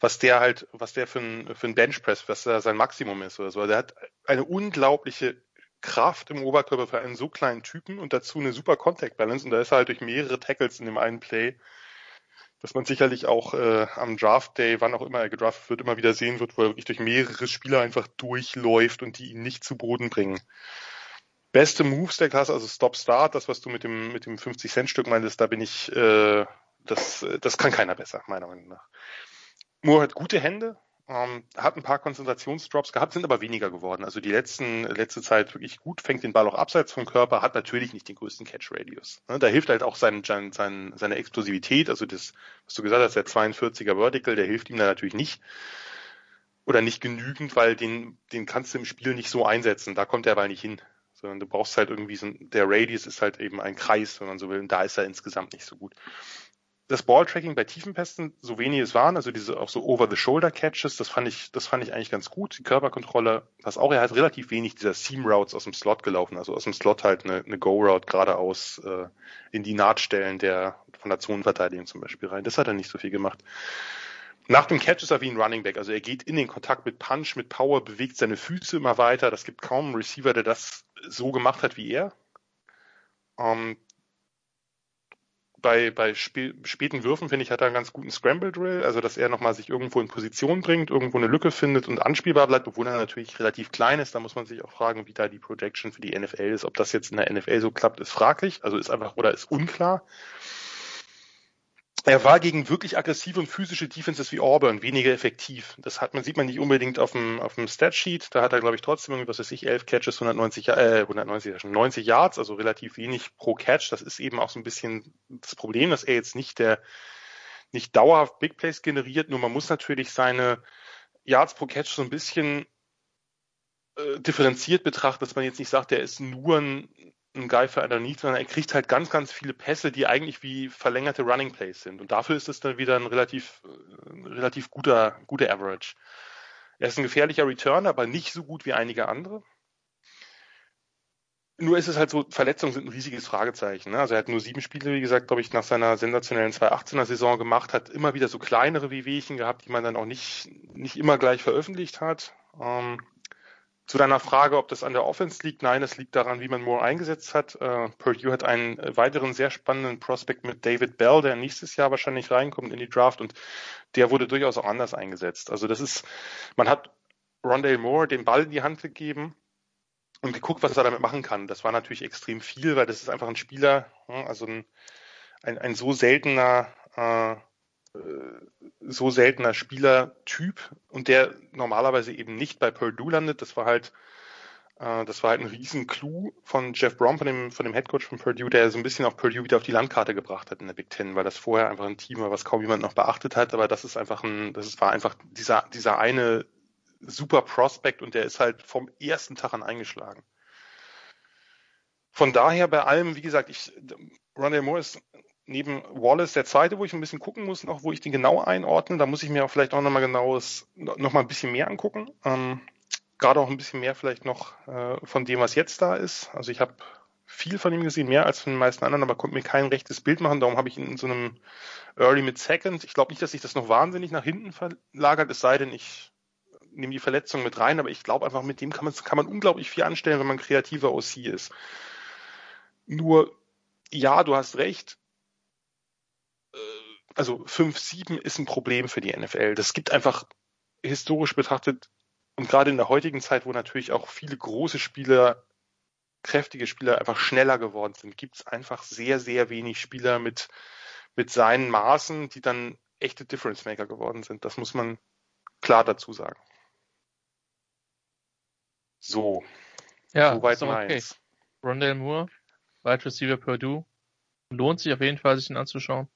Speaker 2: was der halt, was der für ein, für ein Benchpress, was da sein Maximum ist oder so. Der hat eine unglaubliche Kraft im Oberkörper für einen so kleinen Typen und dazu eine super Contact Balance und da ist er halt durch mehrere Tackles in dem einen Play dass man sicherlich auch äh, am Draft Day, wann auch immer er gedraftet wird, immer wieder sehen wird, wo er wirklich durch mehrere Spieler einfach durchläuft und die ihn nicht zu Boden bringen. Beste Moves der Klasse, also Stop Start, das was du mit dem mit dem 50 Cent Stück meintest, da bin ich, äh, das das kann keiner besser meiner Meinung nach. Moore hat gute Hände, ähm, hat ein paar Konzentrationsdrops gehabt, sind aber weniger geworden. Also die letzten, letzte Zeit wirklich gut, fängt den Ball auch abseits vom Körper, hat natürlich nicht den größten Catch-Radius. Ne, da hilft halt auch sein, sein, seine Explosivität, also das, was du gesagt hast, der 42er Vertical, der hilft ihm da natürlich nicht. Oder nicht genügend, weil den, den kannst du im Spiel nicht so einsetzen. Da kommt der Ball nicht hin. Sondern du brauchst halt irgendwie so, der Radius ist halt eben ein Kreis, wenn man so will. Und da ist er insgesamt nicht so gut das Balltracking bei Tiefenpässen, so wenig es waren, also diese auch so Over-the-Shoulder-Catches, das fand ich, das fand ich eigentlich ganz gut. Die Körperkontrolle, was auch, er hat relativ wenig dieser Seam-Routes aus dem Slot gelaufen, also aus dem Slot halt eine, eine Go-Route geradeaus äh, in die Nahtstellen der von der Zonenverteidigung zum Beispiel rein. Das hat er nicht so viel gemacht. Nach dem Catch ist er wie ein Running Back, also er geht in den Kontakt mit Punch, mit Power, bewegt seine Füße immer weiter. Das gibt kaum einen Receiver, der das so gemacht hat wie er. Um, ähm, bei, bei sp späten Würfen, finde ich, hat er einen ganz guten Scramble Drill, also dass er nochmal sich irgendwo in Position bringt, irgendwo eine Lücke findet und anspielbar bleibt, obwohl er natürlich relativ klein ist. Da muss man sich auch fragen, wie da die Projection für die NFL ist. Ob das jetzt in der NFL so klappt, ist fraglich, also ist einfach oder ist unklar. Er war gegen wirklich aggressive und physische Defenses wie Auburn weniger effektiv. Das hat man, sieht man nicht unbedingt auf dem, auf dem Statsheet. Da hat er, glaube ich, trotzdem irgendwie, was weiß ich, 11 Catches, 190, äh, 190, 90 Yards, also relativ wenig pro Catch. Das ist eben auch so ein bisschen das Problem, dass er jetzt nicht der, nicht dauerhaft Big Plays generiert. Nur man muss natürlich seine Yards pro Catch so ein bisschen äh, differenziert betrachten, dass man jetzt nicht sagt, er ist nur ein ein Guy für underneath, sondern er kriegt halt ganz, ganz viele Pässe, die eigentlich wie verlängerte Running Plays sind. Und dafür ist es dann wieder ein relativ, äh, relativ guter, guter Average. Er ist ein gefährlicher Returner, aber nicht so gut wie einige andere. Nur ist es halt so, Verletzungen sind ein riesiges Fragezeichen. Ne? Also er hat nur sieben Spiele, wie gesagt, glaube ich, nach seiner sensationellen 2018er Saison gemacht, hat immer wieder so kleinere Wehwehchen gehabt, die man dann auch nicht, nicht immer gleich veröffentlicht hat. Ähm, zu deiner Frage, ob das an der Offense liegt, nein, es liegt daran, wie man Moore eingesetzt hat. Äh, Purdue hat einen weiteren sehr spannenden Prospect mit David Bell, der nächstes Jahr wahrscheinlich reinkommt in die Draft und der wurde durchaus auch anders eingesetzt. Also das ist, man hat Rondale Moore den Ball in die Hand gegeben und geguckt, was er damit machen kann. Das war natürlich extrem viel, weil das ist einfach ein Spieler, also ein, ein, ein so seltener äh, so seltener Spielertyp und der normalerweise eben nicht bei Purdue landet. Das war halt, äh, das war halt ein riesen Clou von Jeff Brom, von dem, von dem Headcoach von Purdue, der so ein bisschen auch Purdue wieder auf die Landkarte gebracht hat in der Big Ten, weil das vorher einfach ein Team war, was kaum jemand noch beachtet hat, aber das ist einfach ein, das war einfach dieser, dieser eine super Prospect und der ist halt vom ersten Tag an eingeschlagen. Von daher bei allem, wie gesagt, ich, Rondell Moore ist neben Wallace der zweite, wo ich ein bisschen gucken muss, noch wo ich den genau einordne. Da muss ich mir auch vielleicht auch nochmal genaues, nochmal ein bisschen mehr angucken. Ähm, Gerade auch ein bisschen mehr vielleicht noch äh, von dem, was jetzt da ist. Also ich habe viel von ihm gesehen, mehr als von den meisten anderen, aber konnte mir kein rechtes Bild machen. Darum habe ich ihn in so einem Early mit Second. Ich glaube nicht, dass sich das noch wahnsinnig nach hinten verlagert, es sei denn, ich nehme die Verletzung mit rein, aber ich glaube einfach, mit dem kann man, kann man unglaublich viel anstellen, wenn man kreativer OC ist. Nur, ja, du hast recht. Also 5-7 ist ein Problem für die NFL. Das gibt einfach historisch betrachtet und gerade in der heutigen Zeit, wo natürlich auch viele große Spieler, kräftige Spieler einfach schneller geworden sind, gibt es einfach sehr, sehr wenig Spieler mit, mit seinen Maßen, die dann echte Difference Maker geworden sind. Das muss man klar dazu sagen. So.
Speaker 1: Ja, soweit so okay. meins. Rondell Moore, Wide Receiver Purdue. Lohnt sich auf jeden Fall, sich ihn anzuschauen.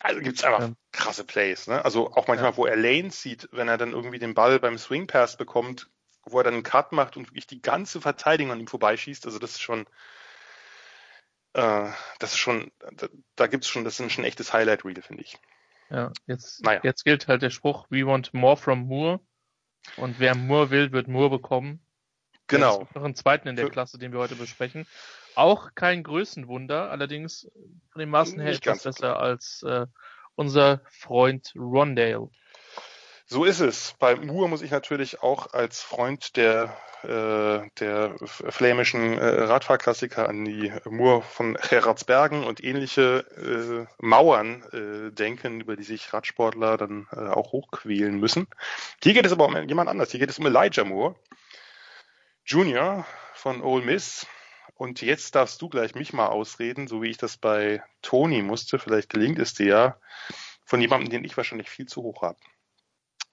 Speaker 2: Also gibt's einfach ja. krasse Plays, ne? Also auch manchmal, ja. wo er Lanes sieht, wenn er dann irgendwie den Ball beim Swing Pass bekommt, wo er dann einen Cut macht und wirklich die ganze Verteidigung an ihm vorbeischießt. Also das ist schon, äh, das ist schon, da, da gibt's schon, das ist schon ein echtes Highlight Reel, finde ich.
Speaker 1: Ja, jetzt, naja. jetzt gilt halt der Spruch, we want more from Moore. Und wer Moore will, wird Moore bekommen.
Speaker 2: Genau.
Speaker 1: Noch einen zweiten in der Klasse, den wir heute besprechen. Auch kein Größenwunder, allerdings von den Maßen her etwas besser als äh, unser Freund Rondale.
Speaker 2: So ist es. Bei Moore muss ich natürlich auch als Freund der, äh, der flämischen äh, Radfahrklassiker an die Moore von Gerardsbergen und ähnliche äh, Mauern äh, denken, über die sich Radsportler dann äh, auch hochquälen müssen. Hier geht es aber um jemand anders. Hier geht es um Elijah Moore, Junior von Ole Miss. Und jetzt darfst du gleich mich mal ausreden, so wie ich das bei Tony musste. Vielleicht gelingt es dir ja von jemandem, den ich wahrscheinlich viel zu hoch habe.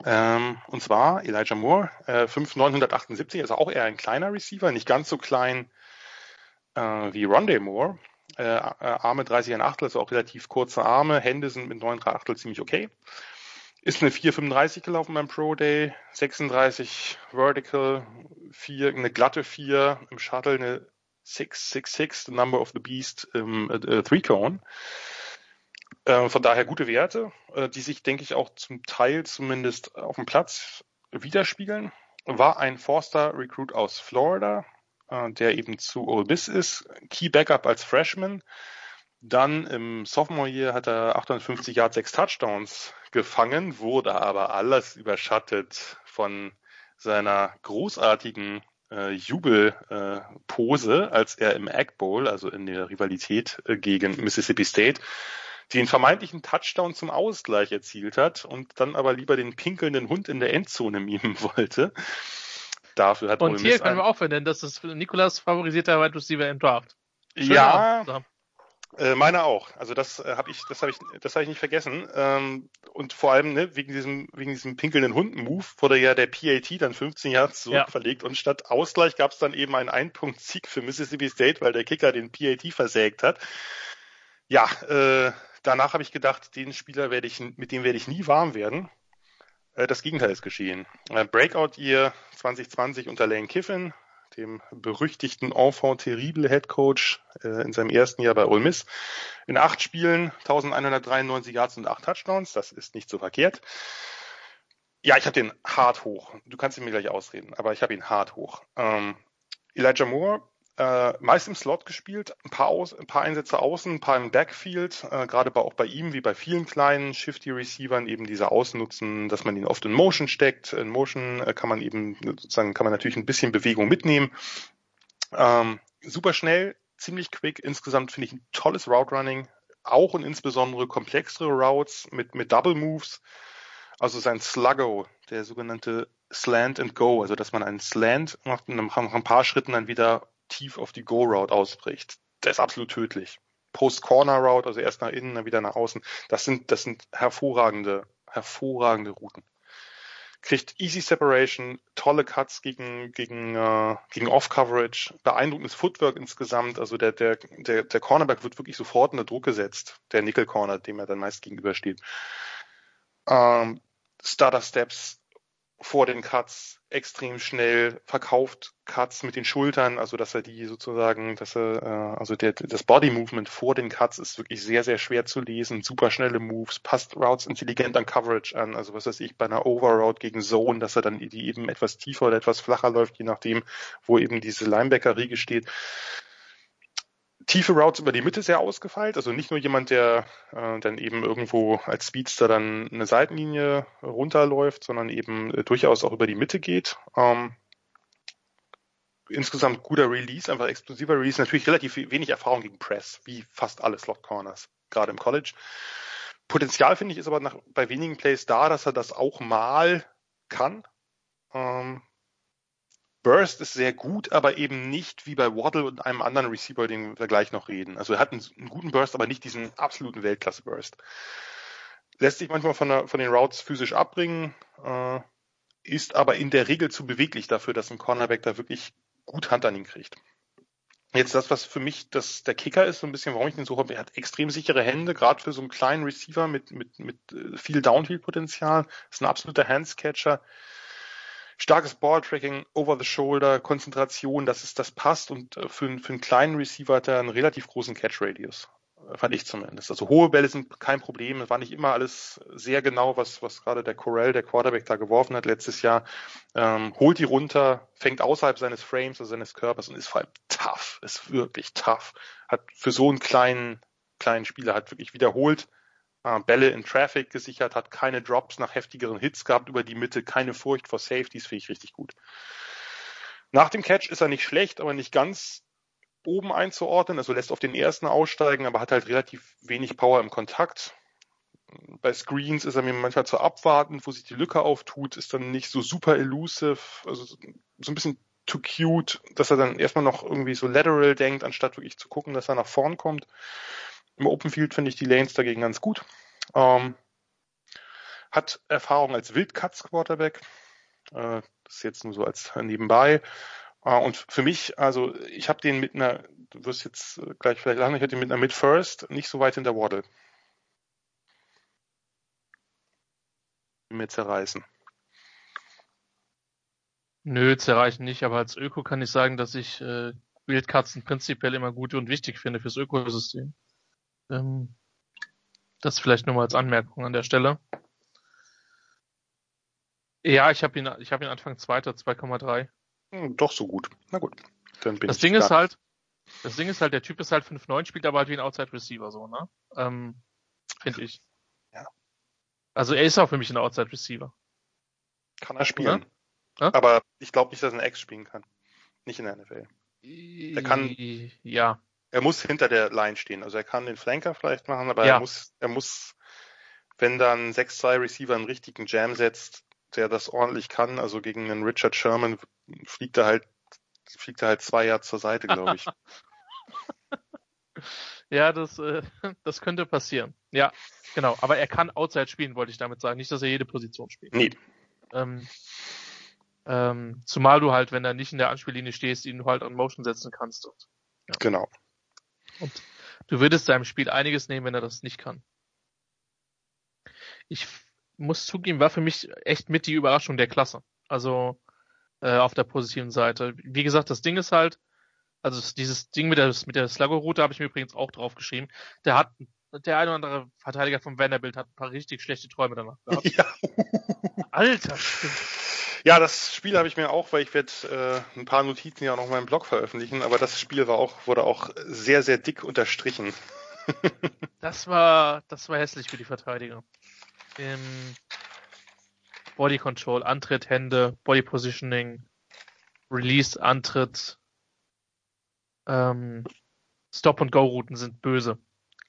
Speaker 2: Ähm, und zwar Elijah Moore, äh, 5,978, also auch eher ein kleiner Receiver, nicht ganz so klein äh, wie Rondé Moore. Äh, äh Arme 30 ein Achtel, also auch relativ kurze Arme. Hände sind mit 9 3 Achtel ziemlich okay. Ist eine 4,35 gelaufen beim Pro Day, 36 Vertical, 4, eine glatte 4 im Shuttle, eine 666, the number of the beast im äh, äh, Three Cone. Äh, von daher gute Werte, äh, die sich, denke ich, auch zum Teil zumindest auf dem Platz widerspiegeln. War ein Forster Recruit aus Florida, äh, der eben zu Ole Miss ist. Key Backup als Freshman. Dann im Sophomore Year hat er 850 Yards, 6 Touchdowns gefangen, wurde aber alles überschattet von seiner großartigen äh, Jubelpose, äh, als er im Egg Bowl, also in der Rivalität äh, gegen Mississippi State, den vermeintlichen Touchdown zum Ausgleich erzielt hat und dann aber lieber den pinkelnden Hund in der Endzone [LAUGHS] mimen wollte. Dafür hat
Speaker 1: Und hier können wir auch vernennen, dass das Nikolas favorisierter Wide Receiver im Draft.
Speaker 2: Schön ja, äh, meine auch. Also das äh, habe ich, das habe ich, das habe ich nicht vergessen. Ähm, und vor allem ne, wegen diesem, wegen diesem pinkelnden Hunden-Move wurde ja der PAT dann 15 Jahre zurückverlegt ja. und statt Ausgleich gab es dann eben einen Einpunkt-Sieg für Mississippi State, weil der Kicker den PAT versägt hat. Ja, äh, danach habe ich gedacht, den Spieler werde ich, mit dem werde ich nie warm werden. Äh, das Gegenteil ist geschehen. Äh, Breakout Year 2020 unter Lane Kiffin, dem berüchtigten Enfant terrible Head Coach äh, in seinem ersten Jahr bei Ole Miss. In acht Spielen 1193 Yards und acht Touchdowns. Das ist nicht so verkehrt. Ja, ich habe den hart hoch. Du kannst ihn mir gleich ausreden, aber ich habe ihn hart hoch. Ähm, Elijah Moore äh, meist im Slot gespielt, ein paar, Aus, ein paar Einsätze außen, ein paar im Backfield, äh, gerade bei, auch bei ihm, wie bei vielen kleinen Shifty-Receivern, eben diese Ausnutzen, dass man ihn oft in Motion steckt. In Motion äh, kann man eben sozusagen, kann man natürlich ein bisschen Bewegung mitnehmen. Ähm, super schnell, ziemlich quick. Insgesamt finde ich ein tolles Route Running, auch und insbesondere komplexere Routes mit, mit Double Moves. Also sein Sluggo, der sogenannte Slant and Go, also dass man einen Slant macht und nach ein paar Schritten dann wieder tief auf die Go-Route ausbricht, der ist absolut tödlich. Post-Corner-Route, also erst nach innen, dann wieder nach außen, das sind, das sind hervorragende, hervorragende Routen. Kriegt easy Separation, tolle Cuts gegen, gegen, äh, gegen Off-Coverage, beeindruckendes Footwork insgesamt. Also der, der, der, der Cornerback wird wirklich sofort unter Druck gesetzt, der Nickel-Corner, dem er dann meist gegenübersteht. Ähm, Starter Steps vor den Cuts extrem schnell verkauft Cuts mit den Schultern, also dass er die sozusagen, dass er, äh, also der, das Body Movement vor den Cuts ist wirklich sehr, sehr schwer zu lesen, super schnelle Moves, passt Routes intelligent an Coverage an, also was weiß ich, bei einer Overroute gegen Zone, dass er dann die eben etwas tiefer oder etwas flacher läuft, je nachdem, wo eben diese Linebacker-Riege steht tiefe Routes über die Mitte sehr ausgefeilt. Also nicht nur jemand, der äh, dann eben irgendwo als Speedster dann eine Seitenlinie runterläuft, sondern eben äh, durchaus auch über die Mitte geht. Ähm, insgesamt guter Release, einfach explosiver Release. Natürlich relativ wenig Erfahrung gegen Press, wie fast alle Slot Corners, gerade im College. Potenzial finde ich ist aber nach, bei wenigen Plays da, dass er das auch mal kann. Ähm, Burst ist sehr gut, aber eben nicht wie bei Waddle und einem anderen Receiver, den wir gleich noch reden. Also er hat einen, einen guten Burst, aber nicht diesen absoluten Weltklasse-Burst. Lässt sich manchmal von, der, von den Routes physisch abbringen, äh, ist aber in der Regel zu beweglich dafür, dass ein Cornerback da wirklich gut Hand an ihn kriegt. Jetzt das, was für mich das, der Kicker ist, so ein bisschen, warum ich den suche, er hat extrem sichere Hände, gerade für so einen kleinen Receiver mit, mit, mit äh, viel Downfield-Potenzial, ist ein absoluter Handscatcher starkes Balltracking, over the shoulder, Konzentration, dass es das passt und äh, für, für einen kleinen Receiver hat er einen relativ großen Catch Radius. Äh, fand ich zumindest. Also hohe Bälle sind kein Problem. Es war nicht immer alles sehr genau, was, was gerade der Corell, der Quarterback, da geworfen hat letztes Jahr. Ähm, holt die runter, fängt außerhalb seines Frames, also seines Körpers und ist vor allem tough. Ist wirklich tough. Hat für so einen kleinen, kleinen Spieler hat wirklich wiederholt Bälle in Traffic gesichert, hat keine Drops nach heftigeren Hits gehabt über die Mitte, keine Furcht vor Safeties, finde ich richtig gut. Nach dem Catch ist er nicht schlecht, aber nicht ganz oben einzuordnen, also lässt auf den ersten aussteigen, aber hat halt relativ wenig Power im Kontakt. Bei Screens ist er mir manchmal zu abwartend, wo sich die Lücke auftut, ist dann nicht so super elusive, also so ein bisschen too cute, dass er dann erstmal noch irgendwie so lateral denkt, anstatt wirklich zu gucken, dass er nach vorn kommt. Im Open Field finde ich die Lanes dagegen ganz gut. Ähm, hat Erfahrung als Wildkatz-Quarterback. Äh, das ist jetzt nur so als nebenbei. Äh, und für mich, also ich habe den mit einer, du wirst jetzt gleich vielleicht lachen, ich hätte den mit einer Mid-First nicht so weit hinter Waddle. Mir zerreißen.
Speaker 1: Nö, zerreichen nicht, aber als Öko kann ich sagen, dass ich äh, Wildkatzen prinzipiell immer gut und wichtig finde fürs Ökosystem. Ähm, das vielleicht nur mal als Anmerkung an der Stelle. Ja, ich habe ihn, ich habe ihn Anfang zweiter, 2,3.
Speaker 2: Hm, doch so gut. Na gut.
Speaker 1: Dann bin das ich Ding ist halt, das Ding ist halt, der Typ ist halt 5,9, spielt aber halt wie ein Outside Receiver, so, ne? Ähm, Finde ich. Ja. Also er ist auch für mich ein Outside Receiver.
Speaker 2: Kann er spielen. Ja? Aber ich glaube nicht, dass er ein X spielen kann. Nicht in der NFL. Er kann.
Speaker 1: Ja
Speaker 2: er muss hinter der Line stehen. Also er kann den Flanker vielleicht machen, aber ja. er muss, er muss, wenn dann 6-2 Receiver einen richtigen Jam setzt, der das ordentlich kann, also gegen einen Richard Sherman fliegt er halt, fliegt er halt zwei Jahre zur Seite, glaube ich. [LAUGHS]
Speaker 1: ja, das, äh, das könnte passieren. Ja, genau. Aber er kann Outside spielen, wollte ich damit sagen. Nicht, dass er jede Position spielt.
Speaker 2: Nee.
Speaker 1: Ähm, ähm, zumal du halt, wenn er nicht in der Anspiellinie stehst, ihn halt an Motion setzen kannst. Und,
Speaker 2: ja. Genau.
Speaker 1: Und du würdest seinem Spiel einiges nehmen, wenn er das nicht kann. Ich muss zugeben, war für mich echt mit die Überraschung der Klasse. Also äh, auf der positiven Seite. Wie gesagt, das Ding ist halt, also dieses Ding mit der, mit der Sluggo-Route habe ich mir übrigens auch drauf geschrieben. Der hat, der eine oder andere Verteidiger von Vanderbilt hat ein paar richtig schlechte Träume danach gehabt. [LAUGHS] Ja. Alter, stimmt.
Speaker 2: Ja, das Spiel habe ich mir auch, weil ich werde äh, ein paar Notizen ja auch noch in meinem Blog veröffentlichen, aber das Spiel war auch, wurde auch sehr, sehr dick unterstrichen. [LAUGHS]
Speaker 1: das war, das war hässlich für die Verteidiger. Im Body Control, Antritt, Hände, Body Positioning, Release, Antritt, ähm, Stop-and-Go-Routen sind böse.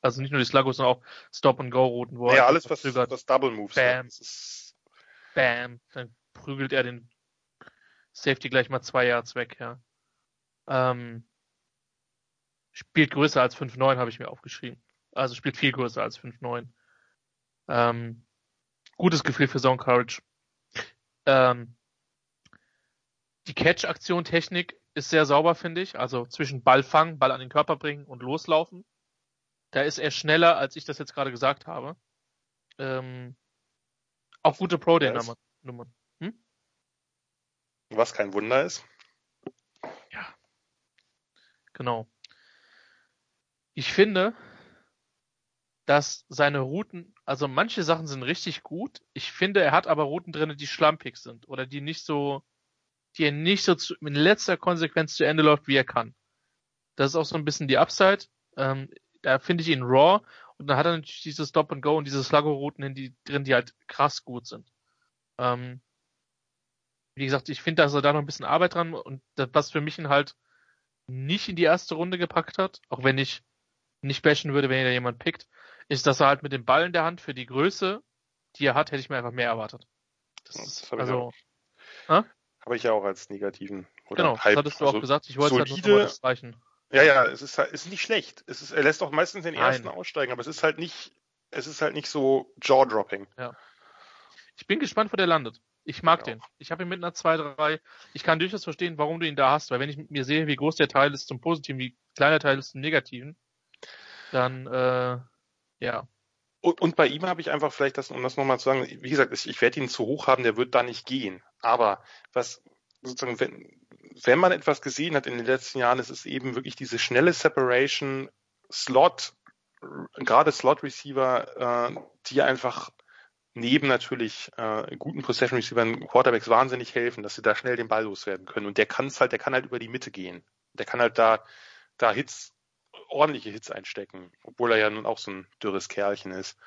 Speaker 1: Also nicht nur die Sluggos, sondern auch Stop-and-Go-Routen.
Speaker 2: Ja, alles, was, was Double Moves
Speaker 1: Bam. Bam. Dann prügelt er den Safety gleich mal zwei Yards weg, ja. Ähm, spielt größer als 5-9, habe ich mir aufgeschrieben. Also spielt viel größer als 5-9. Ähm, gutes Gefühl für Zone Courage. Ähm, die Catch-Aktion-Technik ist sehr sauber, finde ich. Also zwischen Ball fangen, Ball an den Körper bringen und loslaufen. Da ist er schneller, als ich das jetzt gerade gesagt habe. Ähm, auch gute Pro-Day-Nummern.
Speaker 2: Was kein Wunder ist.
Speaker 1: Ja. Genau. Ich finde, dass seine Routen, also manche Sachen sind richtig gut. Ich finde, er hat aber Routen drin, die schlampig sind oder die nicht so, die er nicht so zu, in letzter Konsequenz zu Ende läuft, wie er kann. Das ist auch so ein bisschen die Upside. Ähm, da finde ich ihn raw und dann hat er natürlich diese Stop and Go und diese Sluggo-Routen drin, die halt krass gut sind. Ähm, wie gesagt, ich finde, dass er da noch ein bisschen Arbeit dran und das, was für mich ihn halt nicht in die erste Runde gepackt hat, auch wenn ich nicht bashen würde, wenn ihn da jemand pickt, ist, dass er halt mit dem Ball in der Hand für die Größe, die er hat, hätte ich mir einfach mehr erwartet.
Speaker 2: Das, das habe also, ich, auch. Hab ich ja auch als negativen.
Speaker 1: Oder genau, das hattest du auch also gesagt. Ich wollte solide, halt nur das reichen.
Speaker 2: Ja, ja, es ist halt, ist nicht schlecht. Es ist, er lässt auch meistens den ersten Nein. aussteigen, aber es ist halt nicht, es ist halt nicht so jaw-dropping.
Speaker 1: Ja. Ich bin gespannt, wo der landet. Ich mag ja. den. Ich habe ihn mit einer 2-3. Ich kann durchaus verstehen, warum du ihn da hast, weil wenn ich mir sehe, wie groß der Teil ist zum Positiven, wie klein der Teil ist zum Negativen, dann äh, ja.
Speaker 2: Und, und bei ihm habe ich einfach vielleicht das, um das nochmal zu sagen, wie gesagt, ich, ich werde ihn zu hoch haben, der wird da nicht gehen. Aber was sozusagen, wenn, wenn man etwas gesehen hat in den letzten Jahren, ist es eben wirklich diese schnelle Separation, Slot, gerade Slot Receiver, äh, die einfach neben natürlich äh, guten Possession Receivern Quarterbacks wahnsinnig helfen, dass sie da schnell den Ball loswerden können. Und der kann es halt, der kann halt über die Mitte gehen. Der kann halt da, da Hits, ordentliche Hits einstecken, obwohl er ja nun auch so ein dürres Kerlchen ist.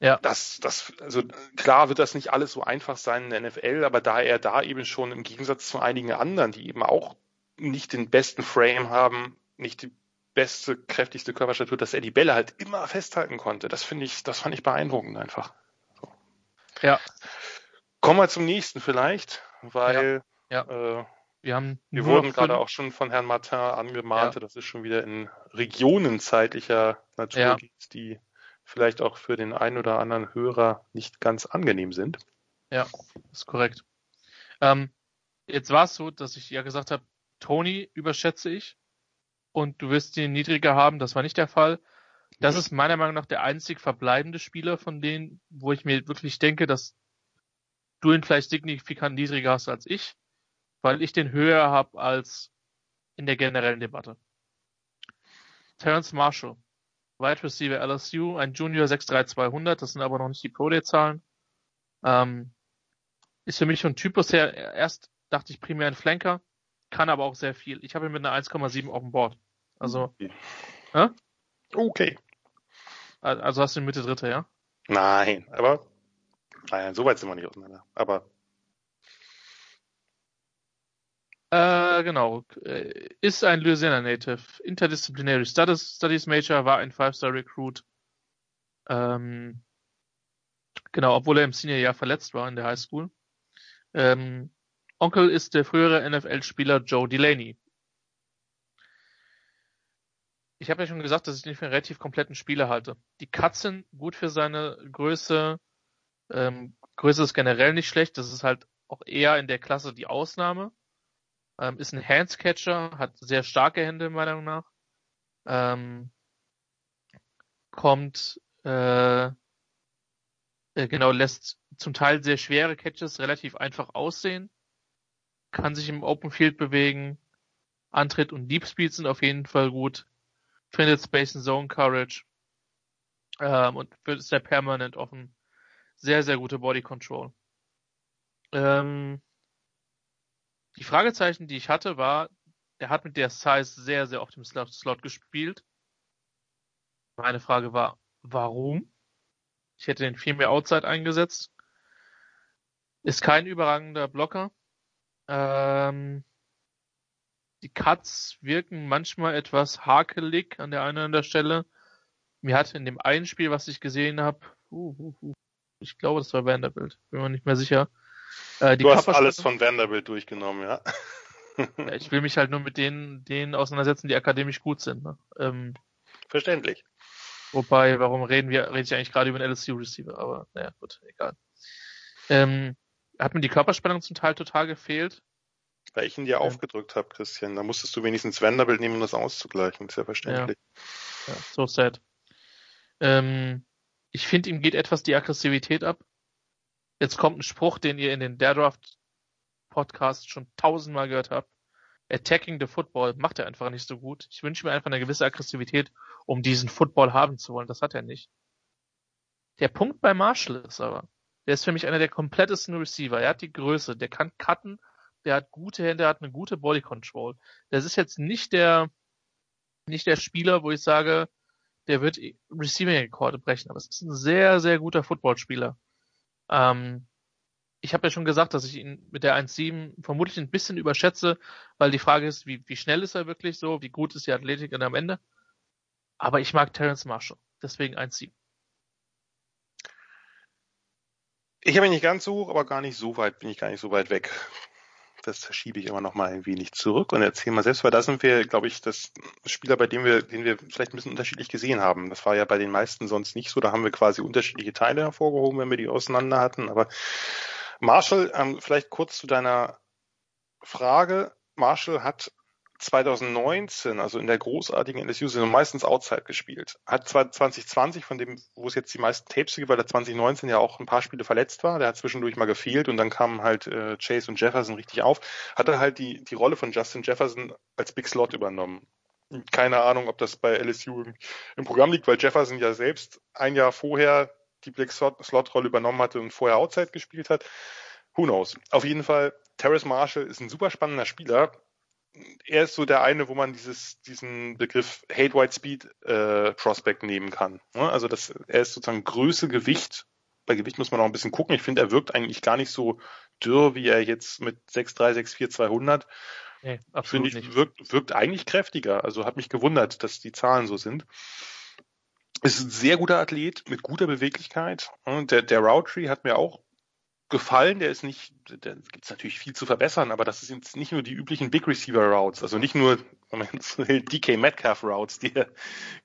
Speaker 2: Ja. Das, das, also klar wird das nicht alles so einfach sein in der NFL, aber da er da eben schon im Gegensatz zu einigen anderen, die eben auch nicht den besten Frame haben, nicht die beste, kräftigste Körperstatur, dass er die Bälle halt immer festhalten konnte. Das finde ich, das fand ich beeindruckend einfach. So.
Speaker 1: Ja.
Speaker 2: Kommen wir zum nächsten vielleicht, weil ja. ja. Äh, wir haben wir wurden gerade auch schon von Herrn Martin angemahnt, ja. dass es schon wieder in Regionen zeitlicher Natur ja. die vielleicht auch für den einen oder anderen Hörer nicht ganz angenehm sind.
Speaker 1: Ja, ist korrekt. Ähm, jetzt war es so, dass ich ja gesagt habe, Tony überschätze ich und du wirst ihn niedriger haben. Das war nicht der Fall. Das ist meiner Meinung nach der einzig verbleibende Spieler von denen, wo ich mir wirklich denke, dass du ihn vielleicht signifikant niedriger hast als ich, weil ich den höher habe als in der generellen Debatte. Terence Marshall, Wide Receiver LSU, ein Junior 63200, das sind aber noch nicht die Pro Day Zahlen. Ähm, ist für mich schon Typus her, erst dachte ich primär ein Flanker, kann aber auch sehr viel. Ich habe ihn mit einer 1,7 auf dem Board. Also.
Speaker 2: Okay. Äh? okay.
Speaker 1: Also hast du Mitte Dritte, ja?
Speaker 2: Nein, aber nein, so weit sind wir nicht auseinander. Aber
Speaker 1: Äh, genau. Äh, ist ein Louisiana Native. Interdisciplinary Studies, Studies Major, war ein Five-Star Recruit. Ähm, genau, obwohl er im Senior-Jahr verletzt war in der High School. Ähm, Onkel ist der frühere NFL-Spieler Joe Delaney. Ich habe ja schon gesagt, dass ich den für einen relativ kompletten Spieler halte. Die sind gut für seine Größe. Ähm, Größe ist generell nicht schlecht. Das ist halt auch eher in der Klasse die Ausnahme. Ähm, ist ein Handscatcher, hat sehr starke Hände meiner Meinung nach. Ähm, kommt äh, äh, genau lässt zum Teil sehr schwere Catches relativ einfach aussehen, kann sich im Open Field bewegen, Antritt und Deep Speed sind auf jeden Fall gut, findet Space and Zone Courage ähm, und ist sehr permanent offen. Sehr, sehr gute Body Control. Ähm, die Fragezeichen, die ich hatte, war, er hat mit der Size sehr, sehr oft im Slot gespielt. Meine Frage war, warum? Ich hätte den viel mehr Outside eingesetzt. Ist kein überragender Blocker. Ähm, die Cuts wirken manchmal etwas hakelig an der einen oder anderen Stelle. Mir hat in dem einen Spiel, was ich gesehen habe, uh, uh, uh, ich glaube, das war Vanderbilt, bin mir nicht mehr sicher,
Speaker 2: äh, du hast alles von Vanderbilt durchgenommen, ja.
Speaker 1: ja. Ich will mich halt nur mit denen, denen auseinandersetzen, die akademisch gut sind. Ne? Ähm,
Speaker 2: Verständlich.
Speaker 1: Wobei, warum reden wir, rede ich eigentlich gerade über einen LSU-Receiver, aber naja, gut, egal. Ähm, hat mir die Körperspannung zum Teil total gefehlt.
Speaker 2: Weil ich ihn dir ähm, aufgedrückt habe, Christian. Da musstest du wenigstens Vanderbilt nehmen, um das auszugleichen. Ist ja verständlich.
Speaker 1: Ja, ja so sad. Ähm, ich finde, ihm geht etwas die Aggressivität ab. Jetzt kommt ein Spruch, den ihr in den Daredraft Podcast schon tausendmal gehört habt. Attacking the Football macht er einfach nicht so gut. Ich wünsche mir einfach eine gewisse Aggressivität, um diesen Football haben zu wollen. Das hat er nicht. Der Punkt bei Marshall ist aber, der ist für mich einer der komplettesten Receiver. Er hat die Größe, der kann cutten, der hat gute Hände, der hat eine gute Body Control. Das ist jetzt nicht der, nicht der Spieler, wo ich sage, der wird Receiving-Rekorde brechen, aber es ist ein sehr, sehr guter Footballspieler. Ähm, ich habe ja schon gesagt, dass ich ihn mit der 1.7 vermutlich ein bisschen überschätze, weil die Frage ist, wie, wie schnell ist er wirklich so, wie gut ist die Athletik dann am Ende. Aber ich mag Terence Marshall, deswegen 1.7.
Speaker 2: Ich habe ihn nicht ganz so hoch, aber gar nicht so weit, bin ich gar nicht so weit weg. Das schiebe ich immer noch mal ein wenig zurück und erzähle mal selbst, weil da sind wir, glaube ich, das Spieler, bei dem wir, den wir vielleicht ein bisschen unterschiedlich gesehen haben. Das war ja bei den meisten sonst nicht so. Da haben wir quasi unterschiedliche Teile hervorgehoben, wenn wir die auseinander hatten. Aber Marshall, ähm, vielleicht kurz zu deiner Frage. Marshall hat 2019, also in der großartigen LSU-Saison, meistens Outside gespielt. Hat zwar 2020, von dem, wo es jetzt die meisten Tapes gibt, weil er 2019 ja auch ein paar Spiele verletzt war, der hat zwischendurch mal gefehlt und dann kamen halt äh, Chase und Jefferson richtig auf, hat er halt die, die Rolle von Justin Jefferson als Big Slot übernommen. Keine Ahnung, ob das bei LSU im, im Programm liegt, weil Jefferson ja selbst ein Jahr vorher die Big Slot-Rolle übernommen hatte und vorher Outside gespielt hat. Who knows? Auf jeden Fall, Terrace Marshall ist ein super spannender Spieler er ist so der eine, wo man dieses, diesen Begriff Hate White Speed äh, Prospect nehmen kann. Ne? Also das, er ist sozusagen Größe, Gewicht. Bei Gewicht muss man auch ein bisschen gucken. Ich finde, er wirkt eigentlich gar nicht so dürr, wie er jetzt mit 6'3, 6'4, 200. Nee, absolut finde ich, nicht. Wirkt, wirkt eigentlich kräftiger. Also hat mich gewundert, dass die Zahlen so sind. Ist ein sehr guter Athlet mit guter Beweglichkeit. Der, der Route Tree hat mir auch gefallen. Der ist nicht, da gibt es natürlich viel zu verbessern, aber das sind nicht nur die üblichen Big Receiver Routes, also nicht nur DK Metcalf Routes, die er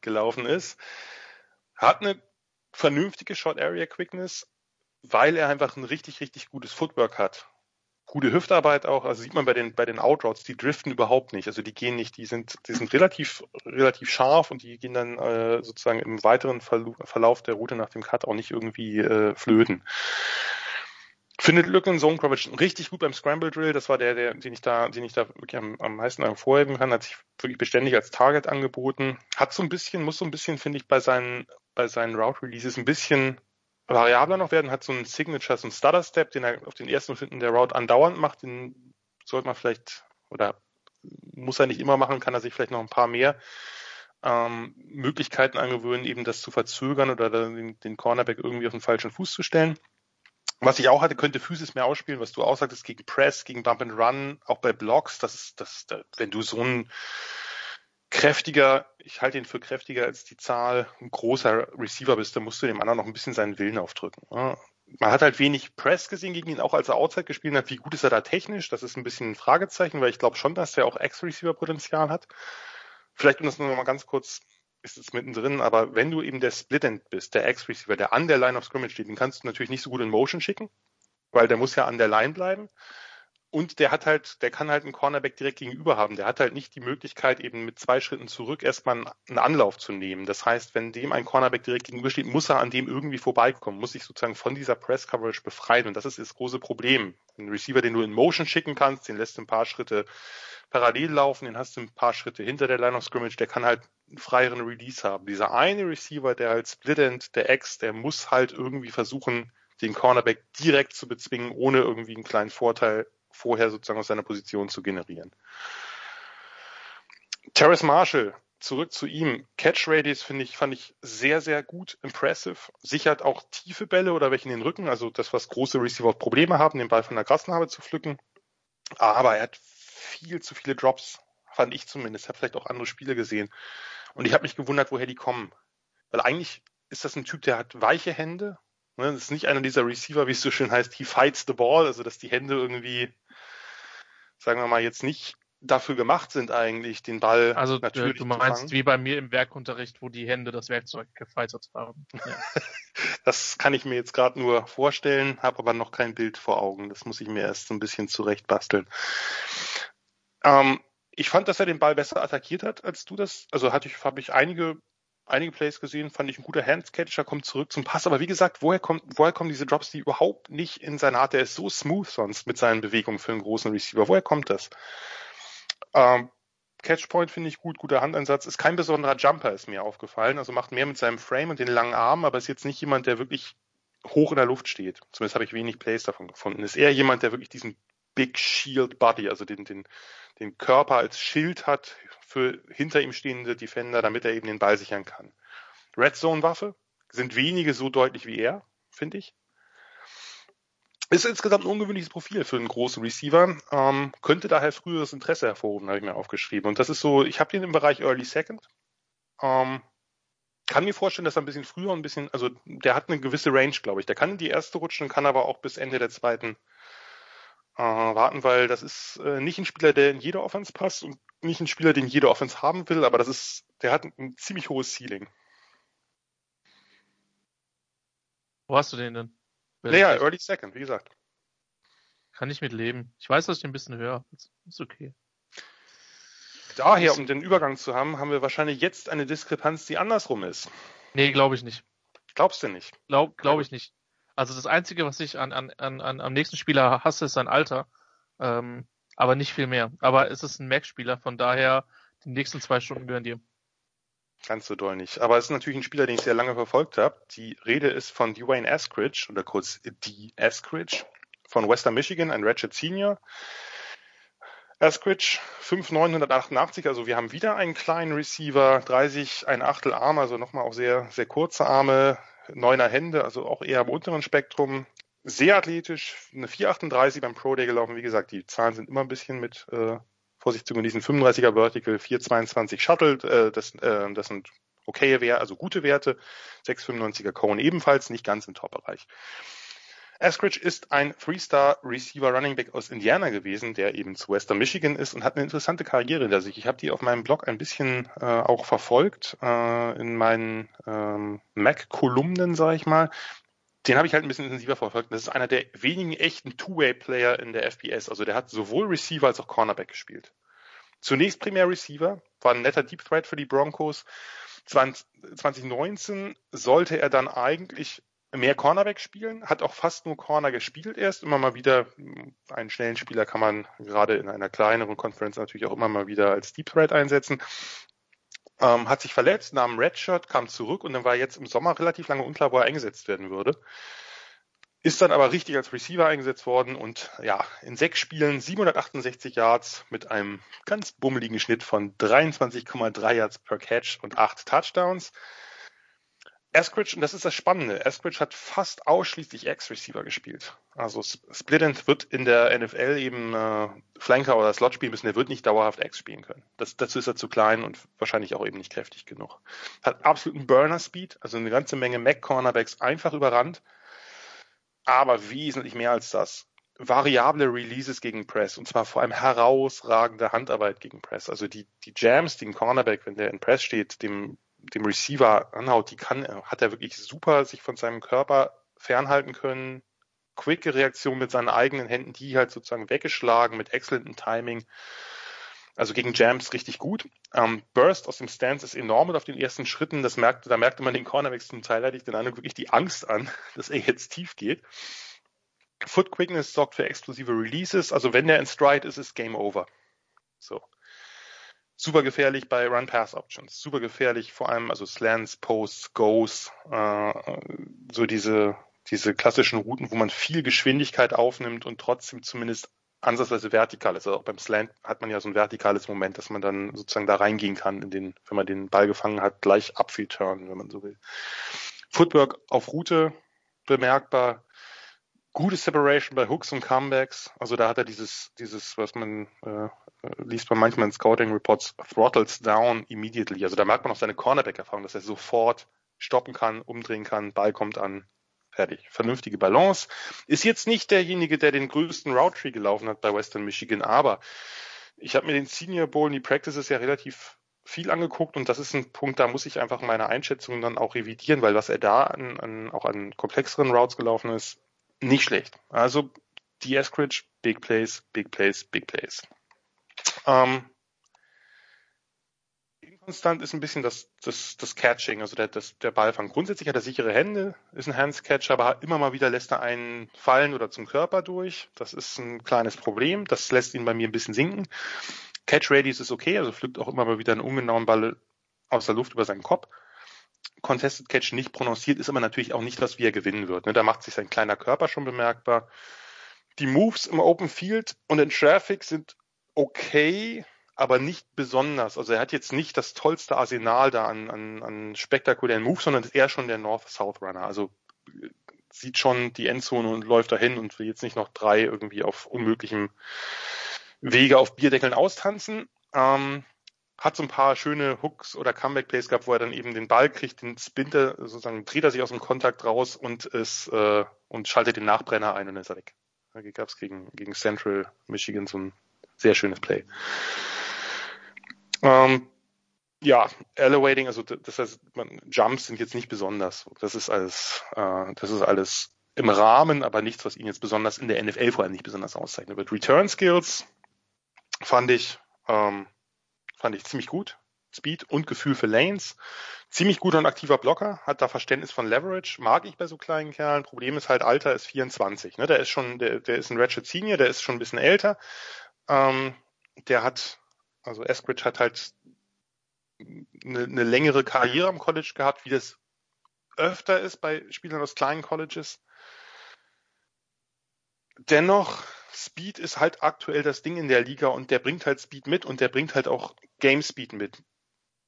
Speaker 2: gelaufen ist. Hat eine vernünftige Short Area Quickness, weil er einfach ein richtig, richtig gutes Footwork hat. Gute Hüftarbeit auch, also sieht man bei den, bei den Outroutes, die driften überhaupt nicht. Also die gehen nicht, die sind, die sind relativ, relativ scharf und die gehen dann äh, sozusagen im weiteren Verlauf der Route nach dem Cut auch nicht irgendwie äh, flöten findet Lücken Zone Coverage richtig gut beim Scramble Drill. Das war der, der den ich da, den ich da wirklich am, am meisten hervorheben kann. Hat sich wirklich beständig als Target angeboten. Hat so ein bisschen, muss so ein bisschen, finde ich, bei seinen, bei seinen Route Releases ein bisschen variabler noch werden. Hat so einen Signature, so einen Stutter Step, den er auf den ersten Schritten der Route andauernd macht. Den sollte man vielleicht, oder muss er nicht immer machen, kann er sich vielleicht noch ein paar mehr ähm, Möglichkeiten angewöhnen, eben das zu verzögern oder den, den Cornerback irgendwie auf den falschen Fuß zu stellen. Was ich auch hatte, könnte Physis mehr ausspielen, was du auch sagtest, gegen Press, gegen Bump and Run, auch bei Blocks, das ist, das, wenn du so ein kräftiger, ich halte ihn für kräftiger als die Zahl, ein großer Receiver bist, dann musst du dem anderen noch ein bisschen seinen Willen aufdrücken. Man hat halt wenig Press gesehen gegen ihn, auch als er Outside gespielt hat. Wie gut ist er da technisch? Das ist ein bisschen ein Fragezeichen, weil ich glaube schon, dass er auch Ex-Receiver-Potenzial hat. Vielleicht, um das noch mal ganz kurz ist es mittendrin, aber wenn du eben der Split-End bist, der X-Receiver, der an der Line of Scrimmage steht, den kannst du natürlich nicht so gut in Motion schicken, weil der muss ja an der Line bleiben. Und der hat halt, der kann halt einen Cornerback direkt gegenüber haben. Der hat halt nicht die Möglichkeit, eben mit zwei Schritten zurück erstmal einen Anlauf zu nehmen. Das heißt, wenn dem ein Cornerback direkt gegenübersteht, muss er an dem irgendwie vorbeikommen, muss sich sozusagen von dieser Press Coverage befreien. Und das ist das große Problem. Ein Receiver, den du in Motion schicken kannst, den lässt ein paar Schritte parallel laufen, den hast du ein paar Schritte hinter der Line of Scrimmage, der kann halt einen freieren Release haben. Dieser eine Receiver, der halt Split End, der Ex, der muss halt irgendwie versuchen, den Cornerback direkt zu bezwingen, ohne irgendwie einen kleinen Vorteil vorher sozusagen aus seiner Position zu generieren. Terrace Marshall, zurück zu ihm. Catch Radius finde ich, fand ich sehr, sehr gut, impressive. Sichert auch tiefe Bälle oder welche in den Rücken, also das, was große Receiver Probleme haben, den Ball von der Grasnarbe zu pflücken. Aber er hat viel zu viele Drops, fand ich zumindest. Habe vielleicht auch andere Spiele gesehen. Und ich habe mich gewundert, woher die kommen. Weil eigentlich ist das ein Typ, der hat weiche Hände, Ne, das ist nicht einer dieser Receiver, wie es so schön heißt, he fights the ball, also dass die Hände irgendwie, sagen wir mal, jetzt nicht dafür gemacht sind eigentlich, den Ball
Speaker 1: also, äh, natürlich du meinst wie bei mir im Werkunterricht, wo die Hände das Werkzeug gefeitert haben. [LAUGHS] Ja.
Speaker 2: das kann ich mir jetzt gerade nur vorstellen, habe aber noch kein Bild vor Augen. Das muss ich mir erst so ein bisschen zurecht basteln. Ähm, ich fand, dass er den Ball besser attackiert hat, als du das. Also hatte ich, habe ich einige einige Plays gesehen, fand ich ein guter Handcatcher, kommt zurück zum Pass. Aber wie gesagt, woher, kommt, woher kommen diese Drops, die überhaupt nicht in seiner Art, der ist so smooth sonst mit seinen Bewegungen für einen großen Receiver. Woher kommt das? Ähm, Catchpoint finde ich gut, guter Handeinsatz. Ist kein besonderer Jumper, ist mir aufgefallen. Also macht mehr mit seinem Frame und den langen Armen, aber ist jetzt nicht jemand, der wirklich hoch in der Luft steht. Zumindest habe ich wenig Plays davon gefunden. Ist eher jemand, der wirklich diesen Big Shield Body, also den, den, den Körper als Schild hat für hinter ihm stehende Defender, damit er eben den Ball sichern kann. Red Zone Waffe sind wenige so deutlich wie er, finde ich. Ist insgesamt ein ungewöhnliches Profil für einen großen Receiver. Ähm, könnte daher früheres Interesse hervorrufen, habe ich mir aufgeschrieben. Und das ist so, ich habe den im Bereich Early Second. Ähm, kann mir vorstellen, dass er ein bisschen früher ein bisschen, also der hat eine gewisse Range, glaube ich. Der kann in die erste rutschen, kann aber auch bis Ende der zweiten äh, warten, weil das ist äh, nicht ein Spieler, der in jede Offense passt und nicht ein Spieler, den jede Offense haben will, aber das ist, der hat ein, ein ziemlich hohes Ceiling.
Speaker 1: Wo hast du den denn?
Speaker 2: Naja, Early Second, wie gesagt.
Speaker 1: Kann ich mit leben. Ich weiß, dass ich ein bisschen höher. Ist okay.
Speaker 2: Daher, um den Übergang zu haben, haben wir wahrscheinlich jetzt eine Diskrepanz, die andersrum ist.
Speaker 1: Nee, glaube ich nicht.
Speaker 2: Glaubst du nicht?
Speaker 1: Glaube glaub ich nicht. Also das Einzige, was ich an, an, an, am nächsten Spieler hasse, ist sein Alter. Ähm, aber nicht viel mehr. Aber es ist ein Mac-Spieler, von daher die nächsten zwei Stunden gehören dir.
Speaker 2: Ganz so doll nicht. Aber es ist natürlich ein Spieler, den ich sehr lange verfolgt habe. Die Rede ist von Dwayne Eskridge oder kurz D. Eskridge von Western Michigan, ein Ratchet Senior. Eskridge 5,988, also wir haben wieder einen kleinen Receiver, 30, ein Achtel Arm, also nochmal auch sehr, sehr kurze Arme, neuner Hände, also auch eher am unteren Spektrum. Sehr athletisch, eine 4,38 beim Pro Day gelaufen. Wie gesagt, die Zahlen sind immer ein bisschen mit äh, Vorsicht zu genießen. 35er Vertical, 4,22 Shuttle, äh, das, äh, das sind okaye Werte, also gute Werte. 6,95er Cone ebenfalls, nicht ganz im Top-Bereich. Eskridge ist ein Three-Star-Receiver Running Back aus Indiana gewesen, der eben zu Western Michigan ist und hat eine interessante Karriere hinter sich. Ich habe die auf meinem Blog ein bisschen äh, auch verfolgt, äh, in meinen ähm, Mac-Kolumnen, sage ich mal. Den habe ich halt ein bisschen intensiver verfolgt. Das ist einer der wenigen echten Two-Way-Player in der FBS. Also der hat sowohl Receiver als auch Cornerback gespielt. Zunächst primär Receiver, war ein netter Deep Threat für die Broncos. 2019 sollte er dann eigentlich mehr Cornerback spielen, hat auch fast nur Corner gespielt erst, immer mal wieder, einen schnellen Spieler kann man gerade in einer kleineren Conference natürlich auch immer mal wieder als Deep Threat einsetzen. Ähm, hat sich verletzt, nahm Redshirt, kam zurück und dann war jetzt im Sommer relativ lange unklar, wo er eingesetzt werden würde. Ist dann aber richtig als Receiver eingesetzt worden und ja, in sechs Spielen 768 Yards mit einem ganz bummeligen Schnitt von 23,3 Yards per Catch und acht Touchdowns. Eskridge, und das ist das Spannende, Eskridge hat fast ausschließlich X-Receiver gespielt. Also Splittent wird in der NFL eben äh, Flanker oder Slot spielen müssen, der wird nicht dauerhaft X spielen können. Das, dazu ist er zu klein und wahrscheinlich auch eben nicht kräftig genug. Hat absoluten Burner-Speed, also eine ganze Menge Mac-Cornerbacks einfach überrannt, aber wesentlich mehr als das. Variable Releases gegen Press und zwar vor allem herausragende Handarbeit gegen Press. Also die, die Jams, die ein Cornerback, wenn der in Press steht, dem dem Receiver anhaut, die kann, hat er wirklich super sich von seinem Körper fernhalten können. Quicke Reaktion mit seinen eigenen Händen, die halt sozusagen weggeschlagen mit exzellentem Timing. Also gegen Jams richtig gut. Ähm, Burst aus dem Stance ist enorm und auf den ersten Schritten, das merkte, da merkte man den Cornerbacks zum Teil hatte ich den Eindruck wirklich die Angst an, [LAUGHS] dass er jetzt tief geht. Foot Quickness sorgt für explosive Releases. Also wenn der in Stride ist, ist Game Over. So super gefährlich bei Run-Pass-Options, super gefährlich vor allem, also Slants, Posts, Goes, äh, so diese, diese klassischen Routen, wo man viel Geschwindigkeit aufnimmt und trotzdem zumindest ansatzweise vertikal ist. Also auch beim Slant hat man ja so ein vertikales Moment, dass man dann sozusagen da reingehen kann, in den, wenn man den Ball gefangen hat, gleich Upfield turn, wenn man so will. Footwork auf Route bemerkbar, gute Separation bei Hooks und Comebacks. Also da hat er dieses, dieses, was man äh, liest man manchmal in Scouting Reports, throttles down immediately. Also da merkt man auch seine Cornerback-Erfahrung, dass er sofort stoppen kann, umdrehen kann, Ball kommt an, fertig. Vernünftige Balance. Ist jetzt nicht derjenige, der den größten Route Tree gelaufen hat bei Western Michigan, aber ich habe mir den Senior Bowl und die Practices ja relativ viel angeguckt und das ist ein Punkt, da muss ich einfach meine Einschätzung dann auch revidieren, weil was er da an, an, auch an komplexeren Routes gelaufen ist, nicht schlecht. Also die Eskridge, Big Plays, Big Plays, Big Plays. Ähm, inkonstant ist ein bisschen das, das, das Catching, also der, das, der Ballfang. Grundsätzlich hat er sichere Hände, ist ein Handscatcher, aber immer mal wieder lässt er einen fallen oder zum Körper durch. Das ist ein kleines Problem. Das lässt ihn bei mir ein bisschen sinken. Catch Radius ist okay, also pflückt auch immer mal wieder einen ungenauen Ball aus der Luft über seinen Kopf. Contested Catch nicht prononciert, ist aber natürlich auch nicht das, wie er gewinnen wird. Ne? Da macht sich sein kleiner Körper schon bemerkbar. Die Moves im Open Field und in Traffic sind okay, aber nicht besonders. Also er hat jetzt nicht das tollste Arsenal da an, an, an spektakulären Moves, sondern ist eher schon der North-South-Runner. Also sieht schon die Endzone und läuft dahin und will jetzt nicht noch drei irgendwie auf unmöglichem Wege auf Bierdeckeln austanzen. Ähm, hat so ein paar schöne Hooks oder Comeback-Plays gehabt, wo er dann eben den Ball kriegt, den Spinter, sozusagen dreht er sich aus dem Kontakt raus und ist äh, und schaltet den Nachbrenner ein und dann ist er weg. Da gab es gegen, gegen Central Michigan so ein sehr schönes Play. Ähm, ja, Elevating, also das heißt, man, Jumps sind jetzt nicht besonders. Das ist alles, äh, das ist alles im Rahmen, aber nichts, was ihn jetzt besonders in der NFL vor allem nicht besonders auszeichnet wird. Return Skills fand ich, ähm, fand ich ziemlich gut. Speed und Gefühl für Lanes. Ziemlich guter und aktiver Blocker, hat da Verständnis von Leverage, mag ich bei so kleinen Kerlen. Problem ist halt, Alter ist 24. Ne? Der ist schon, der, der ist ein Ratchet Senior, der ist schon ein bisschen älter. Ähm, der hat, also Eskridge hat halt eine, eine längere Karriere am College gehabt, wie das öfter ist bei Spielern aus kleinen Colleges. Dennoch, Speed ist halt aktuell das Ding in der Liga und der bringt halt Speed mit und der bringt halt auch Game Speed mit.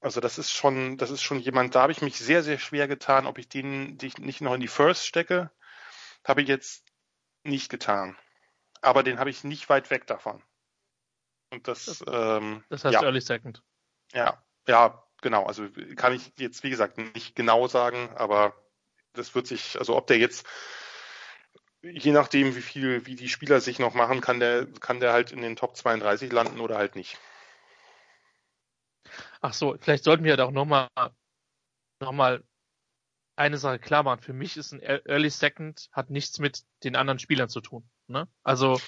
Speaker 2: Also das ist schon, das ist schon jemand, da habe ich mich sehr, sehr schwer getan, ob ich den nicht noch in die First stecke. Habe ich jetzt nicht getan. Aber den habe ich nicht weit weg davon. Und das, das, ähm,
Speaker 1: das heißt ja. Early Second.
Speaker 2: Ja, ja, genau. Also kann ich jetzt, wie gesagt, nicht genau sagen, aber das wird sich, also ob der jetzt, je nachdem, wie viel, wie die Spieler sich noch machen, kann der, kann der halt in den Top 32 landen oder halt nicht.
Speaker 1: Ach so, vielleicht sollten wir da auch nochmal, nochmal eine Sache klar machen. Für mich ist ein Early Second hat nichts mit den anderen Spielern zu tun. Ne? Also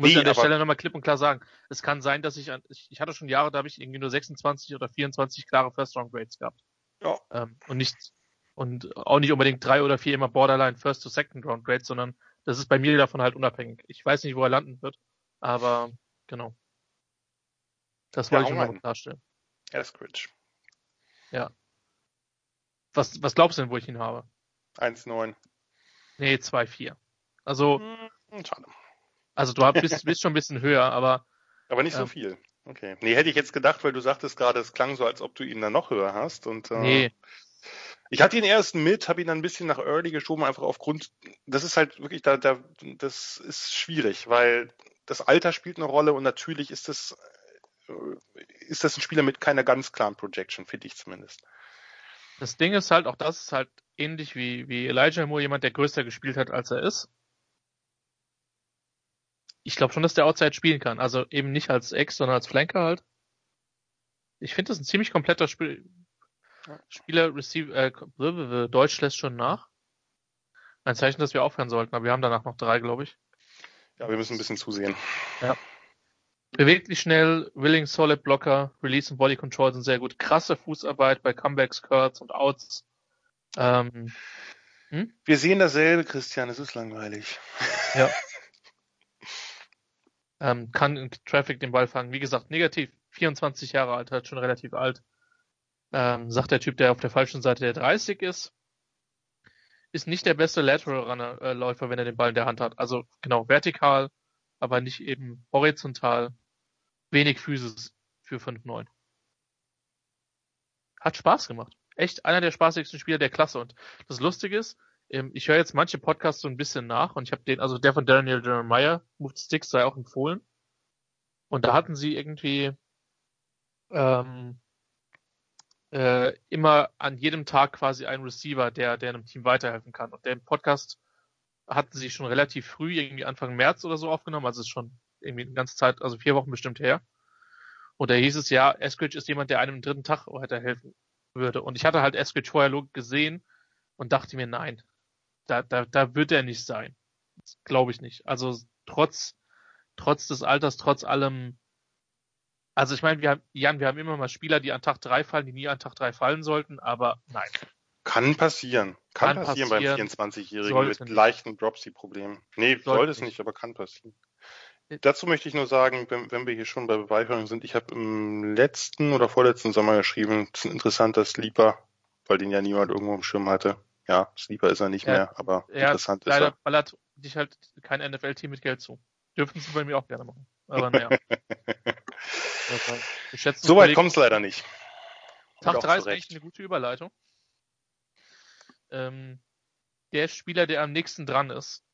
Speaker 1: muss nee, an der Stelle nochmal klipp und klar sagen. Es kann sein, dass ich, an, ich, ich hatte schon Jahre, da habe ich irgendwie nur 26 oder 24 klare First Round Grades gehabt. Ja. Ähm, und nicht, und auch nicht unbedingt drei oder vier immer Borderline First to Second Round Grades, sondern das ist bei mir davon halt unabhängig. Ich weiß nicht, wo er landen wird, aber genau. Das wollte ja, ich nochmal klarstellen.
Speaker 2: Eskridge.
Speaker 1: Ja. Was, was glaubst du denn, wo ich ihn habe?
Speaker 2: 1,9.
Speaker 1: Nee, 2,4. Also.
Speaker 2: Hm, schade.
Speaker 1: Also du bist, [LAUGHS] bist schon ein bisschen höher, aber.
Speaker 2: Aber nicht so ähm, viel. Okay. Nee, hätte ich jetzt gedacht, weil du sagtest gerade, es klang so, als ob du ihn dann noch höher hast. Und, äh,
Speaker 1: nee.
Speaker 2: Ich hatte ihn erst mit, habe ihn dann ein bisschen nach Early geschoben, einfach aufgrund, das ist halt wirklich, da, da, das ist schwierig, weil das Alter spielt eine Rolle und natürlich ist das, äh, ist das ein Spieler mit keiner ganz klaren Projection, finde ich zumindest.
Speaker 1: Das Ding ist halt, auch das ist halt ähnlich wie, wie Elijah Moore, jemand, der größer gespielt hat, als er ist ich glaube schon, dass der Outside spielen kann. Also eben nicht als Ex, sondern als Flanker halt. Ich finde das ein ziemlich kompletter Spiel. Spieler, Receiver, äh, Deutsch lässt schon nach. Ein Zeichen, dass wir aufhören sollten, aber wir haben danach noch drei, glaube ich.
Speaker 2: Ja, wir müssen ein bisschen zusehen.
Speaker 1: Ja. Beweglich schnell, Willing Solid Blocker, Release und Body Control sind sehr gut. Krasse Fußarbeit bei Comebacks, Curts und Outs. Ähm,
Speaker 2: hm? Wir sehen dasselbe, Christian, es ist langweilig.
Speaker 1: Ja. [LAUGHS] ähm, kann in Traffic den Ball fangen. Wie gesagt, negativ, 24 Jahre alt, halt schon relativ alt. Ähm, sagt der Typ, der auf der falschen Seite der 30 ist. Ist nicht der beste Lateral-Läufer, äh, wenn er den Ball in der Hand hat. Also genau, vertikal, aber nicht eben horizontal. Wenig Physis für 5-9. Hat Spaß gemacht. Echt einer der spaßigsten Spieler der Klasse. Und das Lustige ist, ähm, ich höre jetzt manche Podcasts so ein bisschen nach und ich habe den, also der von Daniel Jeremiah, Moved Sticks, sei auch empfohlen. Und da hatten sie irgendwie ähm, äh, immer an jedem Tag quasi einen Receiver, der, der einem Team weiterhelfen kann. Und den Podcast hatten sie schon relativ früh, irgendwie Anfang März oder so aufgenommen, also ist schon irgendwie eine ganze Zeit, also vier Wochen bestimmt her. Und da hieß es ja, Eskridge ist jemand, der einem dritten Tag weiterhelfen würde. Und ich hatte halt Eskridge vorher gesehen und dachte mir, nein, da, da, da wird er nicht sein. Glaube ich nicht. Also trotz, trotz des Alters, trotz allem. Also ich meine, wir haben, Jan, wir haben immer mal Spieler, die an Tag 3 fallen, die nie an Tag 3 fallen sollten, aber nein.
Speaker 2: Kann passieren. Kann, kann passieren, passieren, beim 24-Jährigen mit nicht. leichten Dropsy-Problemen. Nee, sollte, sollte es nicht, aber kann passieren. Äh, Dazu möchte ich nur sagen, wenn, wenn wir hier schon bei Beweihung sind, ich habe im letzten oder vorletzten Sommer geschrieben, das ist ein interessanter Sleeper, weil den ja niemand irgendwo im Schirm hatte ja, Sleeper ist er nicht ja, mehr, aber
Speaker 1: ja, interessant leider, ist er. Weil er ich halt kein NFL-Team mit Geld zu. Dürfen sie bei mir auch gerne machen. Aber naja. [LAUGHS]
Speaker 2: so weit kommt es leider nicht.
Speaker 1: Tag 3 ist eigentlich eine gute Überleitung. Ähm, der Spieler, der am nächsten dran ist,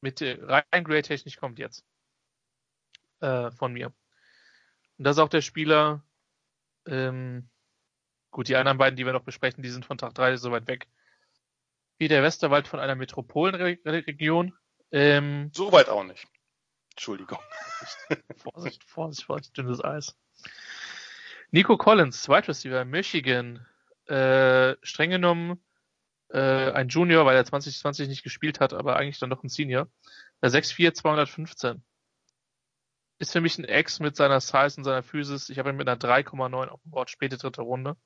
Speaker 1: mit rein Grade-technisch kommt jetzt. Äh, von mir. Und das ist auch der Spieler, ähm, gut, die anderen beiden, die wir noch besprechen, die sind von Tag 3 so weit weg. Wie der Westerwald von einer Metropolenregion. Ähm,
Speaker 2: so weit auch nicht. Entschuldigung. [LAUGHS]
Speaker 1: Vorsicht, Vorsicht, Vorsicht, dünnes Eis. Nico Collins, Wide Receiver, Michigan, äh, streng genommen äh, ein Junior, weil er 2020 nicht gespielt hat, aber eigentlich dann doch ein Senior. Der 6'4, 215. Ist für mich ein Ex mit seiner Size und seiner Physis. Ich habe ihn mit einer 3,9 auf dem Board, späte dritte Runde.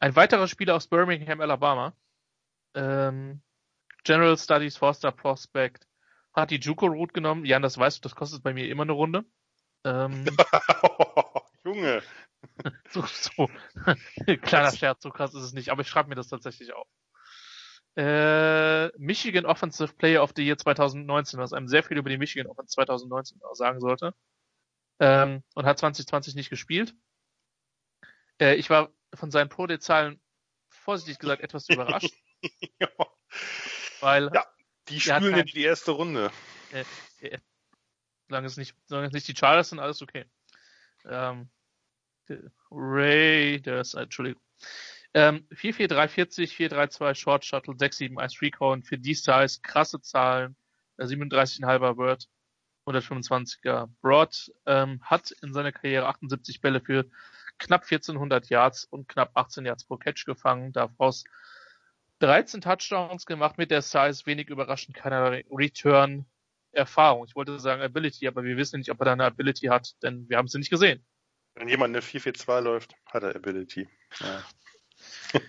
Speaker 1: Ein weiterer Spieler aus Birmingham, Alabama. Ähm, General Studies, Forster Prospect. Hat die Juco Route genommen. Jan, das weißt du, das kostet bei mir immer eine Runde. Ähm, [LAUGHS]
Speaker 2: Junge. [LAUGHS]
Speaker 1: so, so. [LAUGHS] Kleiner Scherz, so krass ist es nicht, aber ich schreibe mir das tatsächlich auf. Äh, Michigan Offensive Player of the Year 2019, was einem sehr viel über die Michigan Offense 2019 sagen sollte. Ähm, und hat 2020 nicht gespielt. Äh, ich war von seinen Pro-Day-Zahlen vorsichtig gesagt etwas [LAUGHS] überrascht.
Speaker 2: ja.
Speaker 1: Weil
Speaker 2: ja, die spielen in die erste Runde.
Speaker 1: Äh, äh, solange es nicht, solange es nicht die Chargers sind, alles okay. Ähm, Raiders, Entschuldigung. Ähm, 44340, 432 Short Shuttle, 671 Recon für die Size, krasse Zahlen, 37,5er Word, 125er Broad, ähm, hat in seiner Karriere 78 Bälle für knapp 1400 Yards und knapp 18 Yards pro Catch gefangen, daraus 13 Touchdowns gemacht mit der Size, wenig überraschend, keiner Return Erfahrung. Ich wollte sagen Ability, aber wir wissen nicht, ob er da eine Ability hat, denn wir haben sie nicht gesehen.
Speaker 2: Wenn jemand eine 4-4-2 läuft, hat er Ability. Ja.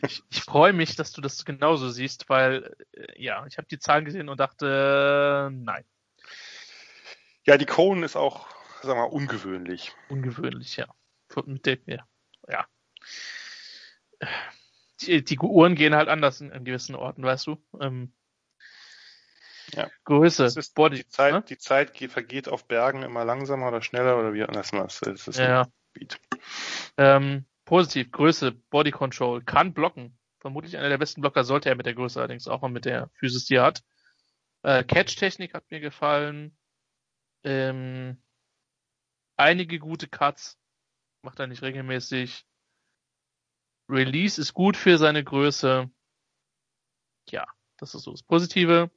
Speaker 1: ich, ich freue mich, dass du das genauso siehst, weil äh, ja, ich habe die Zahlen gesehen und dachte, äh, nein.
Speaker 2: Ja, die Cohen ist auch, sag mal, ungewöhnlich.
Speaker 1: Ungewöhnlich, ja. Mit dem, ja. ja. Die, die, Uhren gehen halt anders in, in gewissen Orten, weißt du. Ähm,
Speaker 2: ja.
Speaker 1: Größe,
Speaker 2: ist, Body, die Zeit, ne? die Zeit vergeht auf Bergen immer langsamer oder schneller oder wie anders das ist.
Speaker 1: Ja. Ähm, positiv, Größe, Body Control, kann blocken. Vermutlich einer der besten Blocker sollte er mit der Größe allerdings auch mal mit der Physis, die er hat. Äh, Catch-Technik hat mir gefallen. Ähm, einige gute Cuts. Macht er nicht regelmäßig. Release ist gut für seine Größe. Ja, das ist so das Positive.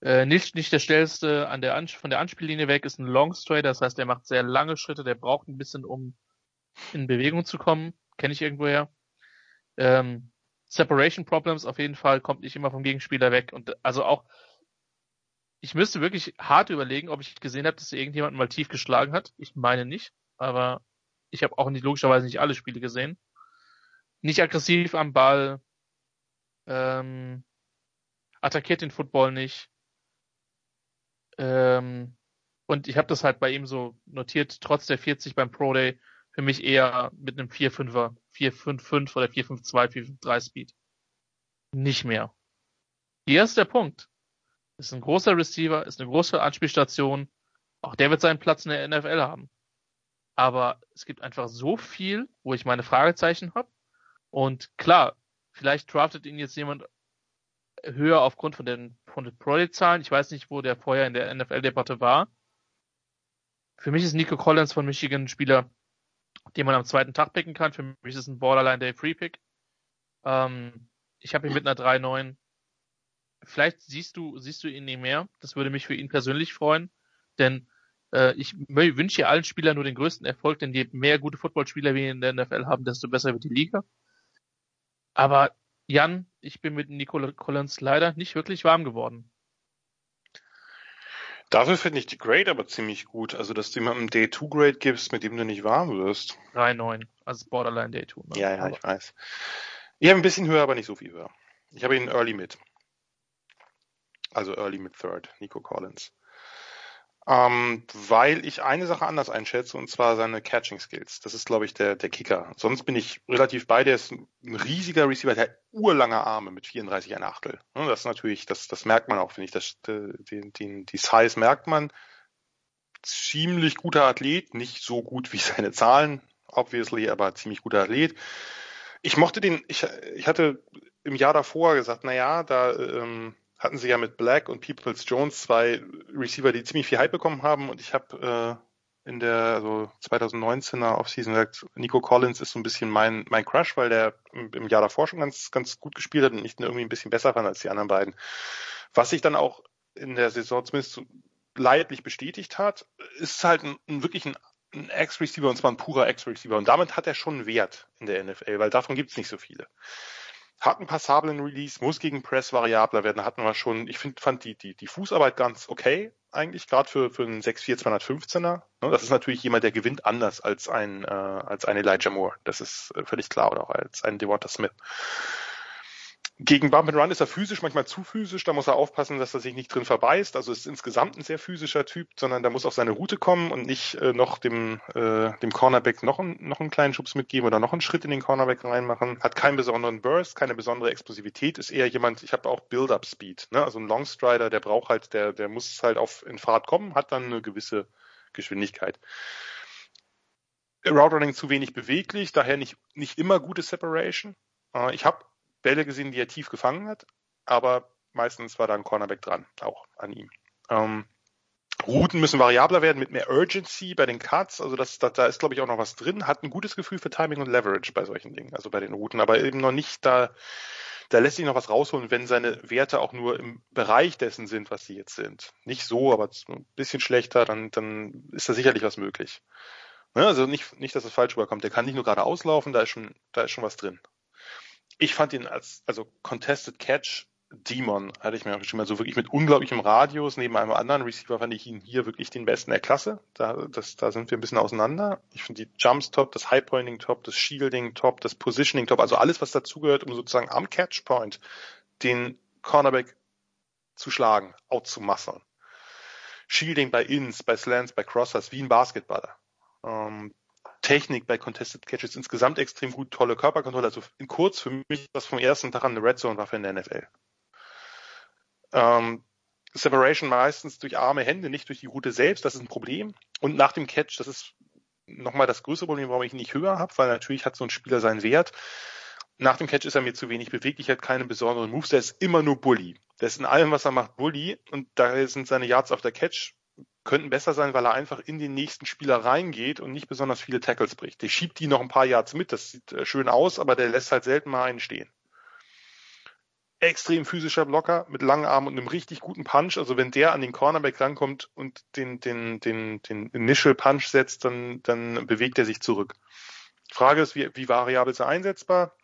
Speaker 1: Äh, nicht, nicht der schnellste an der Ans von der Anspiellinie weg, ist ein Long Straight, das heißt, der macht sehr lange Schritte, der braucht ein bisschen, um in Bewegung zu kommen. Kenne ich irgendwoher. Ähm, Separation Problems auf jeden Fall, kommt nicht immer vom Gegenspieler weg. Und also auch, ich müsste wirklich hart überlegen, ob ich gesehen habe, dass irgendjemand mal tief geschlagen hat. Ich meine nicht, aber ich habe auch nicht logischerweise nicht alle Spiele gesehen. Nicht aggressiv am Ball, ähm, attackiert den Football nicht, ähm, und ich habe das halt bei ihm so notiert, trotz der 40 beim Pro Day, für mich eher mit einem 4-5er, 4-5-5 oder 4-5-2, 4-5-3 Speed. Nicht mehr. Hier ist der Punkt. Ist ein großer Receiver, ist eine große Anspielstation. Auch der wird seinen Platz in der NFL haben. Aber es gibt einfach so viel, wo ich meine Fragezeichen habe. Und klar, vielleicht draftet ihn jetzt jemand höher aufgrund von den, von den Pro-Zahlen. Ich weiß nicht, wo der vorher in der NFL-Debatte war. Für mich ist Nico Collins von Michigan ein Spieler, den man am zweiten Tag picken kann. Für mich ist es ein Borderline Day Free Pick. Ähm, ich habe ihn mit einer 3-9. Vielleicht siehst du, siehst du ihn nie mehr. Das würde mich für ihn persönlich freuen. Denn äh, ich wünsche allen Spielern nur den größten Erfolg, denn je mehr gute Footballspieler wir in der NFL haben, desto besser wird die Liga. Aber Jan, ich bin mit Nicole Collins leider nicht wirklich warm geworden.
Speaker 2: Dafür finde ich die Grade aber ziemlich gut. Also, dass du jemandem Day 2 Grade gibst, mit dem du nicht warm wirst.
Speaker 1: 3,9. Also Borderline Day 2.
Speaker 2: Ne? Ja, ja, aber. ich weiß. Ich habe ein bisschen höher, aber nicht so viel höher. Ich habe ihn Early Mid. Also Early Mid Third, Nico Collins. Ähm, weil ich eine Sache anders einschätze, und zwar seine Catching Skills. Das ist, glaube ich, der, der Kicker. Sonst bin ich relativ bei, der ist ein riesiger Receiver, der hat urlange Arme mit 34 ein Achtel. Das ist natürlich, das, das merkt man auch, finde ich. Das, die, die, die Size merkt man. Ziemlich guter Athlet, nicht so gut wie [LAUGHS] seine Zahlen, obviously, aber ziemlich guter Athlet. Ich mochte den, ich, ich hatte im Jahr davor gesagt, na ja, da, ähm, hatten sie ja mit Black und Peoples Jones zwei Receiver, die ziemlich viel Hype bekommen haben. Und ich habe äh, in der also 2019er Offseason gesagt, Nico Collins ist so ein bisschen mein mein Crush, weil der im, Jahr davor schon ganz ganz gut gespielt hat und ich irgendwie ein bisschen besser fand als die anderen beiden. Was sich dann auch in der Saison zumindest so leidlich bestätigt hat, ist halt ein, ein wirklich ein, ein Ex-Receiver und zwar ein purer Ex-Receiver. Und damit hat er schon Wert in der NFL, weil davon gibt's nicht so viele hat einen passablen Release, muss gegen Press variabler werden, hatten wir schon. Ich find, fand die, die, die Fußarbeit ganz okay, eigentlich, gerade für, für einen 6'4 215er. Ne, das ist natürlich jemand, der gewinnt anders als ein, äh, als ein Elijah Moore. Das ist äh, völlig klar, oder auch als ein Devonta Smith. Gegen Bump and Run ist er physisch manchmal zu physisch, da muss er aufpassen, dass er sich nicht drin verbeißt. Also ist insgesamt ein sehr physischer Typ, sondern da muss auch seine Route kommen und nicht äh, noch dem, äh, dem Cornerback noch, ein, noch einen kleinen Schubs mitgeben oder noch einen Schritt in den Cornerback reinmachen. Hat keinen besonderen Burst, keine besondere Explosivität, ist eher jemand, ich habe auch Build-Up-Speed, ne? also ein Longstrider, der braucht halt, der, der muss halt auf in Fahrt kommen, hat dann eine gewisse Geschwindigkeit. Route Running zu wenig beweglich, daher nicht, nicht immer gute Separation. Äh, ich habe Bälle gesehen, die er tief gefangen hat, aber meistens war da ein Cornerback dran, auch an ihm. Ähm, Routen müssen variabler werden mit mehr Urgency bei den Cuts. Also das, das, da ist, glaube ich, auch noch was drin. Hat ein gutes Gefühl für Timing und Leverage bei solchen Dingen, also bei den Routen, aber eben noch nicht da. Da lässt sich noch was rausholen, wenn seine Werte auch nur im Bereich dessen sind, was sie jetzt sind. Nicht so, aber ein bisschen schlechter, dann, dann ist da sicherlich was möglich. Ne? Also nicht, nicht, dass es falsch rüberkommt. Der kann nicht nur gerade auslaufen, da ist schon, da ist schon was drin ich fand ihn als, also Contested Catch Demon hatte ich mir auch geschrieben, also wirklich mit unglaublichem Radius. Neben einem anderen Receiver fand ich ihn hier wirklich den besten der Klasse. Da, das, da sind wir ein bisschen auseinander. Ich finde die Jumps top, das High Pointing top, das Shielding top, das Positioning top, also alles, was dazugehört, um sozusagen am Catch Point den Cornerback zu schlagen, out zu musseln. Shielding bei Ins, bei Slants, bei Crossers, wie ein Basketballer. Ähm, Technik bei Contested Catches insgesamt extrem gut, tolle Körperkontrolle. Also in kurz für mich das vom ersten Tag an eine Red Zone Waffe in der NFL. Ähm, Separation meistens durch arme Hände, nicht durch die Route selbst, das ist ein Problem. Und nach dem Catch, das ist nochmal das größere Problem, warum ich ihn nicht höher habe, weil natürlich hat so ein Spieler seinen Wert. Nach dem Catch ist er mir zu wenig beweglich, hat keine besonderen Moves, der ist immer nur Bully. Der ist in allem, was er macht, Bully und da sind seine Yards auf der Catch könnten besser sein, weil er einfach in den nächsten Spieler reingeht und nicht besonders viele Tackles bricht. Der schiebt die noch ein paar Yards mit, das sieht äh, schön aus, aber der lässt halt selten mal einen stehen. Extrem physischer Blocker mit langen Armen und einem richtig guten Punch. Also wenn der an den Cornerback rankommt und den, den, den, den Initial Punch setzt, dann, dann bewegt er sich zurück. Frage ist, wie, wie variabel ist er einsetzbar?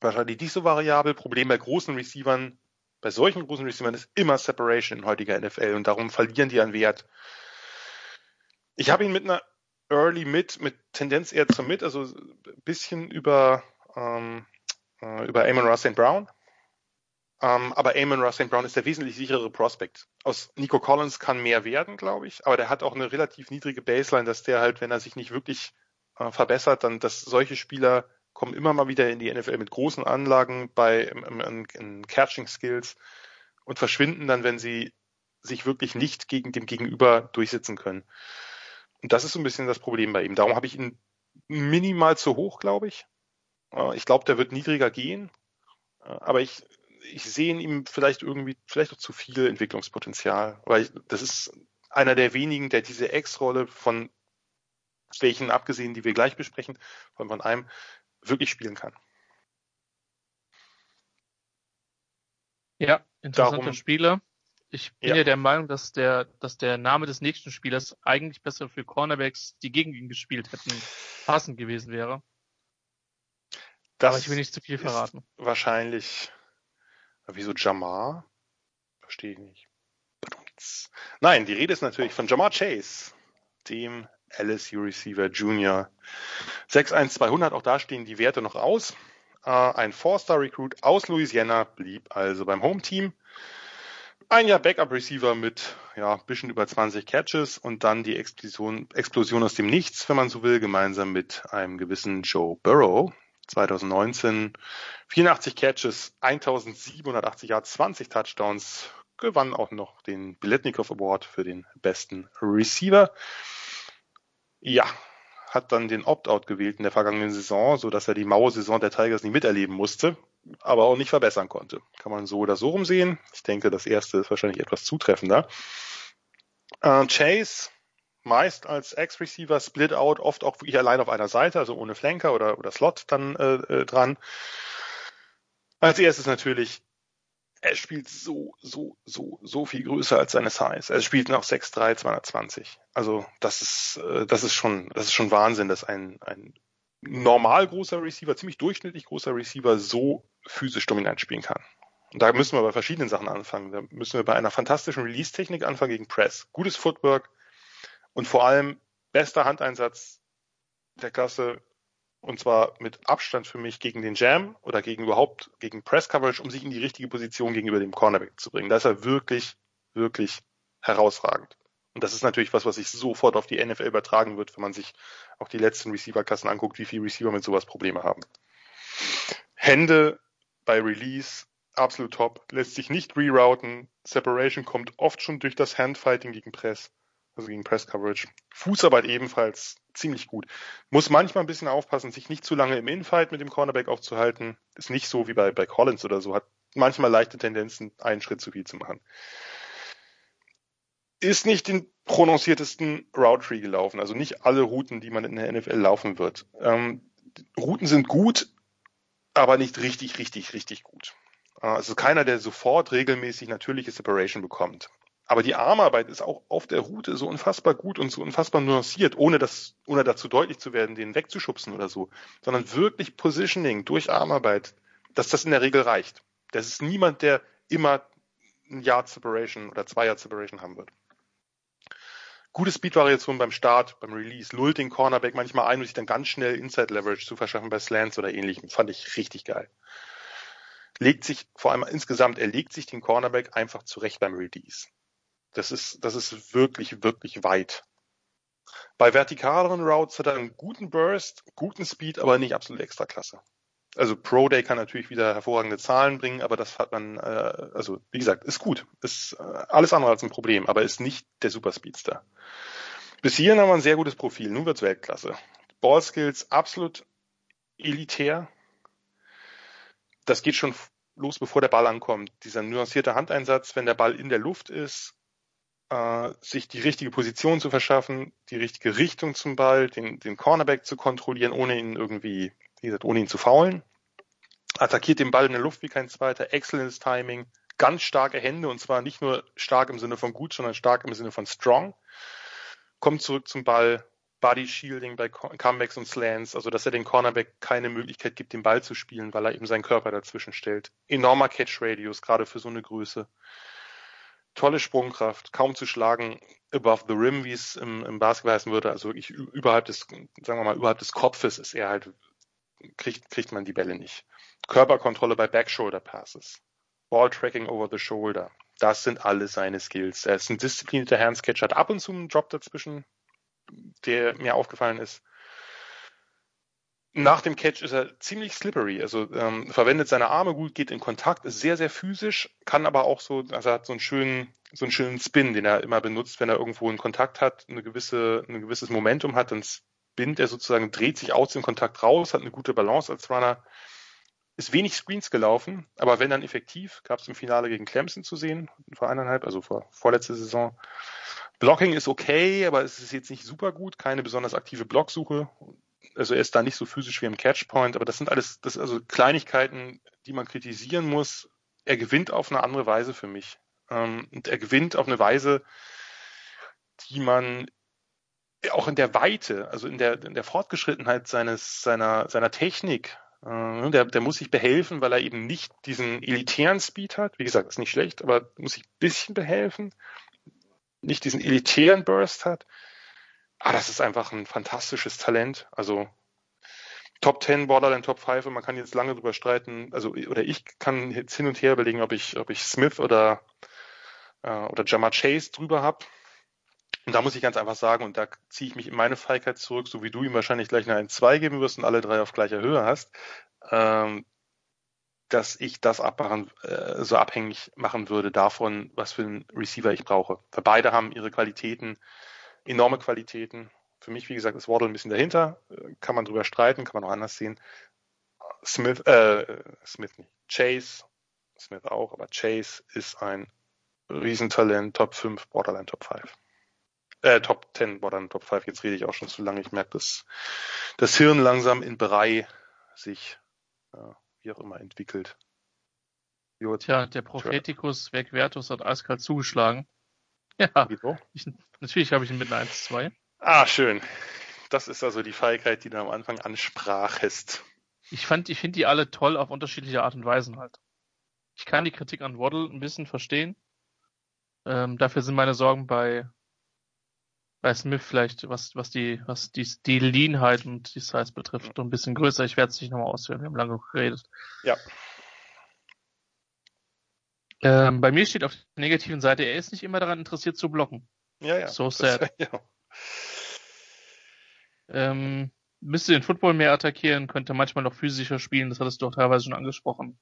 Speaker 2: Wahrscheinlich nicht so variabel. Problem bei großen Receivern bei solchen großen Receivern ist immer Separation in heutiger NFL und darum verlieren die an Wert. Ich habe ihn mit einer Early Mid, mit Tendenz eher zum Mid, also ein bisschen über, ähm, äh, über Amon Ross St. Brown. Ähm, aber Amon Ross St. Brown ist der wesentlich sicherere Prospect. Aus Nico Collins kann mehr werden, glaube ich, aber der hat auch eine relativ niedrige Baseline, dass der halt, wenn er sich nicht wirklich äh, verbessert, dann, dass solche Spieler kommen immer mal wieder in die NFL mit großen Anlagen bei in, in Catching Skills und verschwinden dann, wenn sie sich wirklich nicht gegen dem Gegenüber durchsetzen können. Und das ist so ein bisschen das Problem bei ihm. Darum habe ich ihn minimal zu hoch, glaube ich. Ich glaube, der wird niedriger gehen. Aber ich, ich sehe in ihm vielleicht irgendwie, vielleicht auch zu viel Entwicklungspotenzial. Weil das ist einer der wenigen, der diese Ex-Rolle von welchen abgesehen, die wir gleich besprechen, von, von einem, wirklich spielen kann.
Speaker 1: Ja, interessanter Darum, Spieler. Ich bin ja. ja. der Meinung, dass der, dass der Name des nächsten Spielers eigentlich besser für Cornerbacks, die gegen ihn gespielt hätten, passend gewesen wäre. Das Aber ich will nicht zu viel verraten.
Speaker 2: Wahrscheinlich. Wieso Jamar? Verstehe ich nicht. Nein, die Rede ist natürlich von Jamar Chase, dem LSU Receiver Junior. 61200, auch da stehen die Werte noch aus. Äh, ein Four-Star Recruit aus Louisiana blieb also beim Home-Team. ein Jahr Backup-Receiver mit ja, bisschen über 20 Catches und dann die Explosion, Explosion aus dem Nichts, wenn man so will, gemeinsam mit einem gewissen Joe Burrow. 2019 84 Catches, 1780 Yards, 20 Touchdowns, gewann auch noch den Biletnikov Award für den besten Receiver. Ja, hat dann den Opt-out gewählt in der vergangenen Saison, so dass er die Mauersaison der Tigers nicht miterleben musste aber auch nicht verbessern konnte. Kann man so oder so rumsehen. Ich denke, das erste ist wahrscheinlich etwas zutreffender. Äh, Chase meist als Ex-Receiver, Split Out, oft auch wirklich allein auf einer Seite, also ohne Flanker oder, oder Slot dann äh, äh, dran. Als erstes natürlich, er spielt so, so, so, so viel größer als seine Size. Er spielt noch 6'3, 220. Also das ist, äh, das ist schon, das ist schon Wahnsinn, dass ein, ein normal großer Receiver, ziemlich durchschnittlich großer Receiver so physisch dominant spielen kann. Und da müssen wir bei verschiedenen Sachen anfangen. Da müssen wir bei einer fantastischen Release-Technik anfangen gegen Press. Gutes Footwork und vor allem bester Handeinsatz der Klasse und zwar mit Abstand für mich gegen den Jam oder gegen überhaupt gegen Press Coverage, um sich in die richtige Position gegenüber dem Cornerback zu bringen. Da ist er wirklich, wirklich herausragend. Und das ist natürlich was, was sich sofort auf die NFL übertragen wird, wenn man sich auch die letzten Receiver-Kassen anguckt, wie viele Receiver mit sowas Probleme haben. Hände bei Release absolut top, lässt sich nicht rerouten. Separation kommt oft schon durch das Handfighting gegen Press, also gegen Press Coverage. Fußarbeit ebenfalls ziemlich gut. Muss manchmal ein bisschen aufpassen, sich nicht zu lange im Infight mit dem Cornerback aufzuhalten. Ist nicht so wie bei, bei Collins oder so, hat manchmal leichte Tendenzen, einen Schritt zu viel zu machen ist nicht den prononciertesten Route Tree gelaufen, also nicht alle Routen, die man in der NFL laufen wird. Ähm, Routen sind gut, aber nicht richtig, richtig, richtig gut. Äh, also keiner, der sofort regelmäßig natürliche Separation bekommt. Aber die Armarbeit ist auch auf der Route so unfassbar gut und so unfassbar nuanciert, ohne das, ohne dazu deutlich zu werden, den wegzuschubsen oder so, sondern wirklich Positioning durch Armarbeit, dass das in der Regel reicht. Das ist niemand, der immer ein Yard Separation oder zwei Yard Separation haben wird gute Speed-Variation beim Start, beim Release, lullt den Cornerback manchmal ein, um sich dann ganz schnell Inside-Leverage zu verschaffen bei Slants oder ähnlichem. Fand ich richtig geil. Legt sich, vor allem insgesamt, er legt sich den Cornerback einfach zurecht beim Release. Das ist, das ist wirklich, wirklich weit. Bei vertikaleren Routes hat er einen guten Burst, guten Speed, aber nicht absolut extra klasse also Pro Day kann natürlich wieder hervorragende Zahlen bringen, aber das hat man, äh, also wie gesagt, ist gut, ist äh, alles andere als ein Problem, aber ist nicht der Superspeedster. Bis hierhin haben wir ein sehr gutes Profil, nun wird's Weltklasse. Ballskills absolut elitär. Das geht schon los, bevor der Ball ankommt. Dieser nuancierte Handeinsatz, wenn der Ball in der Luft ist, äh, sich die richtige Position zu verschaffen, die richtige Richtung zum Ball, den, den Cornerback zu kontrollieren, ohne ihn irgendwie wie gesagt, ohne ihn zu faulen. Attackiert den Ball in der Luft wie kein zweiter, exzellentes Timing, ganz starke Hände und zwar nicht nur stark im Sinne von gut, sondern stark im Sinne von strong. Kommt zurück zum Ball, Body Shielding bei Comebacks und Slants, also dass er den Cornerback keine Möglichkeit gibt, den Ball zu spielen, weil er eben seinen Körper dazwischen stellt. Enormer Catch Radius, gerade für so eine Größe. Tolle Sprungkraft, kaum zu schlagen, above the rim, wie es im, im Basketball heißen würde, also wirklich überhalb des, sagen wir mal, überhalb des Kopfes ist er halt kriegt, kriegt man die Bälle nicht. Körperkontrolle bei Backshoulder Passes. Ball Tracking over the shoulder. Das sind alle seine Skills. Er ist ein disziplinierter Handsketch, hat ab und zu einen Drop dazwischen, der mir aufgefallen ist. Nach dem Catch ist er ziemlich slippery, also ähm, verwendet seine Arme gut, geht in Kontakt, ist sehr, sehr physisch, kann aber auch so, also hat so einen schönen, so einen schönen Spin, den er immer benutzt, wenn er irgendwo einen Kontakt hat, eine gewisse, ein gewisses Momentum hat, dann Bind, er sozusagen dreht sich aus dem Kontakt raus, hat eine gute Balance als Runner, ist wenig Screens gelaufen, aber wenn dann effektiv, gab es im Finale gegen Clemson zu sehen, vor eineinhalb, also vor vorletzte Saison. Blocking ist okay, aber es ist jetzt nicht super gut, keine besonders aktive Blocksuche. Also er ist da nicht so physisch wie im Catchpoint, aber das sind alles, das also Kleinigkeiten, die man kritisieren muss. Er gewinnt auf eine andere Weise für mich. Ähm, und er gewinnt auf eine Weise, die man auch in der Weite, also in der, in der Fortgeschrittenheit seines, seiner, seiner Technik, äh, der, der muss sich behelfen, weil er eben nicht diesen elitären Speed hat. Wie gesagt, ist nicht schlecht, aber muss sich ein bisschen behelfen. Nicht diesen elitären Burst hat. Ah, das ist einfach ein fantastisches Talent. Also Top 10, Borderline Top 5 und man kann jetzt lange drüber streiten, also oder ich kann jetzt hin und her überlegen, ob ich, ob ich Smith oder äh, oder Jamar Chase drüber habe. Und da muss ich ganz einfach sagen, und da ziehe ich mich in meine Feigheit zurück, so wie du ihm wahrscheinlich gleich eine 1-2 geben wirst und alle drei auf gleicher Höhe hast, ähm, dass ich das abmachen, äh, so abhängig machen würde davon, was für einen Receiver ich brauche. Weil beide haben ihre Qualitäten, enorme Qualitäten. Für mich, wie gesagt, ist Waddle ein bisschen dahinter. Kann man drüber streiten, kann man auch anders sehen. Smith, äh, Smith nicht. Chase, Smith auch, aber Chase ist ein Riesentalent, Top 5, Borderline Top 5. Äh, Top 10, Borderline Top 5. Jetzt rede ich auch schon zu lange. Ich merke, dass das Hirn langsam in Brei sich, äh, wie auch immer, entwickelt.
Speaker 1: Jo, Tja, der Prophetikus Vegvertus hat eiskalt zugeschlagen. Ja, ich, natürlich habe ich ihn mit einer 1-2.
Speaker 2: Ah, schön. Das ist also die Feigheit, die du am Anfang ansprachest.
Speaker 1: Ich fand, ich finde die alle toll auf unterschiedliche Art und Weisen halt. Ich kann die Kritik an Waddle ein bisschen verstehen. Ähm, dafür sind meine Sorgen bei, bei Smith vielleicht, was, was die, was die, die Leanheit und die Size betrifft, ein bisschen größer. Ich werde es nicht nochmal ausführen. Wir haben lange geredet.
Speaker 2: Ja.
Speaker 1: Ähm, bei mir steht auf der negativen Seite, er ist nicht immer daran interessiert zu blocken.
Speaker 2: Ja, ja.
Speaker 1: So sad. Das, [LAUGHS] ja. Ähm, müsste den Football mehr attackieren, könnte manchmal noch physischer spielen, das hattest du auch teilweise schon angesprochen.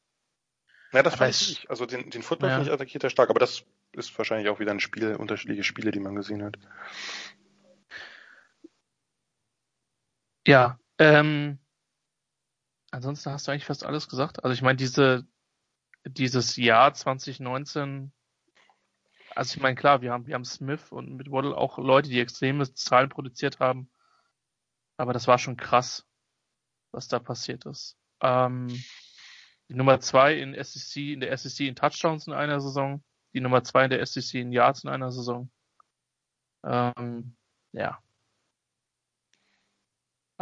Speaker 2: Ja, das weiß ich. Also den, den Football ja. finde ich attackiert er stark, aber das ist wahrscheinlich auch wieder ein Spiel, unterschiedliche Spiele, die man gesehen hat.
Speaker 1: Ja, ähm, ansonsten hast du eigentlich fast alles gesagt. Also ich meine, diese, dieses Jahr 2019, also ich meine, klar, wir haben, wir haben Smith und mit Waddle auch Leute, die extreme Zahlen produziert haben. Aber das war schon krass, was da passiert ist. Ähm, die Nummer zwei in SEC, in der SEC in Touchdowns in einer Saison, die Nummer zwei in der SEC in Yards in einer Saison. Ähm, ja,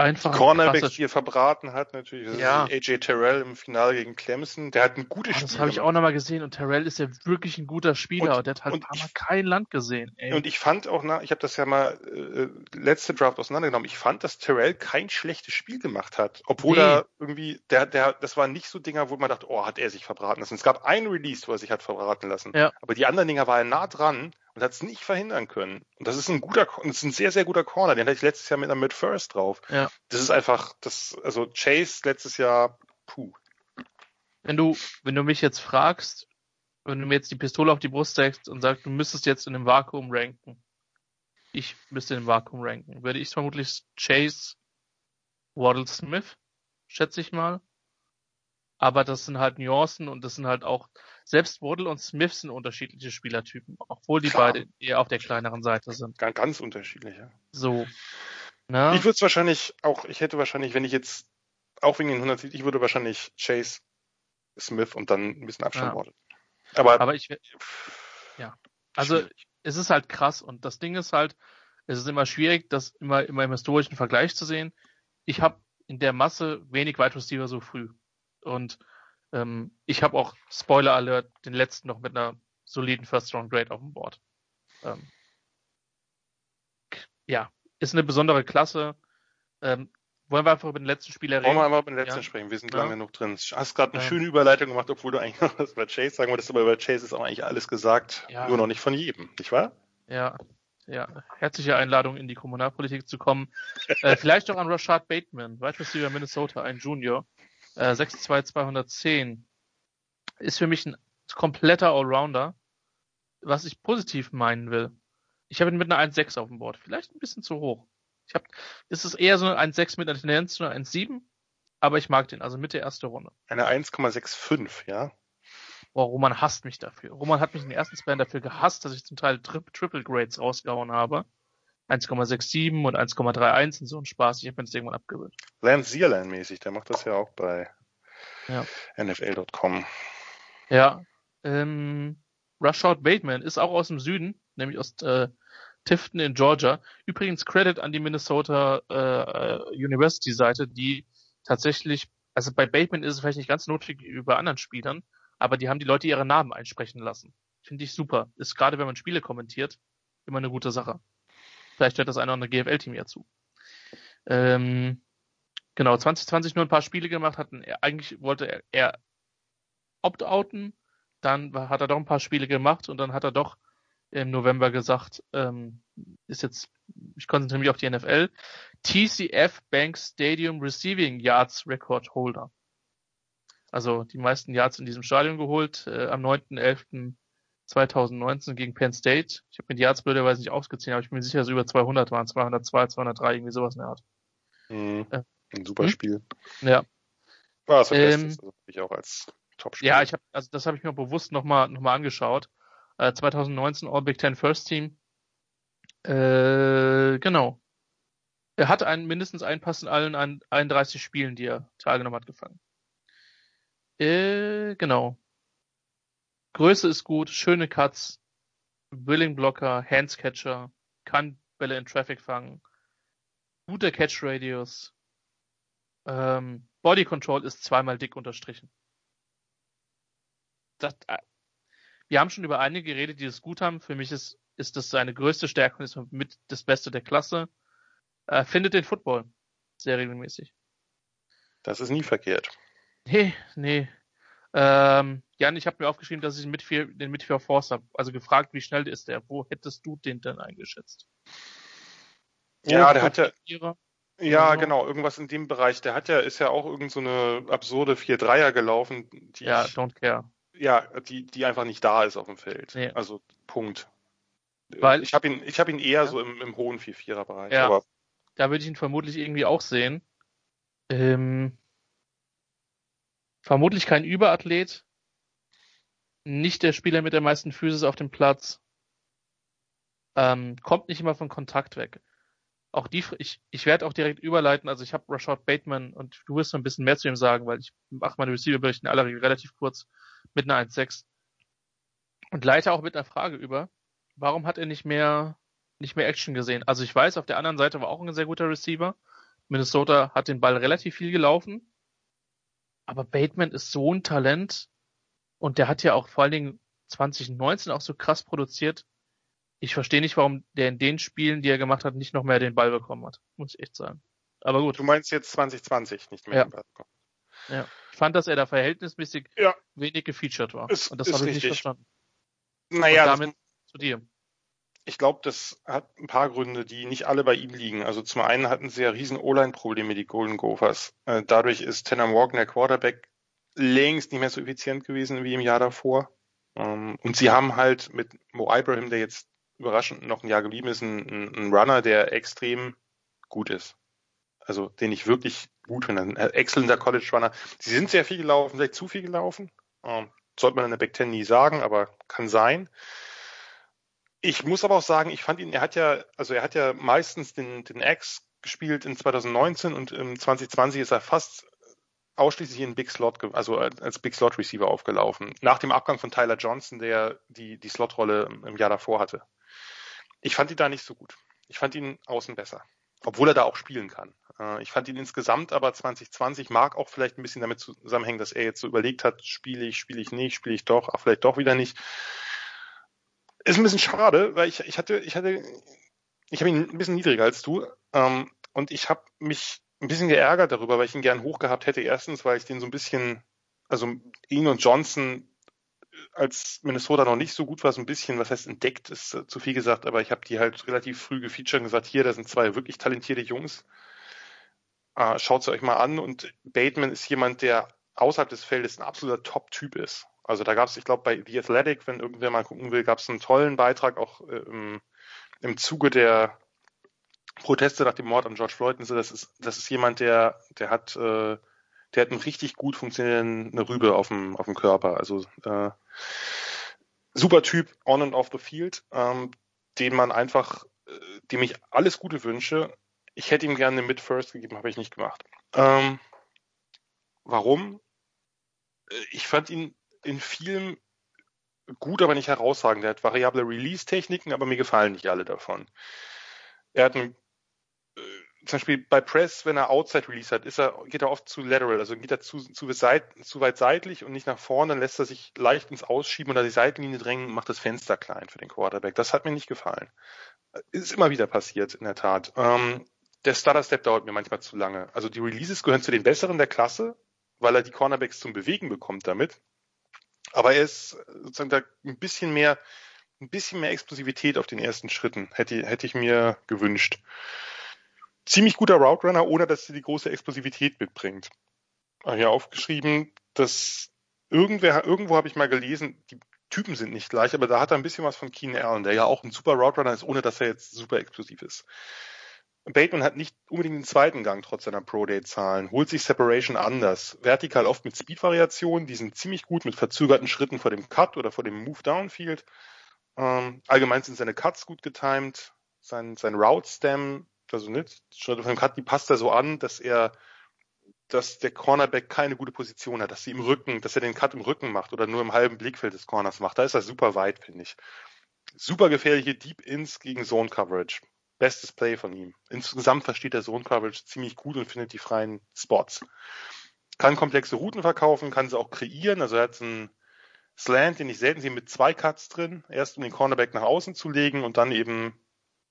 Speaker 2: einfach. Cornerback hier verbraten hat natürlich. ja. AJ Terrell im Finale gegen Clemson. Der hat ein gutes
Speaker 1: Spiel. Das habe ich auch nochmal gesehen und Terrell ist ja wirklich ein guter Spieler und, der hat halt ein paar Mal kein Land gesehen.
Speaker 2: Ey. Und ich fand auch, na, ich habe das ja mal äh, letzte Draft auseinandergenommen. Ich fand, dass Terrell kein schlechtes Spiel gemacht hat, obwohl nee. er irgendwie, der, der, das waren nicht so Dinger, wo man dachte, oh, hat er sich verbraten lassen. Es gab ein Release, wo er sich hat verbraten lassen. Ja. Aber die anderen Dinger waren nah dran und hat es nicht verhindern können. Und das ist ein guter, das ist ein sehr, sehr guter Corner. Den hatte ich letztes Jahr mit einer Mid First drauf. Ja. Das ist einfach, das, also Chase letztes Jahr, puh.
Speaker 1: Wenn du, wenn du mich jetzt fragst, wenn du mir jetzt die Pistole auf die Brust steckst und sagst, du müsstest jetzt in einem Vakuum ranken, ich müsste in einem Vakuum ranken, würde ich vermutlich Chase Waddle Smith, schätze ich mal. Aber das sind halt Nuancen und das sind halt auch, selbst Waddle und Smith sind unterschiedliche Spielertypen, obwohl die Klar. beide eher auf der kleineren Seite sind.
Speaker 2: Ganz, ganz unterschiedlich, ja.
Speaker 1: So.
Speaker 2: Na? Ich würde es wahrscheinlich auch, ich hätte wahrscheinlich, wenn ich jetzt, auch wegen den 170, ich würde wahrscheinlich Chase, Smith und dann ein bisschen Abstand ja. Waddle.
Speaker 1: Aber, Aber ich, ja. Also, schwierig. es ist halt krass und das Ding ist halt, es ist immer schwierig, das immer, immer im historischen Vergleich zu sehen. Ich habe in der Masse wenig Wide Receiver so früh. Und ähm, ich habe auch, Spoiler Alert, den letzten noch mit einer soliden First Round Grade auf dem Board. Ähm, ja, ist eine besondere Klasse. Ähm, wollen wir einfach über den letzten Spieler reden?
Speaker 2: Wollen wir einfach über den letzten ja. sprechen? Wir sind ja. lange genug drin. Du hast gerade eine ja. schöne Überleitung gemacht, obwohl du eigentlich noch was über Chase sagen wolltest, aber über Chase ist auch eigentlich alles gesagt, nur noch nicht von jedem, nicht wahr?
Speaker 1: Ja, ja. Herzliche Einladung in die Kommunalpolitik zu kommen. äh, vielleicht auch an Rashad Bateman, Wide Receiver Minnesota, ein Junior äh, 62210 ist für mich ein kompletter Allrounder, was ich positiv meinen will. Ich habe ihn mit einer 1,6 auf dem Board. Vielleicht ein bisschen zu hoch. Ich habe, es ist eher so eine 1,6 mit einer Tendenz zu einer 1,7, aber ich mag den, also Mitte erste Runde.
Speaker 2: Eine 1,65, ja?
Speaker 1: Boah, Roman hasst mich dafür. Roman hat mich in den ersten Span dafür gehasst, dass ich zum Teil Tri Triple Grades rausgehauen habe. 1,67 und 1,31 sind so ein Spaß. Ich habe mir das irgendwann abgewöhnt.
Speaker 2: Lance Zierlein mäßig, der macht das ja auch bei ja. NFL.com.
Speaker 1: Ja. Ähm, Rashad Bateman ist auch aus dem Süden, nämlich aus äh, Tifton in Georgia. Übrigens Credit an die Minnesota äh, University Seite, die tatsächlich, also bei Bateman ist es vielleicht nicht ganz notwendig wie bei anderen Spielern, aber die haben die Leute ihre Namen einsprechen lassen. Finde ich super. Ist gerade, wenn man Spiele kommentiert, immer eine gute Sache. Vielleicht hört das einer oder andere GFL-Team ja zu. Ähm, genau, 2020 nur ein paar Spiele gemacht, hatten eigentlich wollte er, er opt-outen, dann hat er doch ein paar Spiele gemacht und dann hat er doch im November gesagt, ähm, ist jetzt, ich konzentriere mich auf die NFL, TCF Bank Stadium Receiving Yards Record Holder. Also die meisten Yards in diesem Stadion geholt, äh, am 9.11.2019 gegen Penn State. Ich habe mir die Yards blöderweise nicht aufgezählt, aber ich bin mir sicher, dass über 200 waren, 202, 203, irgendwie sowas in der Art.
Speaker 2: Mhm. Äh, Ein super hm? Spiel.
Speaker 1: Ja.
Speaker 2: War das ähm, also ich auch als
Speaker 1: Top-Spiel. Ja, ich habe, also das habe ich mir bewusst nochmal noch mal angeschaut. Äh, 2019 All Big Ten First Team. Äh, genau. Er hat einen, mindestens einen Pass in allen 31 Spielen, die er teilgenommen hat, gefangen. Äh, genau. Größe ist gut, schöne Cuts, Willing Blocker, Handscatcher, kann Bälle in Traffic fangen, guter Catch Radius, ähm, Body Control ist zweimal dick unterstrichen. Das, äh, wir haben schon über einige geredet, die das gut haben. Für mich ist, ist das seine größte Stärke und ist mit das Beste der Klasse. Äh, findet den Football sehr regelmäßig.
Speaker 2: Das ist nie verkehrt.
Speaker 1: Nee, nee. Ähm, Jan, ich habe mir aufgeschrieben, dass ich den Midfield, den Midfield Force habe. Also gefragt, wie schnell ist der? Wo hättest du den denn eingeschätzt?
Speaker 2: Ja, der hat ja. Ja, genau. genau, irgendwas in dem Bereich. Der hat ja, ist ja auch irgend so eine absurde 4-3er gelaufen.
Speaker 1: Die ja, ich, don't care.
Speaker 2: Ja, die, die einfach nicht da ist auf dem Feld. Nee. Also Punkt. Weil ich habe ihn, ich habe ihn eher ja. so im, im hohen 4-4er Bereich.
Speaker 1: Ja. Aber da würde ich ihn vermutlich irgendwie auch sehen. Ähm, vermutlich kein Überathlet. Nicht der Spieler mit der meisten Physis auf dem Platz. Ähm, kommt nicht immer von Kontakt weg auch die, ich, ich werde auch direkt überleiten, also ich habe Rashad Bateman und du wirst noch ein bisschen mehr zu ihm sagen, weil ich mache meine Receiver-Berichte in aller Regel relativ kurz mit einer 1.6 und leite auch mit einer Frage über, warum hat er nicht mehr, nicht mehr Action gesehen? Also ich weiß, auf der anderen Seite war auch ein sehr guter Receiver. Minnesota hat den Ball relativ viel gelaufen, aber Bateman ist so ein Talent und der hat ja auch vor allen Dingen 2019 auch so krass produziert ich verstehe nicht, warum der in den Spielen, die er gemacht hat, nicht noch mehr den Ball bekommen hat. Muss ich echt sagen. Aber gut.
Speaker 2: Du meinst jetzt 2020 nicht mehr
Speaker 1: ja. den Ball bekommen. Ja. Ich fand, dass er da verhältnismäßig ja. wenig gefeatured war.
Speaker 2: Ist,
Speaker 1: Und das habe ich nicht verstanden.
Speaker 2: Naja,
Speaker 1: Und damit
Speaker 2: zu dir. Ich glaube, das hat ein paar Gründe, die nicht alle bei ihm liegen. Also zum einen hatten sie ja riesen O-Line-Probleme, die Golden Gophers. Äh, dadurch ist Tanner Morgan, der Quarterback, längst nicht mehr so effizient gewesen wie im Jahr davor. Ähm, und sie haben halt mit Mo Ibrahim, der jetzt überraschend noch ein Jahr geblieben ist, ein, ein Runner, der extrem gut ist. Also den ich wirklich gut finde. Ein exzellenter College Runner. Sie sind sehr viel gelaufen, vielleicht zu viel gelaufen. Ähm, sollte man in der Back Ten nie sagen, aber kann sein. Ich muss aber auch sagen, ich fand ihn, er hat ja, also er hat ja meistens den, den X gespielt in 2019 und im 2020 ist er fast ausschließlich in Big Slot, also als Big Slot Receiver aufgelaufen. Nach dem Abgang von Tyler Johnson, der die, die Slot-Rolle im Jahr davor hatte. Ich fand ihn da nicht so gut. Ich fand ihn außen besser. Obwohl er da auch spielen kann. Äh, ich fand ihn insgesamt aber 2020 mag auch vielleicht ein bisschen damit zusammenhängen, dass er jetzt so überlegt hat, spiele ich, spiele ich nicht, spiele ich doch, ach, vielleicht doch wieder nicht. Ist ein bisschen schade, weil ich, ich hatte, ich hatte, ich habe ihn ein bisschen niedriger als du ähm, und ich habe mich ein bisschen geärgert darüber, weil ich ihn gern hoch gehabt hätte. Erstens, weil ich den so ein bisschen, also ihn und Johnson als Minnesota noch nicht so gut war, so ein bisschen, was heißt entdeckt, ist äh, zu viel gesagt, aber ich habe die halt relativ früh gefeatured und gesagt, hier, da sind zwei wirklich talentierte Jungs. Äh, Schaut sie euch mal an und Bateman ist jemand, der außerhalb des Feldes ein absoluter Top-Typ ist. Also da gab es, ich glaube, bei The Athletic, wenn irgendwer mal gucken will, gab es einen tollen Beitrag auch äh, im, Zuge der Proteste nach dem Mord an George Floyd. Und das ist, das ist jemand, der, der hat äh, der hat einen richtig gut funktionierende Rübe auf dem, auf dem Körper. Also äh, super Typ on and off the field, ähm, den man einfach, äh, dem ich alles Gute wünsche. Ich hätte ihm gerne eine Mid-First gegeben, habe ich nicht gemacht. Ähm, warum? Äh, ich fand ihn in vielen gut, aber nicht herausragend. Er hat variable Release-Techniken, aber mir gefallen nicht alle davon. Er hat einen zum Beispiel bei Press, wenn er Outside Release hat, ist er, geht er oft zu lateral, also geht er zu, zu, seit, zu weit seitlich und nicht nach vorne, dann lässt er sich leicht ins Ausschieben oder die Seitenlinie drängen und macht das Fenster klein für den Quarterback. Das hat mir nicht gefallen. Ist immer wieder passiert, in der Tat. Ähm, der Stutter-Step dauert mir manchmal zu lange. Also die Releases gehören zu den besseren der Klasse, weil er die Cornerbacks zum Bewegen bekommt damit. Aber er ist sozusagen da ein bisschen mehr ein bisschen mehr Explosivität auf den ersten Schritten hätte, hätte ich mir gewünscht. Ziemlich guter Route Runner, ohne dass sie die große Explosivität mitbringt. Hier aufgeschrieben, dass irgendwer, irgendwo habe ich mal gelesen, die Typen sind nicht gleich, aber da hat er ein bisschen was von Keenan Allen, der ja auch ein super Route Runner ist, ohne dass er jetzt super explosiv ist. Bateman hat nicht unbedingt den zweiten Gang trotz seiner Pro-Day-Zahlen, holt sich Separation anders. Vertikal oft mit Speed-Variationen, die sind ziemlich gut mit verzögerten Schritten vor dem Cut oder vor dem Move-Downfield. Ähm, allgemein sind seine Cuts gut getimed, sein, sein Route-Stem, also nicht, Schritte vor dem Cut, die passt er so an, dass er, dass der Cornerback keine gute Position hat, dass sie im Rücken, dass er den Cut im Rücken macht oder nur im halben Blickfeld des Corners macht. Da ist er super weit, finde ich. Super gefährliche Deep Ins gegen Zone Coverage bestes Play von ihm. Insgesamt versteht er Zone Coverage ziemlich gut und findet die freien Spots. Kann komplexe Routen verkaufen, kann sie auch kreieren. Also er hat einen Slant, den ich selten sehe, mit zwei Cuts drin. Erst um den Cornerback nach außen zu legen und dann eben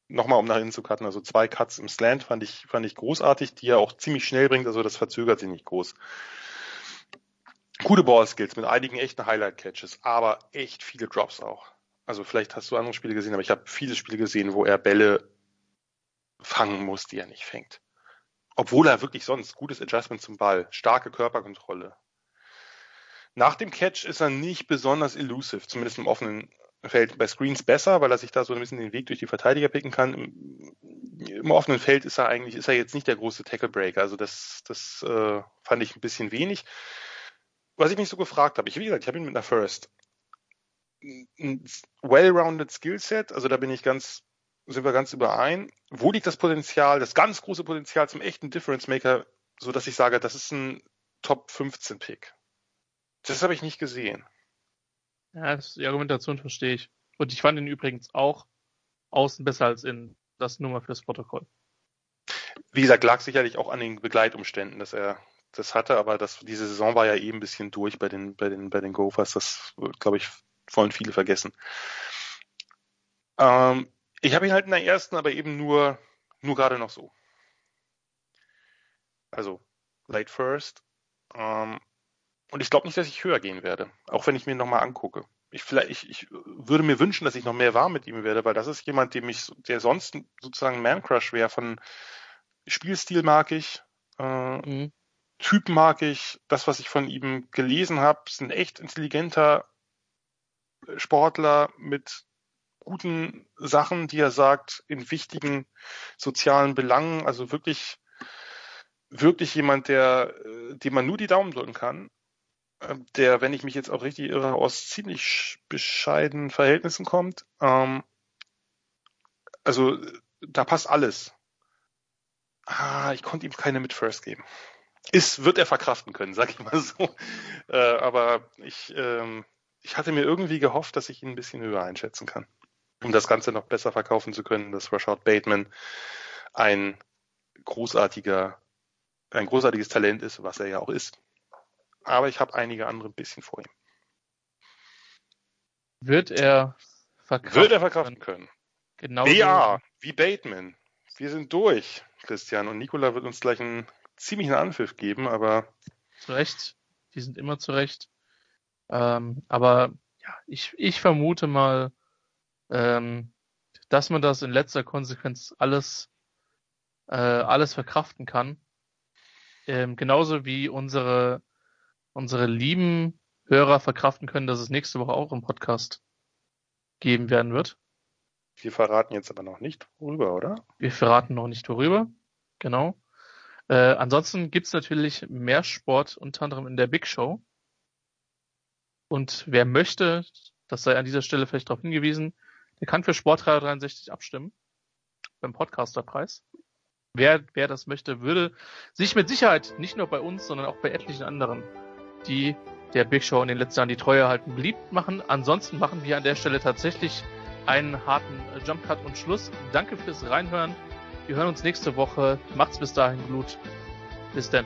Speaker 2: nochmal um nach innen zu cutten. Also zwei Cuts im Slant fand ich, fand ich großartig, die er auch ziemlich schnell bringt. Also das verzögert sich nicht groß. Gute Ballskills mit einigen echten Highlight-Catches, aber echt viele Drops auch. Also vielleicht hast du andere Spiele gesehen, aber ich habe viele Spiele gesehen, wo er Bälle fangen muss, die er nicht fängt. Obwohl er wirklich sonst gutes Adjustment zum Ball, starke Körperkontrolle. Nach dem Catch ist er nicht besonders elusive, zumindest im offenen Feld. Bei Screens besser, weil er sich da so ein bisschen den Weg durch die Verteidiger picken kann. Im, im offenen Feld ist er eigentlich, ist er jetzt nicht der große Tackle Breaker. Also das, das äh, fand ich ein bisschen wenig. Was ich mich so gefragt habe, ich wie gesagt, ich habe ihn mit einer First. Ein well-rounded Skillset, also da bin ich ganz sind wir ganz überein. Wo liegt das Potenzial, das ganz große Potenzial zum echten Difference Maker, so dass ich sage, das ist ein Top 15 Pick? Das habe ich nicht gesehen.
Speaker 1: Ja, die Argumentation verstehe ich. Und ich fand ihn übrigens auch außen besser als in das nur mal fürs Protokoll.
Speaker 2: Wie gesagt, lag sicherlich auch an den Begleitumständen, dass er das hatte, aber das, diese Saison war ja eben eh ein bisschen durch bei den, bei den, bei den Gophers. Das, glaube ich, wollen viele vergessen. Ähm, ich habe ihn halt in der ersten, aber eben nur, nur gerade noch so. Also, late first. Ähm, und ich glaube nicht, dass ich höher gehen werde, auch wenn ich mir nochmal angucke. Ich, vielleicht, ich, ich würde mir wünschen, dass ich noch mehr warm mit ihm werde, weil das ist jemand, dem ich, der sonst sozusagen Man-Crush wäre. Von Spielstil mag ich, äh, mhm. Typ mag ich, das, was ich von ihm gelesen habe, ist ein echt intelligenter Sportler mit guten Sachen, die er sagt, in wichtigen sozialen Belangen. Also wirklich, wirklich jemand, der, äh, dem man nur die Daumen drücken kann. Äh, der, wenn ich mich jetzt auch richtig irre, aus ziemlich bescheidenen Verhältnissen kommt. Ähm, also da passt alles. Ah, ich konnte ihm keine mit First geben. Ist, wird er verkraften können, sag ich mal so. Äh, aber ich, ähm, ich hatte mir irgendwie gehofft, dass ich ihn ein bisschen höher einschätzen kann um das Ganze noch besser verkaufen zu können, dass Rashad Bateman ein großartiger, ein großartiges Talent ist, was er ja auch ist. Aber ich habe einige andere ein bisschen vor ihm.
Speaker 1: Wird er
Speaker 2: verkraften, Wird er verkraften können? Genau. Ja, wie Bateman. Wir sind durch, Christian. Und Nikola wird uns gleich einen ziemlichen Anpfiff geben, aber.
Speaker 1: Zu Recht. Die sind immer zu Recht. Ähm, aber ja, ich, ich vermute mal, ähm, dass man das in letzter Konsequenz alles, äh, alles verkraften kann. Ähm, genauso wie unsere, unsere lieben Hörer verkraften können, dass es nächste Woche auch im Podcast geben werden wird.
Speaker 2: Wir verraten jetzt aber noch nicht worüber, oder?
Speaker 1: Wir verraten noch nicht worüber, genau. Äh, ansonsten gibt's natürlich mehr Sport, unter anderem in der Big Show. Und wer möchte, das sei an dieser Stelle vielleicht darauf hingewiesen, der kann für Sportradio 63 abstimmen. Beim Podcasterpreis. Wer, wer das möchte, würde sich mit Sicherheit nicht nur bei uns, sondern auch bei etlichen anderen, die der Big Show in den letzten Jahren die Treue halten, beliebt machen. Ansonsten machen wir an der Stelle tatsächlich einen harten Jump Cut und Schluss. Danke fürs Reinhören. Wir hören uns nächste Woche. Macht's bis dahin gut. Bis dann.